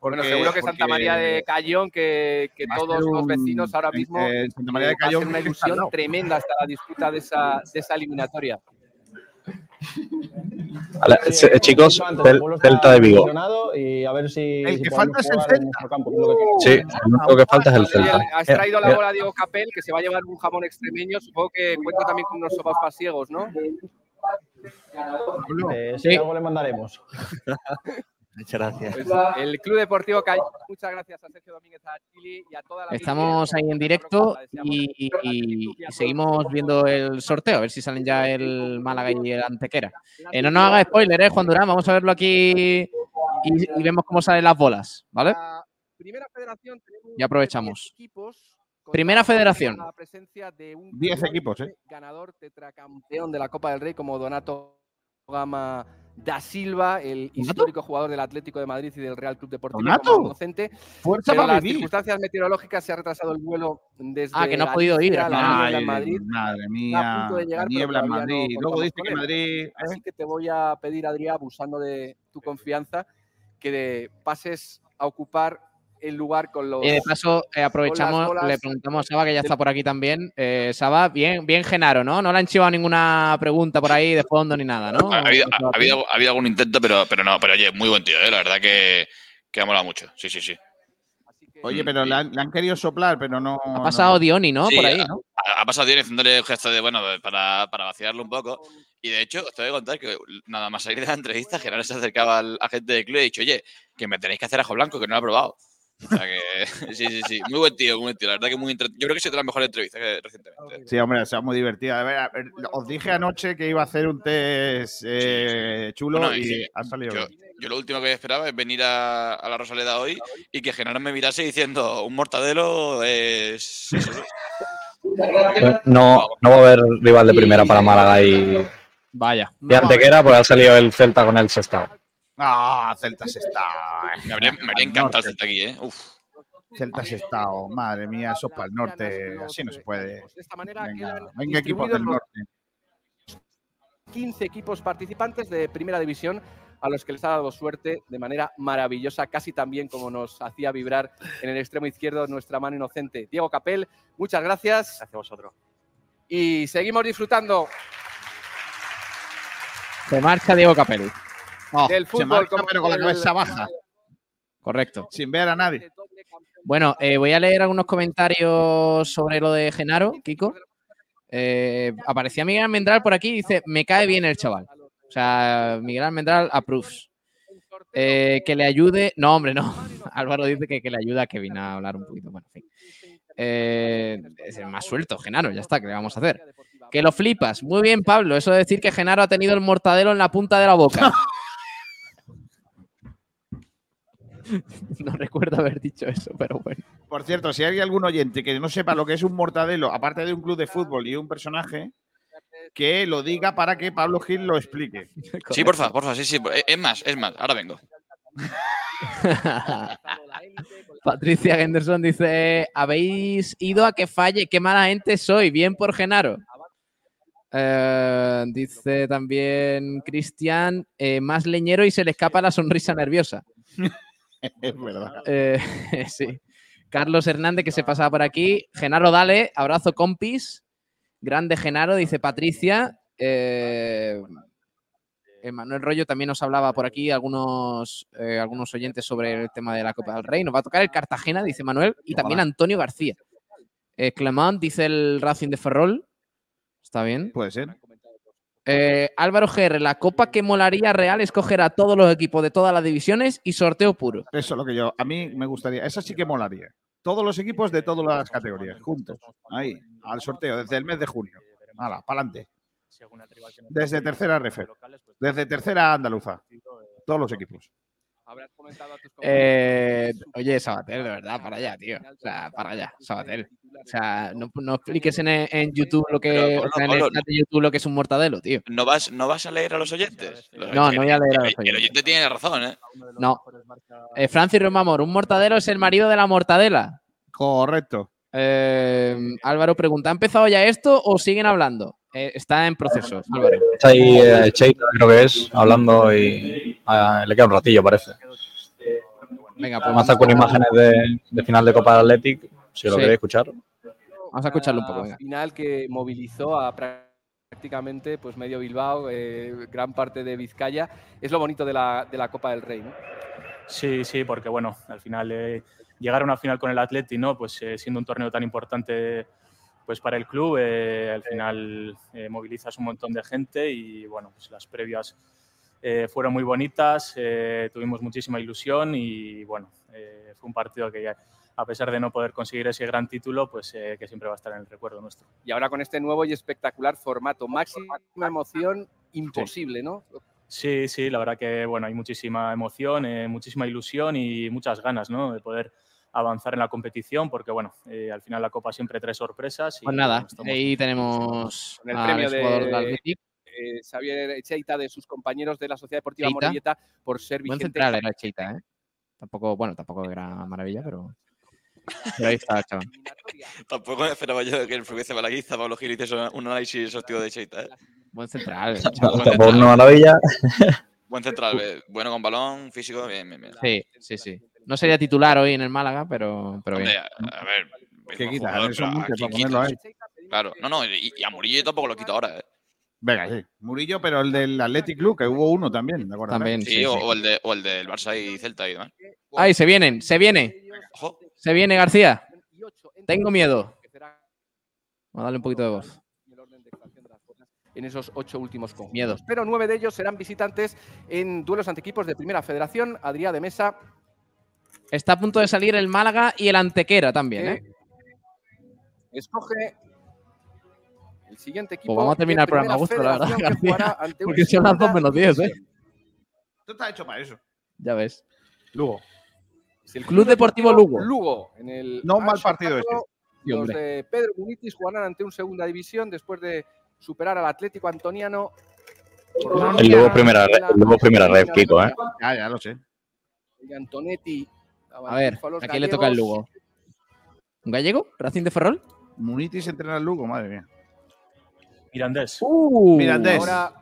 Bueno, porque- seguro que Santa porque María de Cayón, que, que va todos ser los un- vecinos ahora mismo Santa María de eh, va a ser Cayón una ilusión tremenda hasta la disputa de esa, de esa eliminatoria. Vale, Sí, eh, chicos, el Del- pueblo está Celta de Vigo. Y a ver si, El que falta es el Celta. campo. Sí, único que falta es el Celta. has traído la eh, bola Diego Capel, que se va a llevar un jamón extremeño. Supongo que cuenta también con unos sopas pasiegos, ¿no? Eh, Sí. algo le mandaremos. Muchas gracias. Pues, el Club Deportivo Cayón. Muchas gracias a Sergio Domínguez, a Chili y a toda la Estamos ahí en directo y, y- y seguimos viendo el sorteo, a ver si salen ya el Málaga y el Antequera. Eh, no nos haga spoiler, ¿eh, Juan Durán? Vamos a verlo aquí y, y vemos cómo salen las bolas, ¿vale? La primera federación tenemos Ya aprovechamos. 10 equipos con Primera la federación. presencia de un 10 jugador equipos, ¿eh? ganador tetracampeón de la Copa del Rey como Donato Gama da Silva, el histórico jugador del Atlético de Madrid y del Real Club Deportivo docente. Fuerza Pero para las vivir. circunstancias meteorológicas se ha retrasado el vuelo desde Ah, que no ha podido ir, la en Ay, Madrid. madre Está a mía, punto de llegar, niebla en no Madrid. Luego dice que. Madrid... ¿eh? Así que te voy a pedir, Adrián, abusando de tu confianza, que pases a ocupar el lugar con los. Y de paso, eh, aprovechamos, le preguntamos a Saba, que ya está por aquí también. Eh, Saba, bien, bien Genaro, ¿no? No le han chivado ninguna pregunta por ahí de fondo ni nada, ¿no? Ha, habido, ha- ha habido- ha habido algún intento, pero, pero no, pero oye, muy buen tío, ¿eh? la verdad que, que ha molado mucho. Sí, sí, sí. Oye, pero le han, le han querido soplar, pero no... Ha pasado Dioni, ¿no? Sí, por ahí, ha- ¿no? Ha, ha pasado bien haciéndole el gesto de, bueno, para, para vacilarlo un poco. Y de hecho, os tengo que contar que nada más salir de la entrevista, Gerardo se acercaba al agente del club y ha dicho, oye, que me tenéis que hacer ajo blanco, que no lo he probado. O sea que, sí, sí, sí. Muy buen tío, muy buen tío. La verdad que muy entre- Yo creo que sido de las mejores entrevistas que recientemente. Sí, hombre, se ha muy divertida. A ver, a ver, os dije anoche que iba a hacer un test eh, chulo Bueno, y sí, ha salido yo, bien. yo lo último que esperaba es venir a, a la Rosaleda hoy y que Genaro me mirase diciendo un mortadelo es. es eso". No, no va a haber rival de primera para Málaga y, Vaya. y Antequera, pues ha salido el Celta con el Sestao. Ah, Celtas está. Me habría, me habría encantado el Celta aquí, ¿eh? Uf. Celtas está, madre mía, eso para el norte, así no se puede. De esta manera Venga, quedan venga equipos del norte. los 15 equipos participantes de Primera División a los que les ha dado suerte de manera maravillosa, casi tan bien como nos hacía vibrar en el extremo izquierdo nuestra mano inocente. Diego Capel, muchas gracias. Gracias a vosotros. Y seguimos disfrutando Se marcha Diego Capelli. Oh, del se fútbol. como pero con la cabeza baja, Correcto. sin ver a nadie. Bueno, eh, voy a leer algunos comentarios sobre lo de Genaro, Kiko. Eh, aparecía Miguel Almendral por aquí y dice, me cae bien el chaval. O sea, Miguel Almendral approves. Eh, que le ayude. No, hombre, no. Álvaro dice que, que le ayuda a Kevin a hablar un poquito. Bueno, en fin. Eh, es el más suelto, Genaro, ya está, ¿qué le vamos a hacer? Que lo flipas. Muy bien, Pablo. Eso de decir que Genaro ha tenido el mortadelo en la punta de la boca. no recuerdo haber dicho eso, pero bueno. Por cierto, si hay algún oyente que no sepa lo que es un mortadelo, aparte de un club de fútbol y un personaje, que lo diga para que Pablo Gil lo explique. Sí, porfa, porfa, sí, sí. Es más, es más, ahora vengo. Patricia Henderson dice: ¿Habéis ido a que falle? ¡Qué mala gente soy! Bien por Genaro. Eh, dice también Cristian, eh, más leñero y se le escapa la sonrisa nerviosa. es verdad. Eh, sí. Carlos Hernández, que se pasaba por aquí. Genaro Dale, abrazo compis. Grande Genaro, dice Patricia. Eh, Manuel Rollo también nos hablaba por aquí, algunos, eh, algunos oyentes sobre el tema de la Copa del Rey. Nos va a tocar el Cartagena, dice Manuel, y también Antonio García. Eh, Clement, dice el Racing de Ferrol. Está bien. Puede ser. Eh, Álvaro GR, la copa que molaría real es coger a todos los equipos de todas las divisiones y sorteo puro. Eso es lo que yo, a mí me gustaría. Esa sí que molaría. Todos los equipos de todas las categorías, juntos. Ahí, al sorteo, desde el mes de junio. Hala, para adelante. Desde tercera RF. Desde tercera andaluza. Todos los equipos. Eh, oye, Sabatel, de verdad, para allá, tío. O sea, para allá, Sabatel. O sea, no, no expliques en, en YouTube lo que, Pero, o sea, en el chat de YouTube lo que es un mortadelo, tío. ¿No vas, ¿No vas a leer a los oyentes? Los No, oyentes- no voy a leer a los el- El oyentes. oyente tiene razón, ¿eh? No. Eh, Francis Romamor, un mortadelo es el marido de la mortadela. Correcto. Eh, Álvaro pregunta, ¿ha empezado ya esto o siguen hablando? Eh, está en proceso, Álvaro. Está ahí eh, Cheita, creo que es, hablando y ah, le queda un ratillo, parece. Venga, pues Además está con imágenes de, de final de Copa del Athletic, si lo Sí. queréis escuchar. Vamos a escucharlo un poco, venga. Final que movilizó a prácticamente pues medio Bilbao, eh, gran parte de Vizcaya. Es lo bonito de la, de la Copa del Rey, ¿no? Sí, sí, porque bueno, al final eh, llegar a una final con el Atleti, ¿no? Pues eh, siendo un torneo tan importante pues para el club, eh, al final eh, movilizas un montón de gente y bueno, pues las previas eh, fueron muy bonitas, eh, tuvimos muchísima ilusión y bueno, eh, fue un partido que ya, a pesar de no poder conseguir ese gran título, pues eh, que siempre va a estar en el recuerdo nuestro. Y ahora con este nuevo y espectacular formato, máxima emoción imposible, ¿no? Sí, sí, la verdad que bueno, hay muchísima emoción, eh, muchísima ilusión y muchas ganas ¿no? de poder avanzar en la competición, porque bueno, eh, al final la Copa siempre trae sorpresas. Y, Pues nada, ahí tenemos el premio de Athletic. eh, Xavier Echeita de sus compañeros de la Sociedad Deportiva Cheita. Morelleta por ser Buen vigente. central era Cheita, ¿eh? Tampoco, bueno, tampoco era maravilla, pero, pero ahí está, chaval. Tampoco me esperaba yo que el Fluvice Balaguiza, Pablo Gil, hiciese un análisis exhaustivo de Cheita, ¿eh? Buen central. Tampoco una maravilla. Buen central, eh, bueno con balón, físico, bien, bien, bien. Sí, sí, sí. No sería titular hoy en el Málaga, pero, pero bien. Hombre, a, a ver. ¿Qué buen quitas? jugador, Eso pero mucho ¿a quién para ponerlo ahí. quitas? Claro, no, no, y, y a Murillo tampoco lo quito ahora, ¿eh? Venga, sí. Murillo, pero el del Athletic Club, que hubo uno también, ¿de acuerdo? También, Sí, o, o el de, o el del Barça y Celta y demás. ¡Ay, se vienen! ¡Se viene! Ojo. Se viene García. Tengo miedo. Vamos a darle un poquito de voz. En esos ocho últimos conjuntos. Miedo. Pero nueve de ellos serán visitantes en duelos ante equipos de Primera Federación. Adrián de Mesa, Está a punto de salir el Málaga y el Antequera también, ¿eh? escoge el siguiente equipo. Pues vamos a terminar el programa a gusto, la verdad, García. Porque son las dos menos 10, ¿eh? Esto está hecho para eso. Ya ves. Luego. Es el Club Deportivo Lugo. Lugo. En el No un mal partido este. Los de Pedro Munitis jugarán ante un segunda división después de superar al Atlético Antoniano. El Lugo liga primera, Lugo primera red, Kiko, ¿eh? Ya, ya lo sé. de Antonetti. A ver, ¿a quién le toca el. Lugo? ¿Un gallego? ¿Racing de Ferrol? Munitis entrena al Lugo, madre mía. Mirandés. Uh, Mirandés. Ahora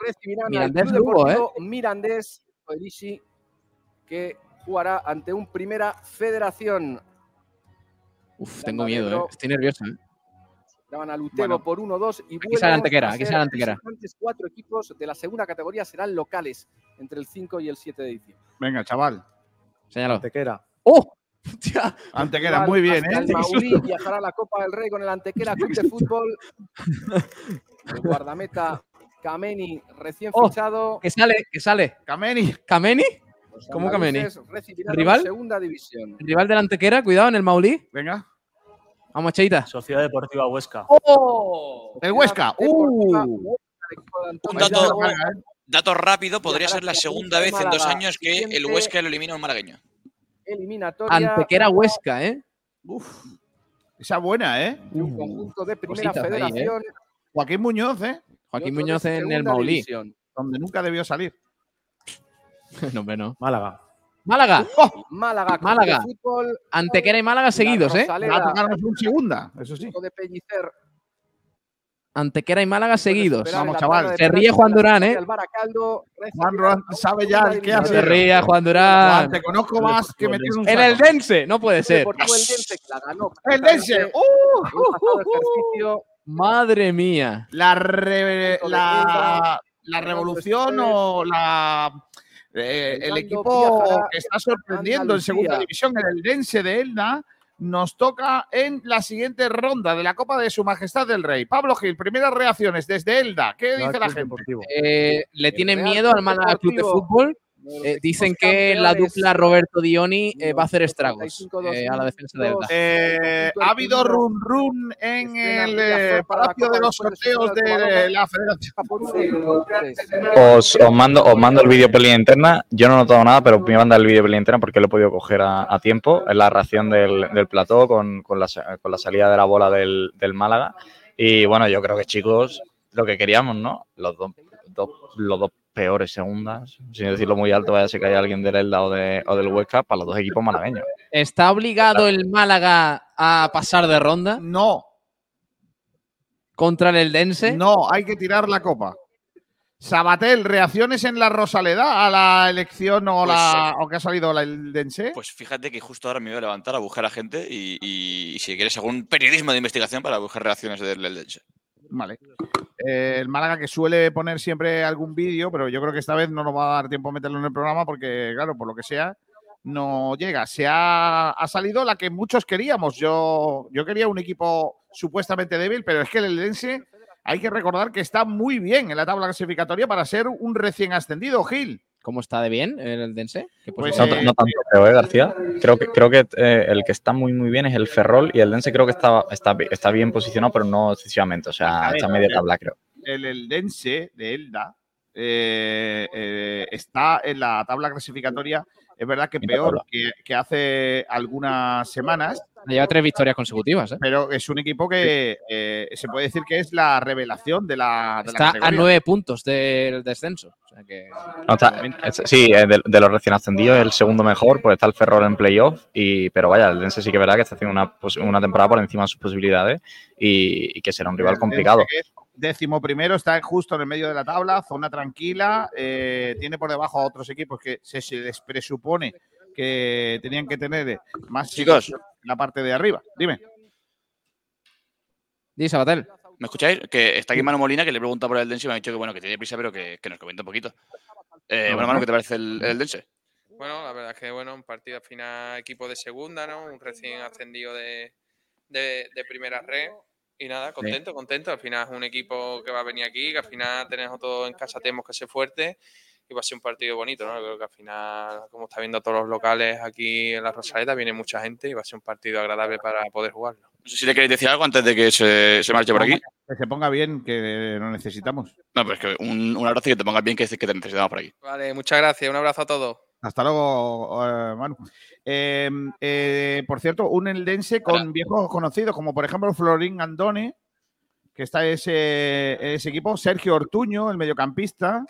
recibirán Mirandés al Lugo, ¿eh? Deportivo Mirandés Oelishi, que jugará ante un Primera Federación. Uf, tengo miedo, ¿eh? Estoy nervioso, ¿eh? Daban a Lutero Bueno, por 1-2 y aquí sale vuelven Antequera, aquí ser sale Antequera. Cuatro equipos de la segunda categoría serán locales entre el 5 y el 7 de diciembre. Venga, chaval. Señalo. Antequera. ¡Oh! Hostia. Antequera, muy bien, Hasta ¿eh? El Maulí viajará a la Copa del Rey con el Antequera Club de Fútbol. El guardameta Kameni recién Oh, fichado. Que sale, que sale. Kameni. ¿Kameni? Los ¿Cómo Kameni? ¿Rival? Segunda división. El rival del Antequera, cuidado en el Maulí. Venga. Vamos, Cheita. Sociedad Deportiva Huesca. ¡Oh! El Huesca. Deportiva ¡Uh! Un dato, dato rápido, podría ser la segunda vez en dos años que el. Huesca lo elimina a un malagueño. Eliminatoria. Antequera Huesca, ¿eh? Uf. Esa buena, ¿eh? de un conjunto de Primera Cositas ahí, ¿eh? Federación. Joaquín Muñoz, ¿eh? Joaquín Muñoz en el Maulí. División. Donde nunca debió salir. no, hombre, no. Málaga. Málaga. Málaga, Club Málaga. de Fútbol. Antequera y Málaga seguidos, ¿eh? Va a tocarnos un segunda, eso sí. de Pellicer. Antequera y Málaga seguidos. Vamos, chaval. Se ríe Juan Durán, ¿eh? Juan Durán sabe ya el qué No hacer. se ría, Juan Durán. Te conozco más que meter un En el Dense, no puede ser. El Dense. ¡Uh! pasado ejercicio. Madre mía. La, la, la revolución o la eh, el equipo que está sorprendiendo en segunda división, el Eldense de Elda, nos toca en la siguiente ronda de la Copa de Su Majestad del Rey. Pablo Gil, primeras reacciones desde Elda. ¿Qué dice la gente? Eh, le tienen miedo al Málaga Club de Fútbol. Eh, dicen que la dupla Roberto Dioni eh, va a hacer estragos 35, eh, a la defensa de Elda. Eh, ha habido run run en el Palacio de los Sorteos de la Federación. Os, os mando, os mando el vídeo pelea interna. Yo no he notado nada, pero me voy a mandar el vídeo pelea interna porque lo he podido coger a, a tiempo. Es la reacción del, del plató con, con la, con la salida de la bola del, del Málaga. Y bueno, yo creo que chicos, lo que queríamos, ¿no? Los dos, dos- los dos peores segundas, sin decirlo muy alto, vaya a ser que haya alguien del Elda o, de, o del Huesca, para los dos equipos malagueños. ¿Está obligado el Málaga a pasar de ronda No, contra el Eldense? no, hay que tirar la copa. Sabatel, ¿reacciones en la Rosaleda a la elección o, Pues, la, eh, o que ha salido la Eldense? Pues fíjate que justo ahora me voy a levantar a buscar a gente y, y- y si quieres, según periodismo de investigación para buscar reacciones del Eldense. Vale. Eh, el Málaga que suele poner siempre algún vídeo, pero yo creo que esta vez no nos va a dar tiempo a meterlo en el programa porque, claro, por lo que sea, no llega. Se ha, ha salido la que muchos queríamos. Yo, yo quería un equipo supuestamente débil, pero es que el Eldense hay que recordar que está muy bien en la tabla clasificatoria para ser un recién ascendido, Gil. ¿Cómo está de bien el Eldense? ¿Qué Pues, No, posición? eh, no tanto creo, ¿eh, García? Creo que, creo que eh, el que está muy muy bien es el Ferrol y el Dense creo que está, está, está bien posicionado, pero no excesivamente. O sea, ver, está media tabla, creo. el Eldense de Elda eh, eh, está en la tabla clasificatoria. Es verdad que peor que, que hace algunas semanas, Lleva tres victorias consecutivas. ¿eh? pero es un equipo que eh, se puede decir que es la revelación de la, de la Está a nueve puntos del descenso. O sea que No, está- es- sí, de, de los recién ascendidos es el segundo mejor, pues está el Ferrol en playoff, y, pero vaya, el Dense sí que verá que está haciendo una, pos- una temporada por encima de sus posibilidades y, y que será un rival complicado. Décimo primero, está justo en el medio de la tabla, zona tranquila. eh, tiene por debajo a otros equipos que se, se les presupone que tenían que tener más Chicos. en la parte de arriba. Dime. Di, Sabatel. ¿Me escucháis? Que está aquí Manu Molina, que le pregunta por el Dense y me ha dicho que bueno, que tiene prisa, pero que, que nos comente un poquito. Eh, bueno, Manu, ¿qué te parece el, el Dense? Bueno, la verdad es que bueno, un partido al final equipo de segunda, ¿no? Un recién ascendido de, de, de primera red. Y nada, contento, contento. Al final es un equipo que va a venir aquí, que al final tenemos todo en casa, tenemos que ser fuertes y va a ser un partido bonito, ¿no? Creo que al final, como está viendo todos los locales aquí en la Rosaleda, viene mucha gente y va a ser un partido agradable para poder jugarlo. No sé si le queréis decir algo antes de que se, se marche por aquí. Que se ponga bien, que lo necesitamos. No, pues que un, un abrazo y que te pongas bien, que, que te necesitamos por aquí. Vale, muchas gracias, un abrazo a todos. Hasta luego, eh, Manu. Eh, eh, por cierto, un eldense con viejos conocidos, como por ejemplo Florín Andone, que está en ese, ese equipo, Sergio Ortuño, el mediocampista,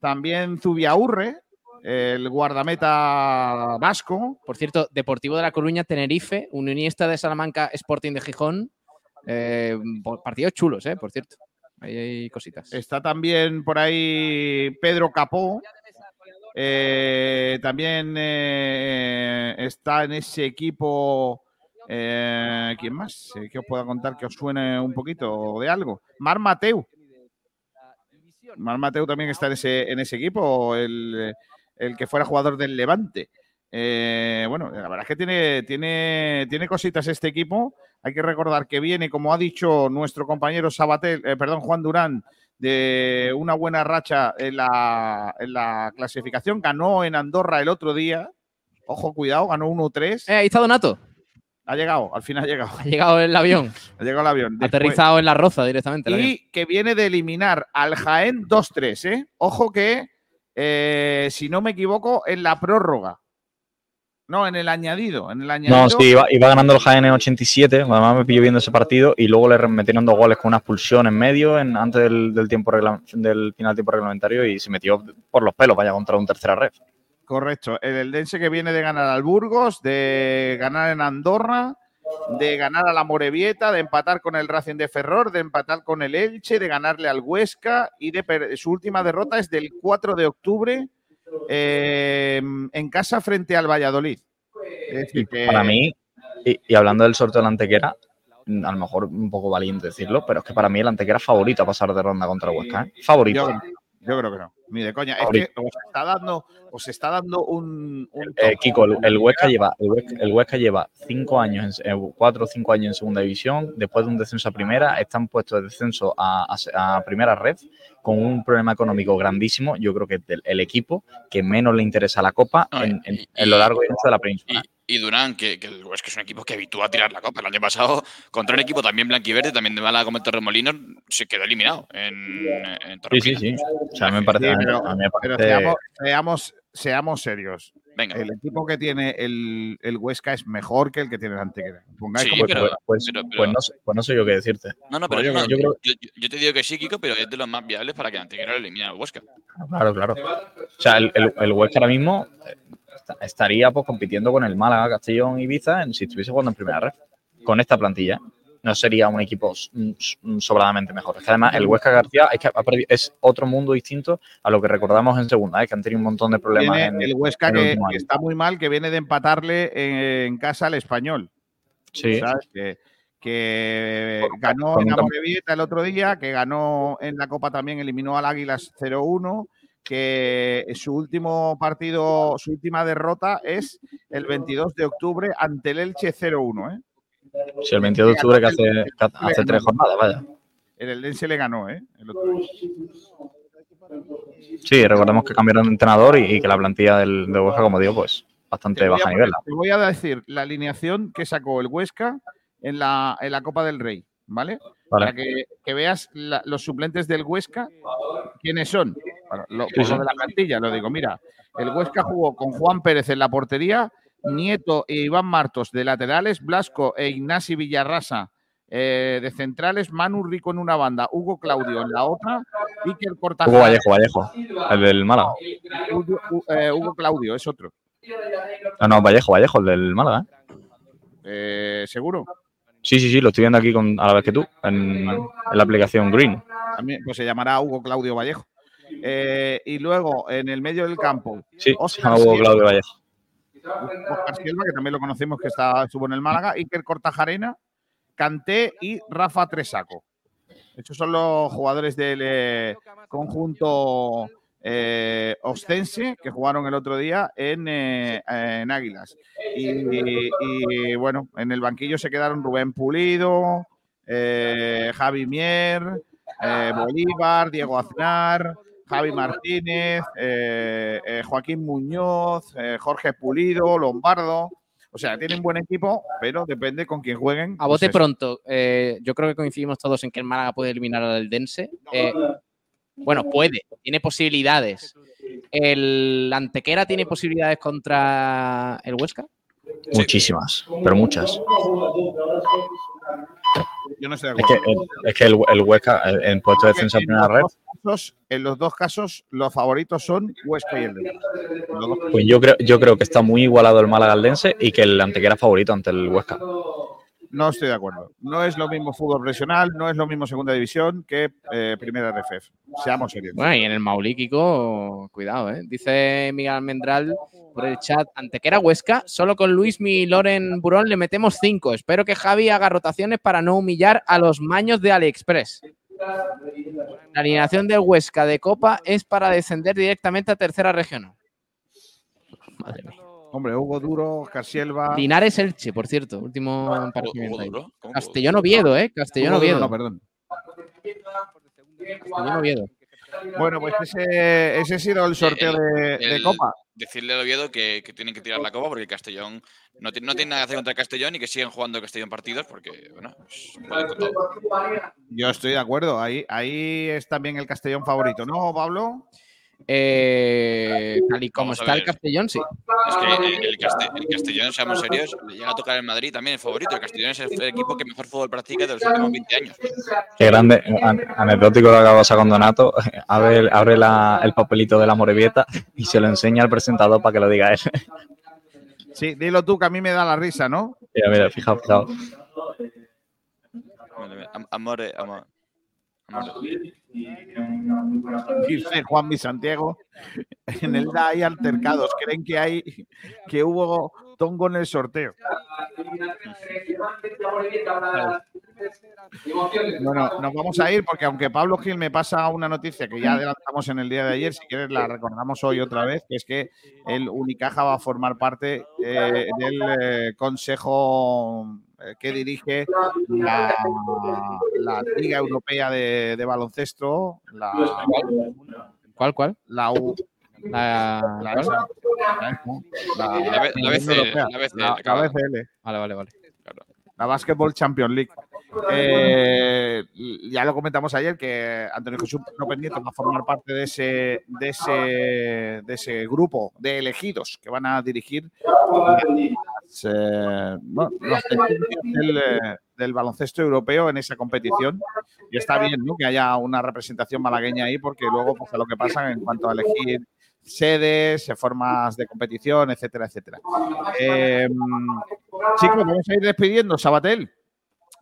también Zubiaurre, el guardameta vasco. Por cierto, Deportivo de La Coruña, Tenerife, Unionista de Salamanca, Sporting de Gijón. Eh, partidos chulos, ¿eh? Por cierto. Ahí hay cositas. Está también por ahí Pedro Capó. Eh, también eh, está en ese equipo. eh, ¿Quién más? Eh, que os pueda contar que os suene un poquito de algo. Mar Mateu. Mar Mateu también está en ese, en ese equipo, el, el que fuera jugador del Levante. Eh, bueno, la verdad es que tiene, tiene, tiene cositas este equipo. Hay que recordar que viene, como ha dicho nuestro compañero Sabatel, eh, perdón, Juan Durán, de una buena racha en la, en la clasificación. Ganó en Andorra el otro día. Ojo, cuidado, ganó 1-3. Eh, ahí está Donato. Ha llegado, al final ha llegado. Ha llegado el avión. Ha llegado el avión. Después- Aterrizado en la roza directamente. el avión. y que viene de eliminar al Jaén 2-3, ¿eh? Ojo que, eh, si no me equivoco, en la prórroga. No, en el añadido. En el añadido. No, sí, iba, iba ganando el Jaén en 87, además me pilló viendo ese partido y luego le metieron dos goles con una expulsión en medio en, antes del, del tiempo regla- del final del tiempo reglamentario y se metió por los pelos, vaya contra un tercera red. Correcto. El Eldense que viene de ganar al Burgos, de ganar en Andorra de ganar a la Morevieta, de empatar con el Racing de Ferrol, de empatar con el Elche, de ganarle al Huesca y de su última derrota es del 4 de octubre eh, en casa frente al Valladolid. Es decir, que- Para mí, y, y hablando del sorteo de la Antequera, a lo mejor un poco valiente decirlo, pero es que para mí el Antequera es favorito a pasar de ronda contra el Huesca. ¿eh? Favorito. Yo, yo creo que no, ni de coña. Es que os está dando, os está dando un, un Eh. Kiko, el, el Huesca lleva, el Huesca, el Huesca lleva cinco años, en- eh, cuatro o cinco años en segunda división, después de un descenso a primera, están puestos de descenso a, a se- a primera red con un problema económico grandísimo. Yo creo que es el equipo que menos le interesa la Copa en, en- en lo largo y ancho de la península. Y Durán, que, que el Huesca es un equipo que habitúa a tirar la copa. El año pasado, contra un equipo también blanquiverde, también de mala como el Torremolinos, se quedó eliminado en, en Sí, Torremolinos. sí, sí. O sea, me parece. Pero, a mí me pero parece- seamos, seamos, seamos serios. Venga. El equipo que tiene el, el Huesca es mejor que el que tiene el Antequera. Pongáis Sí, como pero- pues, pero- pero- pues no, sé, pues no sé yo qué decirte. No, no, pero Pues yo, no, yo creo- yo, yo- yo te digo que sí, Kiko, pero es de los más viables para que Antequera lo elimine al Huesca. Claro, claro. O sea, el, el, el Huesca ahora mismo eh, esta- estaría pues compitiendo con el Málaga, Castellón y Ibiza en, si estuviese jugando en primera red. Con esta plantilla. No sería un equipo mm, mm, sobradamente mejor. Es que además el Huesca García es, que otro mundo distinto a lo que recordamos en segunda, ¿eh? que han tenido un montón de problemas. En, el Huesca en el que, está muy mal, que viene de empatarle en, en casa al español. Sí. ¿sabes? Que, que ganó en Morevieta el otro día, que ganó en la Copa también, eliminó al Águilas 0-1, que su último partido, su última derrota es el 22 de octubre ante el Elche 0-1. ¿eh? Sí, el 22 de octubre que hace, que hace tres jornadas, vaya. El Eldense le ganó, ¿eh? El otro día. Sí, recordemos que cambiaron de entrenador y, y que la plantilla del, de Huesca, como digo, pues bastante baja nivel. te voy a decir la alineación que sacó el Huesca en la, en la Copa del Rey, ¿vale? Vale. Para que, que veas la- los suplentes del Huesca, quiénes son. Bueno, lo, Sí, por sí. lo de la plantilla, lo digo. Mira, el Huesca jugó con Juan Pérez en la portería, Nieto e Iván Martos de laterales, Blasco e Ignasi Villarrasa eh, de centrales, Manu Rico en una banda, Hugo Claudio en la otra, Iker. Hugo Vallejo, Vallejo, el del Málaga. Hugo, eh, Hugo Claudio es otro. No, no, Vallejo, Vallejo, el del Málaga. ¿eh? Eh, ¿Seguro? Sí, sí, sí, lo estoy viendo aquí con, a la vez que tú, en, en la aplicación Green. También, pues se llamará Hugo Claudio Vallejo. Y luego en el medio del campo, Sí, llama Hugo. Claudio Vallejo. Oscar que también lo conocemos que está, estuvo en el Málaga, Iker Cortajarena, Canté y Rafa Tresaco. Estos son los jugadores del eh, conjunto eh, ostense que jugaron el otro día en, eh, Águilas. Y, y, bueno, en el banquillo se quedaron Rubén Pulido, Javi Mier, Bolívar, Diego Aznar, Javi Martínez, eh, eh, Joaquín Muñoz, eh, Jorge Pulido, Lombardo. O sea, tienen buen equipo, pero depende con quién jueguen. A bote pronto, eh, yo creo que coincidimos todos en que el Málaga puede eliminar al Dense. Eh, bueno, puede, tiene posibilidades. ¿El Antequera tiene posibilidades contra el Huesca? Muchísimas, pero muchas. Yo no estoy de Es que, es que el, el Huesca, el- en puesto de defensa en primera red, casos, en los dos casos, los favoritos son Huesca y el Dense. Pues yo creo, yo creo que está muy igualado el Málaga aldense y que el Antequera favorito ante el Huesca. No estoy de acuerdo. No es lo mismo fútbol profesional, no es lo mismo segunda división que eh, primera RFF. Seamos serios. Bueno, y en el Maulí, Kiko, cuidado, ¿eh? Dice Miguel Almendral por el chat, Antequera Huesca, solo con Luis y Loren Burón le metemos cinco. Espero que Javi haga rotaciones para no humillar a los maños de AliExpress. La alineación del Huesca de Copa es para descender directamente a tercera regional. Madre mía. Hombre, Hugo Duro, Oscar Silva. Linares Elche, por cierto, último emparejamiento ahí. Duro? ¿Cómo Castellón Oviedo, ¿eh? Castellón Hugo Oviedo. no, perdón. Castellón Oviedo. Bueno, pues ese, ese ha sido el sorteo de, de El- Copa. Decirle al Oviedo que, que tienen que tirar la copa porque Castellón no, tiene- no tiene nada que hacer contra Castellón y que siguen jugando Castellón partidos porque, bueno, pues, pueden con todo. Yo estoy de acuerdo. Ahí, ahí es también el Castellón favorito, ¿no, Pablo? Eh, tal y como está el. Castellón, sí. Es que el, el Caste- el Castellón, seamos serios, le llega a tocar el Madrid también el favorito. El Castellón es el, el equipo que mejor fútbol practica de los últimos 20 años. Qué grande, an- anecdótico lo pasar con Donato. Abre, abre la- el papelito de la Morevieta y se lo enseña al presentador para que lo diga él. Sí, dilo tú que a mí me da la risa, ¿no? Mira, mira, fijaos, fijaos. Amore, amor. amore. Dice Juan Mi Santiago. En el DA hay altercados. Creen que hay que hubo tongo en el sorteo. Bueno, nos vamos a ir porque aunque Pablo Gil me pasa una noticia que ya adelantamos en el día de ayer, si quieres la recordamos hoy otra vez, que es que el Unicaja va a formar parte eh, del eh, consejo que dirige la, la Liga Europea de, de Baloncesto, la, ¿Cuál, cuál? la U. La, La, la- La la. BCL. Vale, vale, vale. La Basketball Champions League. Eh, ya lo comentamos ayer que Antonio Jesús no pendiente va a formar parte de ese, de ese, de ese grupo de elegidos que van a dirigir las, eh, los del, eh, del baloncesto europeo en esa competición. Y está bien ¿no? que haya una representación malagueña ahí, porque luego pasa lo que pasa en cuanto a elegir sedes, formas de competición, etcétera, etcétera. Chicos, vamos a ir despidiendo, Sabatel.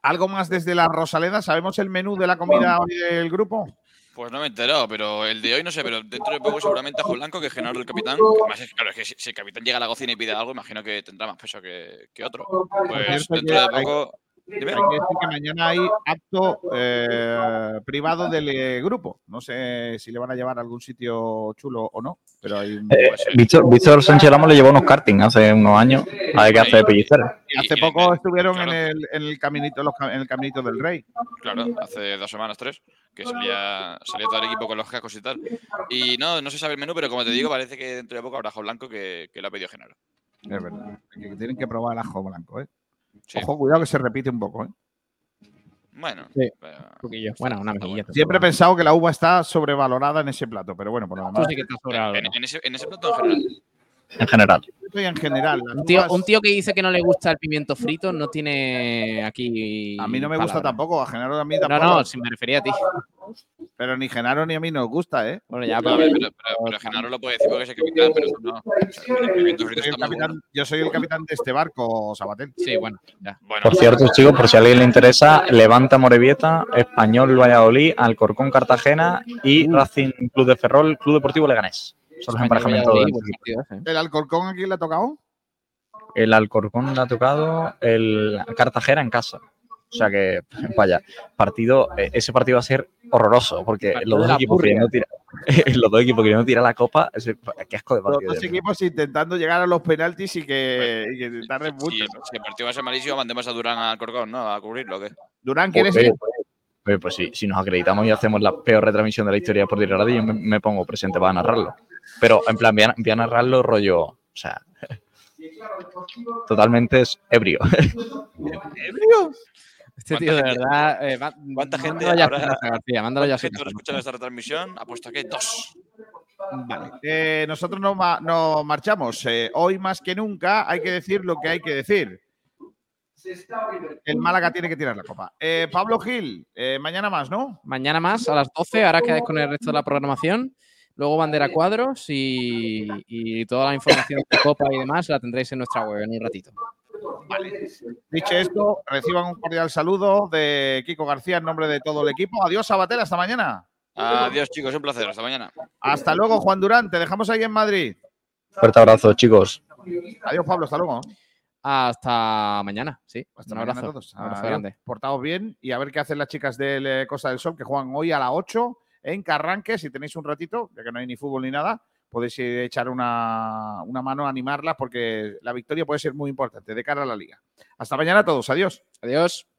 ¿Algo más desde la Rosaleda? ¿Sabemos el menú de la comida hoy del grupo? Pues no me he enterado, pero el de hoy no sé, pero dentro de poco seguramente Ajo Blanco, que es Genaro el capitán. además es, claro, es que si, si el capitán llega a la cocina y pide algo, imagino que tendrá más peso que, que otro. Pues dentro de hay- poco. Hay que decir que mañana hay acto eh, privado del eh, grupo. No sé si le van a llevar a algún sitio chulo o no, pero hay un- Eh, Víctor, Víctor Sánchez Ramos le llevó unos karting hace unos años. A ver qué hace de pellicero. Y hace poco estuvieron en, el, en el caminito, los en el caminito del rey. Claro, hace dos semanas, tres, que salía, salía todo el equipo con los cascos y tal. Y no, no se sabe el menú, pero como te digo, parece que dentro de poco habrá Ajo Blanco que, que lo ha pedido Genaro. Es verdad. Que tienen que probar el ajo blanco, ¿eh? Sí. Ojo, cuidado que se repite un poco, ¿eh? Bueno, Sí, un poquillo. Bueno, una mejilla. Siempre he pensado que la uva está sobrevalorada en ese plato, pero bueno, por lo demás. sí que está. En, en ese, en ese plato en general. En general. En general. Un tío, uvas- un tío que dice que no le gusta el pimiento frito no tiene aquí. A mí no me gusta tampoco, a Genaro a mí No, tampoco. no, si me refería a ti. Pero ni Genaro ni a mí nos gusta, ¿eh? Bueno, ya, No, pero, pero, pero Genaro lo puede decir porque es el capitán, pero no. El pimiento frito Soy el bueno. capitán- yo soy el capitán de este barco, Sabatel. Sí, bueno, ya. Bueno, Por cierto, chicos, por si a alguien le interesa, Levanta Morevieta, Español Valladolid, Alcorcón Cartagena y Racing Club de Ferrol, Club Deportivo Leganés. Son los emparejamientos. Del buen partido ese, ¿eh? ¿El Alcorcón a quién le ha tocado? El Alcorcón le ha tocado el Cartagena en casa. O sea que, vaya, partido, eh, ese partido va a ser horroroso porque los dos, equipos purria. queriendo tirar, los dos equipos queriendo tirar la copa, ese- qué asco de Los partido. dos Dios mío. equipos intentando llegar a los penaltis y que, y que tarden mucho. si, si el partido va a ser malísimo, mandemos a Durán al Corcón, ¿no? A cubrirlo, ¿o ¿qué? Durán, ¿quieres ir? Oye, pues sí, si nos acreditamos y hacemos la peor retransmisión de la historia por tirar yo me, me pongo presente para narrarlo. Pero en plan, voy a, voy a narrarlo rollo, o sea, totalmente es ebrio. ¿Ebrio? Este tío, de verdad. eh, va- ¿Cuánta gente ya a habrá- García, mándalo ya a ¿Cuánta su gente escuchado esta retransmisión? Apuesto que dos. Vale. Eh, nosotros no, ma- no marchamos. Eh, hoy más que nunca hay que decir lo que hay que decir. El Málaga tiene que tirar la copa. Eh, Pablo Gil, eh, mañana más, ¿no? Mañana más a las 12, ahora quedáis con el resto de la programación. Luego bandera cuadros y, y toda la información de Copa y demás la tendréis en nuestra web en un ratito. Vale. Dicho esto, reciban un cordial saludo de Kiko García en nombre de todo el equipo. Adiós, Sabatel, hasta mañana. Adiós, chicos, un placer. Hasta mañana. Hasta luego, Juan Durán. Te dejamos ahí en Madrid. Fuerte abrazo, chicos. Adiós, Pablo. Hasta luego. Hasta mañana, sí. Hasta un mañana abrazo. a todos. Un abrazo grande. Portaos bien y a ver qué hacen las chicas del eh, Costa del Sol que juegan hoy a las 8 en Carranque. Si tenéis un ratito, ya que no hay ni fútbol ni nada, podéis a echar una, una mano a animarlas porque la victoria puede ser muy importante de cara a la liga. Hasta mañana a todos. Adiós. Adiós.